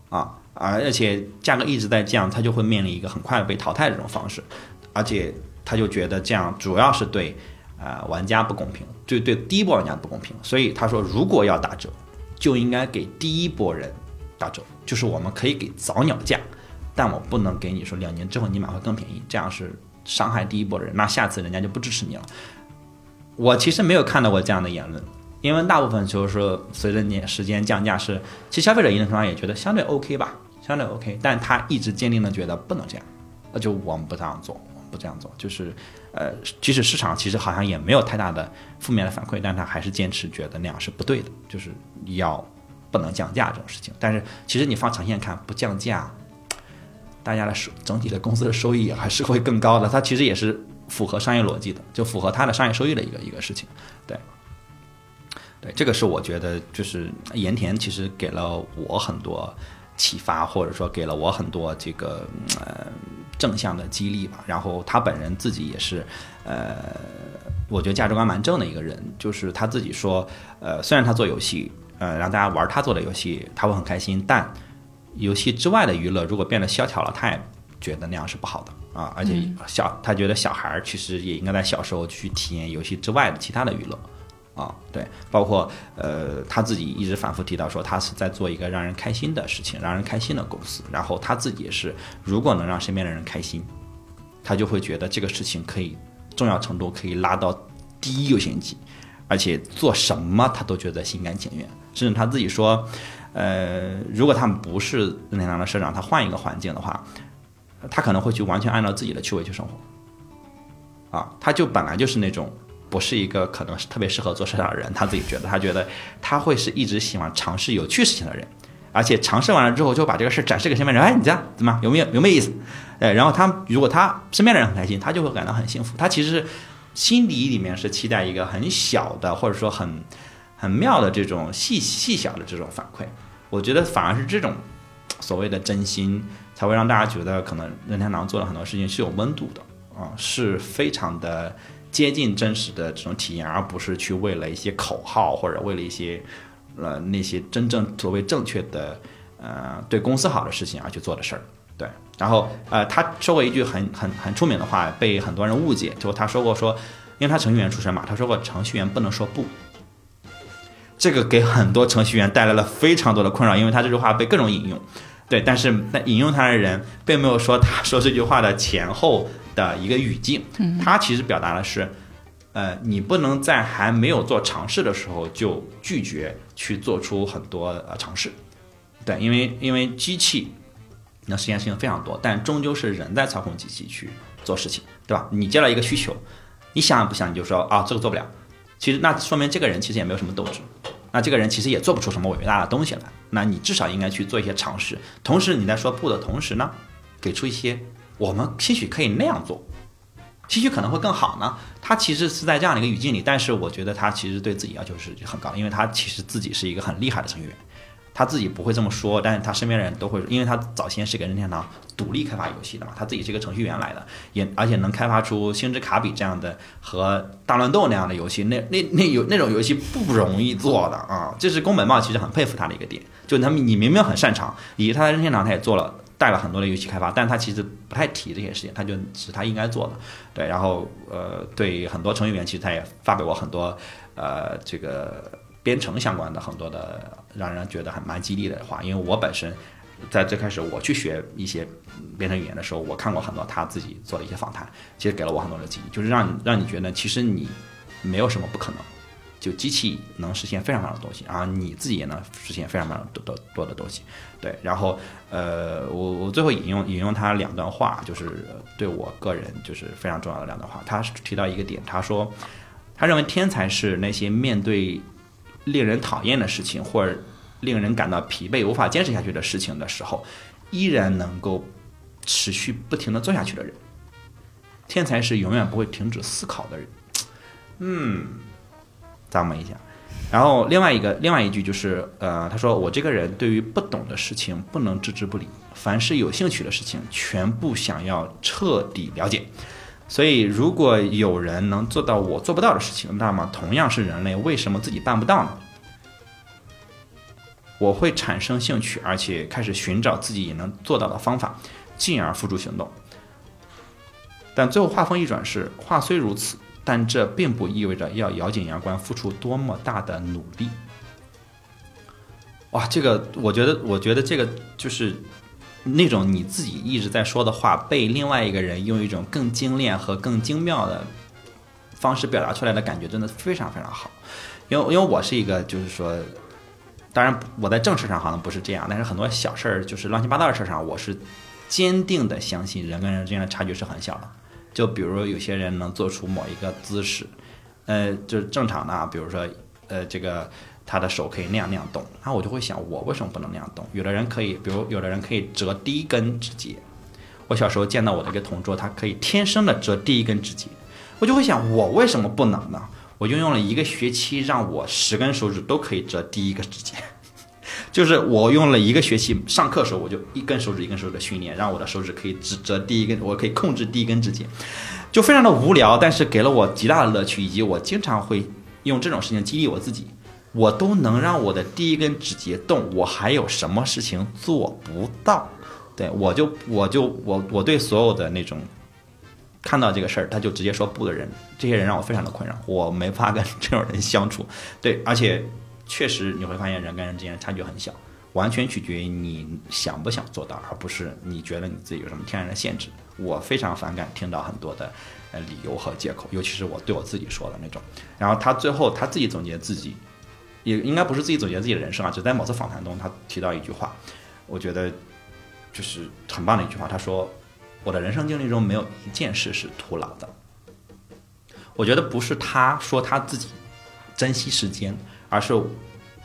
Speaker 1: 啊！而且价格一直在降，他就会面临一个很快被淘汰的这种方式，而且他就觉得这样主要是对呃玩家不公平，对对第一波玩家不公平，所以他说如果要打折，就应该给第一波人打折，就是我们可以给早鸟价，但我不能给你说两年之后你买会更便宜，这样是伤害第一波人，那下次人家就不支持你了。我其实没有看到过这样的言论，因为大部分就是说随着年时间降价是，其实消费者一定程度上也觉得相对 OK 吧，相对 OK，但他一直坚定的觉得不能这样，那就我们不这样做，我们不这样做，就是呃，即使市场其实好像也没有太大的负面的反馈，但他还是坚持觉得那样是不对的，就是要不能降价这种事情。但是其实你放长线看，不降价，大家的收整体的公司的收益还是会更高的，它其实也是符合商业逻辑的，就符合它的商业收益的一个一个事情，对。对，这个是我觉得就是盐田其实给了我很多启发，或者说给了我很多这个呃正向的激励吧。然后他本人自己也是呃，我觉得价值观蛮正的一个人，就是他自己说，呃，虽然他做游戏，呃，让大家玩他做的游戏，他会很开心，但游戏之外的娱乐如果变得萧条了，他也觉得那样是不好的啊。而且小他觉得小孩儿其实也应该在小时候去体验游戏之外的其他的娱乐。啊，对，包括呃，他自己一直反复提到说，他是在做一个让人开心的事情，让人开心的公司。然后他自己是，如果能让身边的人开心，他就会觉得这个事情可以重要程度可以拉到第一优先级。而且做什么他都觉得心甘情愿，甚至他自己说，呃，如果他们不是任天堂的社长，他换一个环境的话，他可能会去完全按照自己的趣味去生活。啊，他就本来就是那种不是一个可能是特别适合做社长的人，他自己觉得，他觉得他会是一直喜欢尝试有趣事情的人。而且尝试完了之后，就把这个事儿展示给身边人。哎，你这样怎么有没有有没有意思？哎，然后他如果他身边的人很开心，他就会感到很幸福。他其实心底里面是期待一个很小的，或者说很很妙的这种细细小的这种反馈。我觉得反而是这种所谓的真心，才会让大家觉得可能任天堂做了很多事情是有温度的啊，是非常的接近真实的这种体验，而不是去为了一些口号或者为了一些。呃，那些真正所谓正确的，呃，对公司好的事情而去做的事儿，对。然后，呃，他说过一句很很很出名的话，被很多人误解，就他说过说，因为他程序员出身嘛，他说过程序员不能说不。这个给很多程序员带来了非常多的困扰，因为他这句话被各种引用，对。但是那引用他的人并没有说他说这句话的前后的一个语境，它其实表达的是。呃，你不能在还没有做尝试的时候就拒绝去做出很多呃尝试，对，因为因为机器那实现事情非常多，但终究是人在操控机器去做事情，对吧？你接了一个需求，你想也不想你就说啊这个做不了，其实那说明这个人其实也没有什么斗志，那这个人其实也做不出什么伟大的东西来，那你至少应该去做一些尝试，同时你在说不的同时呢，给出一些我们兴许可以那样做。兴许可能会更好呢。他其实是在这样的一个语境里，但是我觉得他其实对自己要求是很高，因为他其实自己是一个很厉害的程序员，他自己不会这么说，但是他身边人都会，因为他早先是给任天堂独立开发游戏的嘛，他自己是一个程序员来的，也而且能开发出星之卡比这样的和大乱斗那样的游戏，那那那有那种游戏不容易做的啊，这是宫本茂其实很佩服他的一个点，就他你明明很擅长，以及他在任天堂他也做了。带了很多的游戏开发，但他其实不太提这些事情，他就是他应该做的，对。然后呃，对很多程序员，其实他也发给我很多呃这个编程相关的很多的让人觉得很蛮激励的话。因为我本身在最开始我去学一些编程语言的时候，我看过很多他自己做的一些访谈，其实给了我很多的激励，就是让让你觉得其实你没有什么不可能。就机器能实现非常非常的东西，然后你自己也能实现非常非常多多多的东西，对。然后，呃，我我最后引用引用他两段话，就是对我个人就是非常重要的两段话。他提到一个点，他说，他认为天才是那些面对令人讨厌的事情或者令人感到疲惫无法坚持下去的事情的时候，依然能够持续不停的做下去的人。天才是永远不会停止思考的人。嗯。咂摸一下，然后另外一个另外一句就是，呃，他说我这个人对于不懂的事情不能置之不理，凡是有兴趣的事情，全部想要彻底了解。所以如果有人能做到我做不到的事情，那么同样是人类，为什么自己办不到呢？我会产生兴趣，而且开始寻找自己也能做到的方法，进而付诸行动。但最后话锋一转，是话虽如此。但这并不意味着要咬紧牙关付出多么大的努力。哇，这个我觉得，我觉得这个就是那种你自己一直在说的话，被另外一个人用一种更精炼和更精妙的方式表达出来的感觉，真的非常非常好。因为因为我是一个，就是说，当然我在正事上好像不是这样，但是很多小事儿，就是乱七八糟的事儿上，我是坚定的相信人跟人之间的差距是很小的。就比如有些人能做出某一个姿势，呃，就是正常的啊，比如说，呃，这个他的手可以那样那样动，那我就会想，我为什么不能那样动？有的人可以，比如有的人可以折第一根指节，我小时候见到我的一个同桌，他可以天生的折第一根指节，我就会想，我为什么不能呢？我就用了一个学期，让我十根手指都可以折第一个指节。就是我用了一个学期上课的时候，我就一根手指一根手指的训练，让我的手指可以指折第一根，我可以控制第一根指节，就非常的无聊，但是给了我极大的乐趣，以及我经常会用这种事情激励我自己。我都能让我的第一根指节动，我还有什么事情做不到？对我就我就我我对所有的那种看到这个事儿他就直接说不的人，这些人让我非常的困扰，我没法跟这种人相处。对，而且。确实你会发现人跟人之间差距很小，完全取决于你想不想做到，而不是你觉得你自己有什么天然的限制。我非常反感听到很多的呃理由和借口，尤其是我对我自己说的那种。然后他最后他自己总结自己，也应该不是自己总结自己的人生啊，就在某次访谈中，他提到一句话，我觉得就是很棒的一句话。他说：“我的人生经历中没有一件事是徒劳的。”我觉得不是他说他自己珍惜时间，而是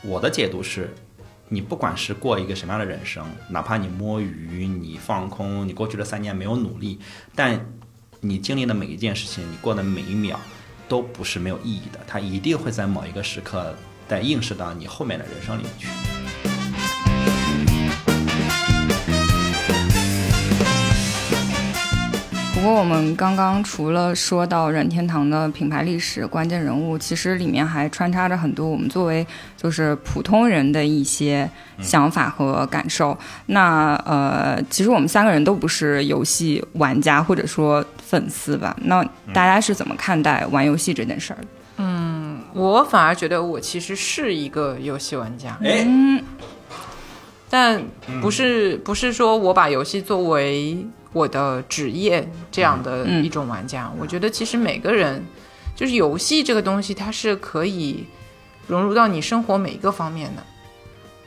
Speaker 1: 我的解读是，你不管是过一个什么样的人生，哪怕你摸鱼、你放空、你过去的三年没有努力，但你经历的每一件事情，你过的每一秒，都不是没有意义的，它一定会在某一个时刻在映射到你后面的人生里面去。
Speaker 2: 不过我们刚刚除了说到任天堂的品牌历史、关键人物，其实里面还穿插着很多我们作为就是普通人的一些想法和感受。那呃，其实我们三个人都不是游戏玩家或者说粉丝吧？那大家是怎么看待玩游戏这件事儿？
Speaker 3: 嗯我反而觉得我其实是一个游戏玩家，
Speaker 1: 哎，
Speaker 3: 但不是不是说我把游戏作为我的职业这样的
Speaker 2: 嗯
Speaker 3: 一种玩家。我觉得其实每个人就是游戏这个东西，它是可以融入到你生活每一个方面的。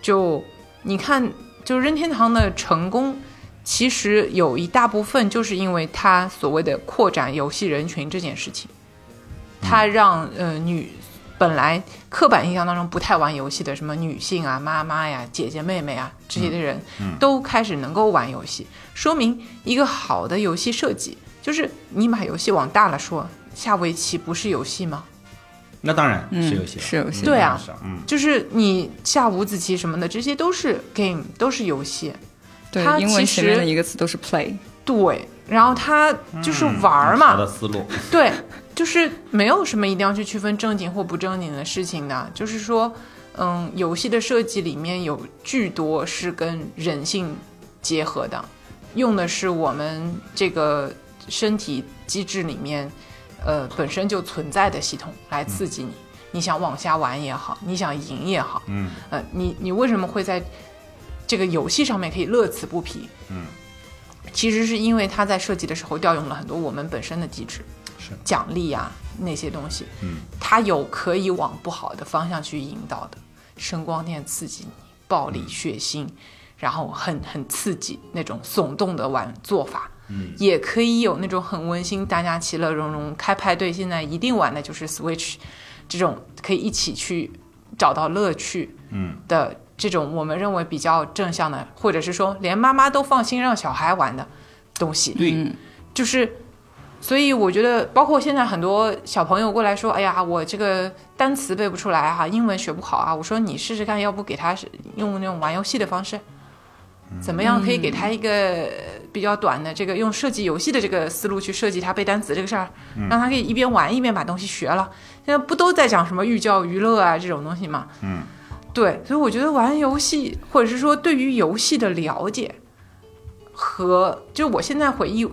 Speaker 3: 就你看，就任天堂的成功，其实有一大部分就是因为他所谓的扩展游戏人群这件事情，他让呃女本来刻板印象当中不太玩游戏的什么女性啊、妈妈呀、姐姐妹妹啊这些的人，都开始能够玩游戏，说明一个好的游戏设计，就是你把游戏往大了说，下围棋不是游戏吗？
Speaker 1: 那当然
Speaker 2: 嗯
Speaker 1: 是游戏了，
Speaker 2: 是游戏
Speaker 3: 对啊
Speaker 1: 嗯，
Speaker 3: 就是你下五子棋什么的，这些都是 game，都是游戏。
Speaker 2: 对
Speaker 3: 它，
Speaker 2: 英文
Speaker 3: 其
Speaker 2: 前面的
Speaker 3: 实
Speaker 2: 一个词都是 play。
Speaker 3: 对，然后它就是玩嘛，
Speaker 1: 好的思路，
Speaker 3: 对，就是没有什么一定要去区分正经或不正经的事情的。就是说，嗯，游戏的设计里面有巨多是跟人性结合的，用的是我们这个身体机制里面，呃，本身就存在的系统来刺激你。你想往下玩也好，你想赢也好，
Speaker 1: 嗯，
Speaker 3: 呃，你你为什么会在这个游戏上面可以乐此不疲？
Speaker 1: 嗯，
Speaker 3: 其实是因为它在设计的时候调用了很多我们本身的机制，
Speaker 1: 是
Speaker 3: 奖励啊那些东西，
Speaker 1: 嗯，
Speaker 3: 它有可以往不好的方向去引导的，声光电刺激你，暴力血腥，然后很很刺激那种耸动的玩做法。
Speaker 1: 嗯，
Speaker 3: 也可以有那种很温馨，大家其乐融融开派对。现在一定玩的就是 Switch，这种可以一起去找到乐趣，
Speaker 1: 嗯。
Speaker 3: 的这种我们认为比较正向的，或者是说连妈妈都放心让小孩玩的东西，
Speaker 1: 对，
Speaker 2: 嗯
Speaker 3: 就是，所以我觉得，包括现在很多小朋友过来说，哎呀，我这个单词背不出来啊，英文学不好啊，我说你试试看，要不给他用那种玩游戏的方式，怎么样可以给他一个比较短的这个用设计游戏的这个思路去设计他背单词这个事儿，让他可以一边玩一边把东西学了。现在不都在讲什么寓教于乐啊这种东西吗？
Speaker 1: 嗯，
Speaker 3: 对，所以我觉得玩游戏，或者是说对于游戏的了解，和就我现在回忆，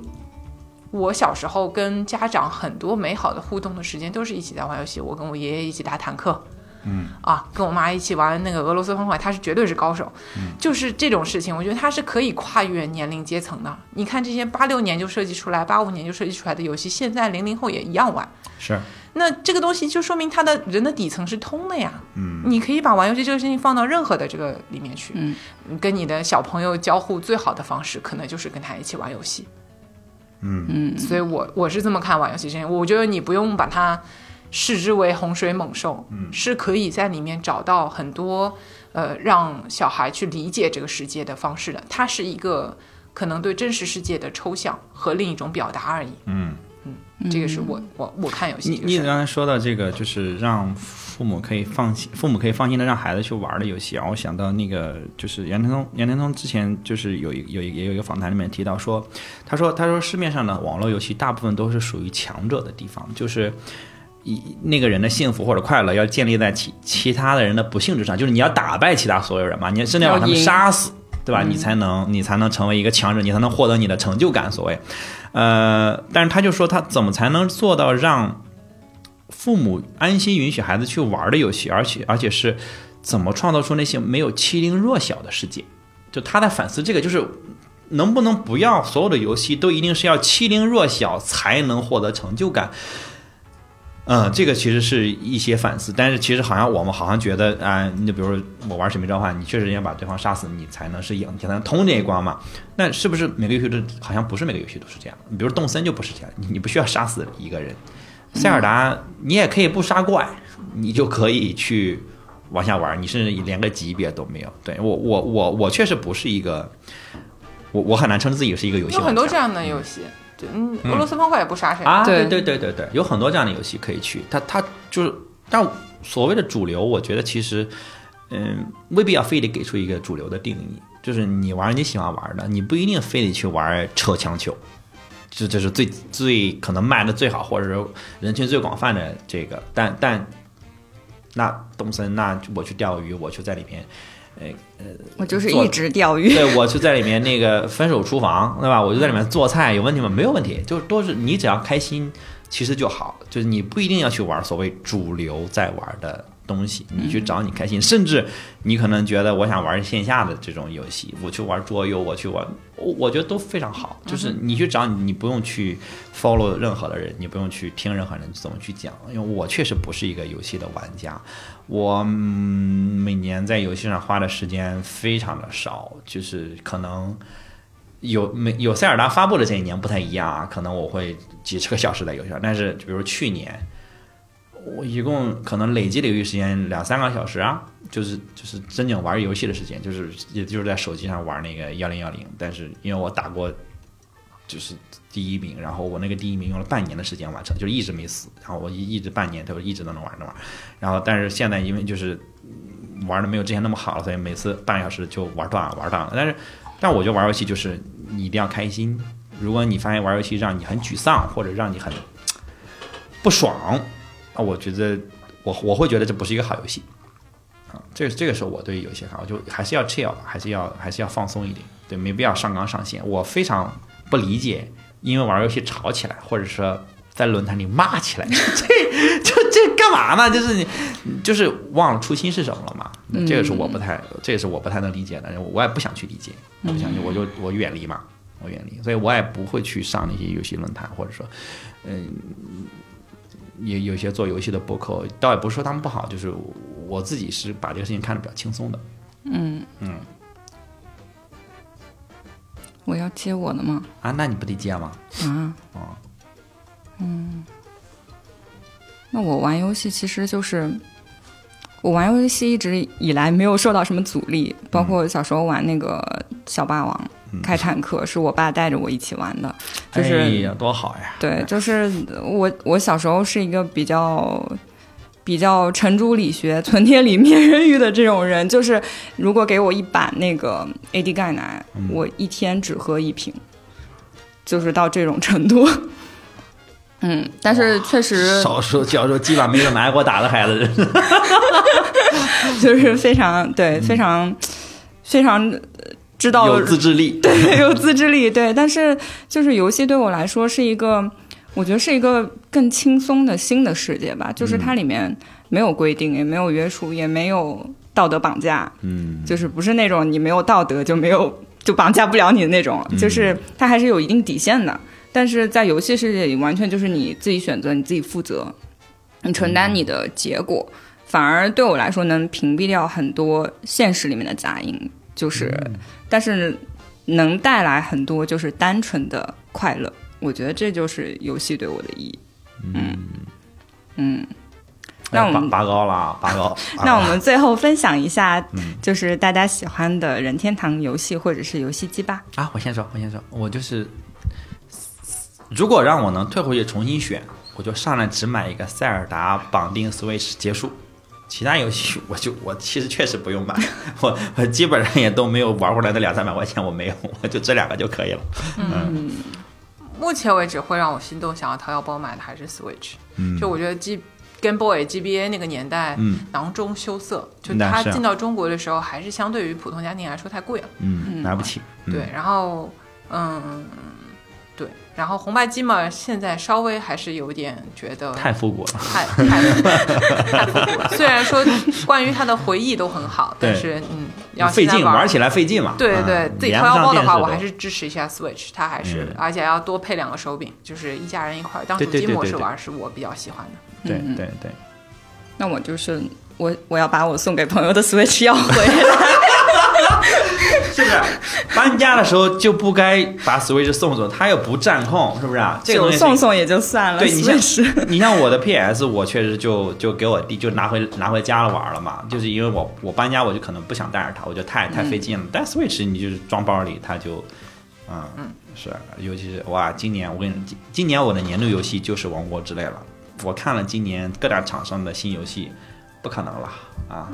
Speaker 3: 我小时候跟家长很多美好的互动的时间，都是一起在玩游戏。我跟我爷爷一起打坦克，
Speaker 1: 嗯
Speaker 3: 啊，跟我妈一起玩那个俄罗斯方块，他是绝对是高手。就是这种事情，我觉得它是可以跨越年龄阶层的。你看这些八六年就设计出来、八五年就设计出来的游戏，现在零零后也一样玩。
Speaker 1: 是，
Speaker 3: 那这个东西就说明他的人的底层是通的呀。
Speaker 1: 嗯
Speaker 3: 你可以把玩游戏这个事情放到任何的这个里面去。
Speaker 2: 嗯，
Speaker 3: 跟你的小朋友交互最好的方式，可能就是跟他一起玩游戏。
Speaker 1: 嗯
Speaker 2: 嗯，
Speaker 3: 所以我我是这么看玩游戏这件事，我觉得你不用把它视之为洪水猛兽，
Speaker 1: 嗯
Speaker 3: 是可以在里面找到很多呃让小孩去理解这个世界的方式的。它是一个可能对真实世界的抽象和另一种表达而已。
Speaker 1: 嗯嗯。
Speaker 3: 这个是我我我看游戏
Speaker 1: 你。你刚才说到这个，就是让父母可以放心，父母可以放心的让孩子去玩的游戏啊，我想到那个就是杨天聪，杨天聪之前就是有一有一也有一个访谈里面提到说，他说他说市面上的网络游戏大部分都是属于强者的地方，就是。一那个人的幸福或者快乐要建立在其其他的人的不幸之上，就是你要打败其他所有人嘛，你甚至要把他们杀死，对吧？你才能你才能成为一个强者，你才能获得你的成就感。所谓，呃，但是他就说他怎么才能做到让父母安心允许孩子去玩的游戏，而且而且是怎么创造出那些没有欺凌弱小的世界？就他在反思这个，就是能不能不要所有的游戏都一定是要欺凌弱小才能获得成就感？嗯，这个其实是一些反思，但是其实好像我们好像觉得啊，你比如说我玩《使命召唤》，你确实要把对方杀死，你才能是赢，才能通这一关嘛。那是不是每个游戏都好像不是每个游戏都是这样？你比如动森就不是这样，你你不需要杀死一个人。塞尔达你也可以不杀怪，你就可以去往下玩，你甚至连个级别都没有。对我我我我确实不是一个，我我很难称自己是一个游戏。
Speaker 3: 有很多这样的游戏，对，嗯，俄罗斯方块也不杀谁。
Speaker 1: 啊，对
Speaker 2: 对
Speaker 1: 对对对对，有很多这样的游戏可以去。它它就是，但所谓的主流，我觉得其实，嗯，未必要非得给出一个主流的定义。就是你玩你喜欢玩的，你不一定非得去玩扯枪球。这就是最最可能卖的最好，或者是人群最广泛的这个。但但那东森，那我去钓鱼，我就在里面，呃呃
Speaker 2: 我就是一直钓鱼。
Speaker 1: 对，我就在里面那个分手厨房，对吧？我就在里面做菜，有问题吗？没有问题，就都是你只要开心，其实就好。就是你不一定要去玩所谓主流在玩的东西，你去找你开心。甚至你可能觉得我想玩线下的这种游戏，我去玩桌游，我去玩，我我觉得都非常好。就是你去找你，你不用去 follow 任何的人，你不用去听任何人怎么去讲，因为我确实不是一个游戏的玩家。我、嗯、每年在游戏上花的时间非常的少，就是可能有没有塞尔达发布的这一年不太一样啊，可能我会几十个小时在游戏上，但是比如去年。我一共可能累计的游戏时间两三个小时啊，就是就是真正玩游戏的时间，就是也就是在手机上玩那个幺零幺零。但是因为我打过就是第一名，然后我那个第一名用了半年的时间完成，就一直没死。然后我一一直半年都一直都能玩着玩。然后但是现在因为就是玩的没有之前那么好了，所以每次半个小时就玩断了，玩断了。但是但我觉得玩游戏就是你一定要开心。如果你发现玩游戏让你很沮丧，或者让你很不爽。啊，我觉得我我会觉得这不是一个好游戏啊，这个这个是我对游戏看，我就还是要 chill，还是要还是要放松一点，对，没必要上纲上线。我非常不理解，因为玩游戏吵起来，或者说在论坛里骂起来，这就这干嘛呢？就是你就是忘了初心是什么了嘛？这个是我不太，这个是我不太能理解的，我也不想去理解，我不想去，我就我远离嘛，我远离，所以我也不会去上那些游戏论坛，或者说，嗯。也有些做游戏的博客，倒也不是说他们不好，就是我自己是把这个事情看得比较轻松的。
Speaker 2: 嗯
Speaker 1: 嗯，
Speaker 2: 我要接我的吗？
Speaker 1: 啊，那你不得接吗？
Speaker 2: 啊，
Speaker 1: 哦，
Speaker 2: 嗯，那我玩游戏其实就是，我玩游戏一直以来没有受到什么阻力，包括小时候玩那个小霸王、开坦克，是我爸带着我一起玩的，就是、
Speaker 1: 哎呀，多好呀！
Speaker 2: 对，就是我我小时候是一个比较比较沉朱理学、存天理灭人欲的这种人，就是如果给我一板那个 AD 钙奶，我一天只喝一瓶，就是到这种程度。嗯，但是确实
Speaker 1: 小时候小时候基本上没有拿过打的孩子，
Speaker 2: 就是非常对，非常非常知道
Speaker 1: 有自制力。
Speaker 2: 对，有自制力，对。但是就是游戏对我来说是一个，我觉得是一个更轻松的新的世界吧。就是它里面没有规定，也没有约束，也没有道德绑架。
Speaker 1: 嗯，
Speaker 2: 就是不是那种你没有道德就没有就绑架不了你的那种，就是它还是有一定底线的。但是在游戏世界里，完全就是你自己选择，你自己负责，你承担你的结果。反而对我来说，能屏蔽掉很多现实里面的杂音，就是，但是能带来很多就是单纯的快乐。我觉得这就是游戏对我的意义。嗯嗯，那我们
Speaker 1: 拔拔高了，拔高。
Speaker 2: 那我们最后分享一下，就是大家喜欢的任天堂游戏或者是游戏机吧。
Speaker 1: 啊，我先说，我先说，我就是，如果让我能退回去重新选，我就上来只买一个塞尔达绑定 Switch 结束。其他游戏我就 我其实确实不用买，我我基本上也都没有玩过来的两三百块钱，我没有，我就这两个就可以了。
Speaker 2: 嗯，
Speaker 3: 目前为止会让我心动想要掏腰包买的还是 Switch，、
Speaker 1: 嗯，
Speaker 3: 就我觉得 G Game Boy、GBA 那个年代，
Speaker 1: 嗯。
Speaker 3: 囊中羞涩，就它进到中国的时候，还是相对于普通家庭来说太贵了。
Speaker 1: 嗯，买不起。嗯。
Speaker 3: 对，然后嗯，对，然后红白机嘛，现在稍微还是有点觉得
Speaker 1: 太复古了。
Speaker 3: 太太太复古了。虽然说关于它的回忆都很好，但是嗯，要
Speaker 1: 费劲，
Speaker 3: 玩
Speaker 1: 玩起来费劲嘛。
Speaker 3: 对对，
Speaker 1: 嗯
Speaker 3: 自己掏腰包的话，我还是支持一下 Switch，它还是、
Speaker 1: 嗯
Speaker 3: 而且要多配两个手柄，就是一家人一块儿当
Speaker 1: 对
Speaker 3: 主机
Speaker 1: 对对对对
Speaker 3: 模式玩，是我比较喜欢的。
Speaker 1: 对
Speaker 2: 嗯
Speaker 1: 对对。
Speaker 2: 那我就是我我要把我送给朋友的 Switch 要回来。
Speaker 1: 是不是搬家的时候就不该把 Switch 送走？它又不占空，是不是啊？这个东西
Speaker 2: 送送也就算了
Speaker 1: 对你像你像我的 PS，我确实就就给我弟就拿回拿回家了玩了嘛，就是因为我我搬家我就可能不想带着它，我觉得太太费劲了。但 Switch 你就是装包里，它就，嗯嗯是，尤其是哇，今年我跟你今今年我的年度游戏就是《王国之泪》了。我看了今年各大厂商的新游戏，不可能了啊！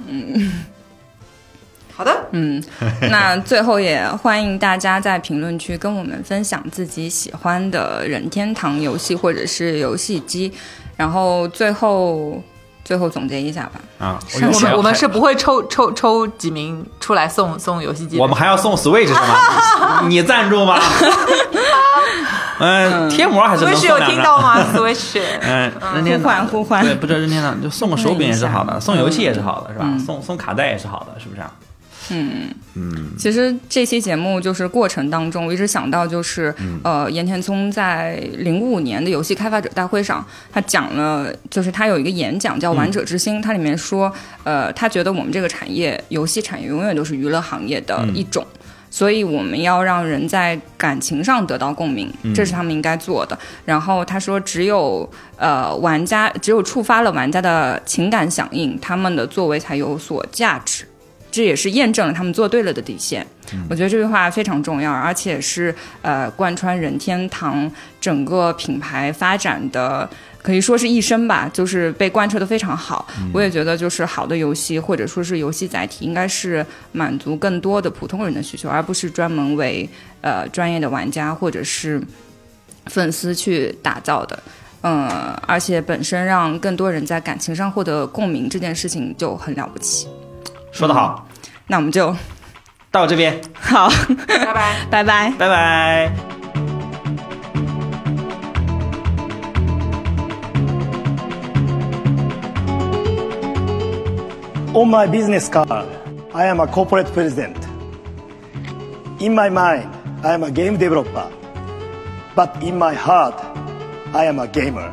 Speaker 3: 好的，
Speaker 2: 嗯，那最后也欢迎大家在评论区跟我们分享自己喜欢的任天堂游戏或者是游戏机，然后最后最后总结一下吧。
Speaker 1: 啊，
Speaker 3: 我们我们是不会抽抽抽几名出来送送游戏机的。
Speaker 1: 我们还要送 Switch 是吗？你赞助吗？嗯，贴膜还是能
Speaker 3: Switch 有。听到吗？Switch，
Speaker 1: 嗯，任天
Speaker 2: 互换互换
Speaker 1: 对，不知道任天堂就送个手柄也是好的，送游戏也是好的，是吧？
Speaker 2: 嗯
Speaker 1: 送送卡带也是好的，是不是啊？
Speaker 2: 其实这期节目就是过程当中，我一直想到就是，呃，岩田聪在零五年的游戏开发者大会上，他讲了，就是他有一个演讲叫《王者之心》，它里面说，呃，他觉得我们这个产业，游戏产业永远都是娱乐行业的一种。所以我们要让人在感情上得到共鸣，这是他们应该做的。然后他说，只有呃玩家，只有触发了玩家的情感响应，他们的作为才有所价值。这也是验证了他们做对了的底线。我觉得这句话非常重要，而且是呃贯穿任天堂整个品牌发展的，可以说是一生吧，就是被贯彻的非常好。我也觉得，就是好的游戏或者说是游戏载体，应该是满足更多的普通人的需求，而不是专门为呃专业的玩家或者是粉丝去打造的。嗯，而且本身让更多人在感情上获得共鸣这件事情就很了不起。
Speaker 1: 说得好，
Speaker 2: 那我们就
Speaker 1: 到这边，
Speaker 2: 好，
Speaker 3: 拜拜。
Speaker 2: 拜拜。
Speaker 1: 拜拜。
Speaker 4: On my business card, I am a corporate president. In my mind, I am a game developer. But in my heart, I am a gamer.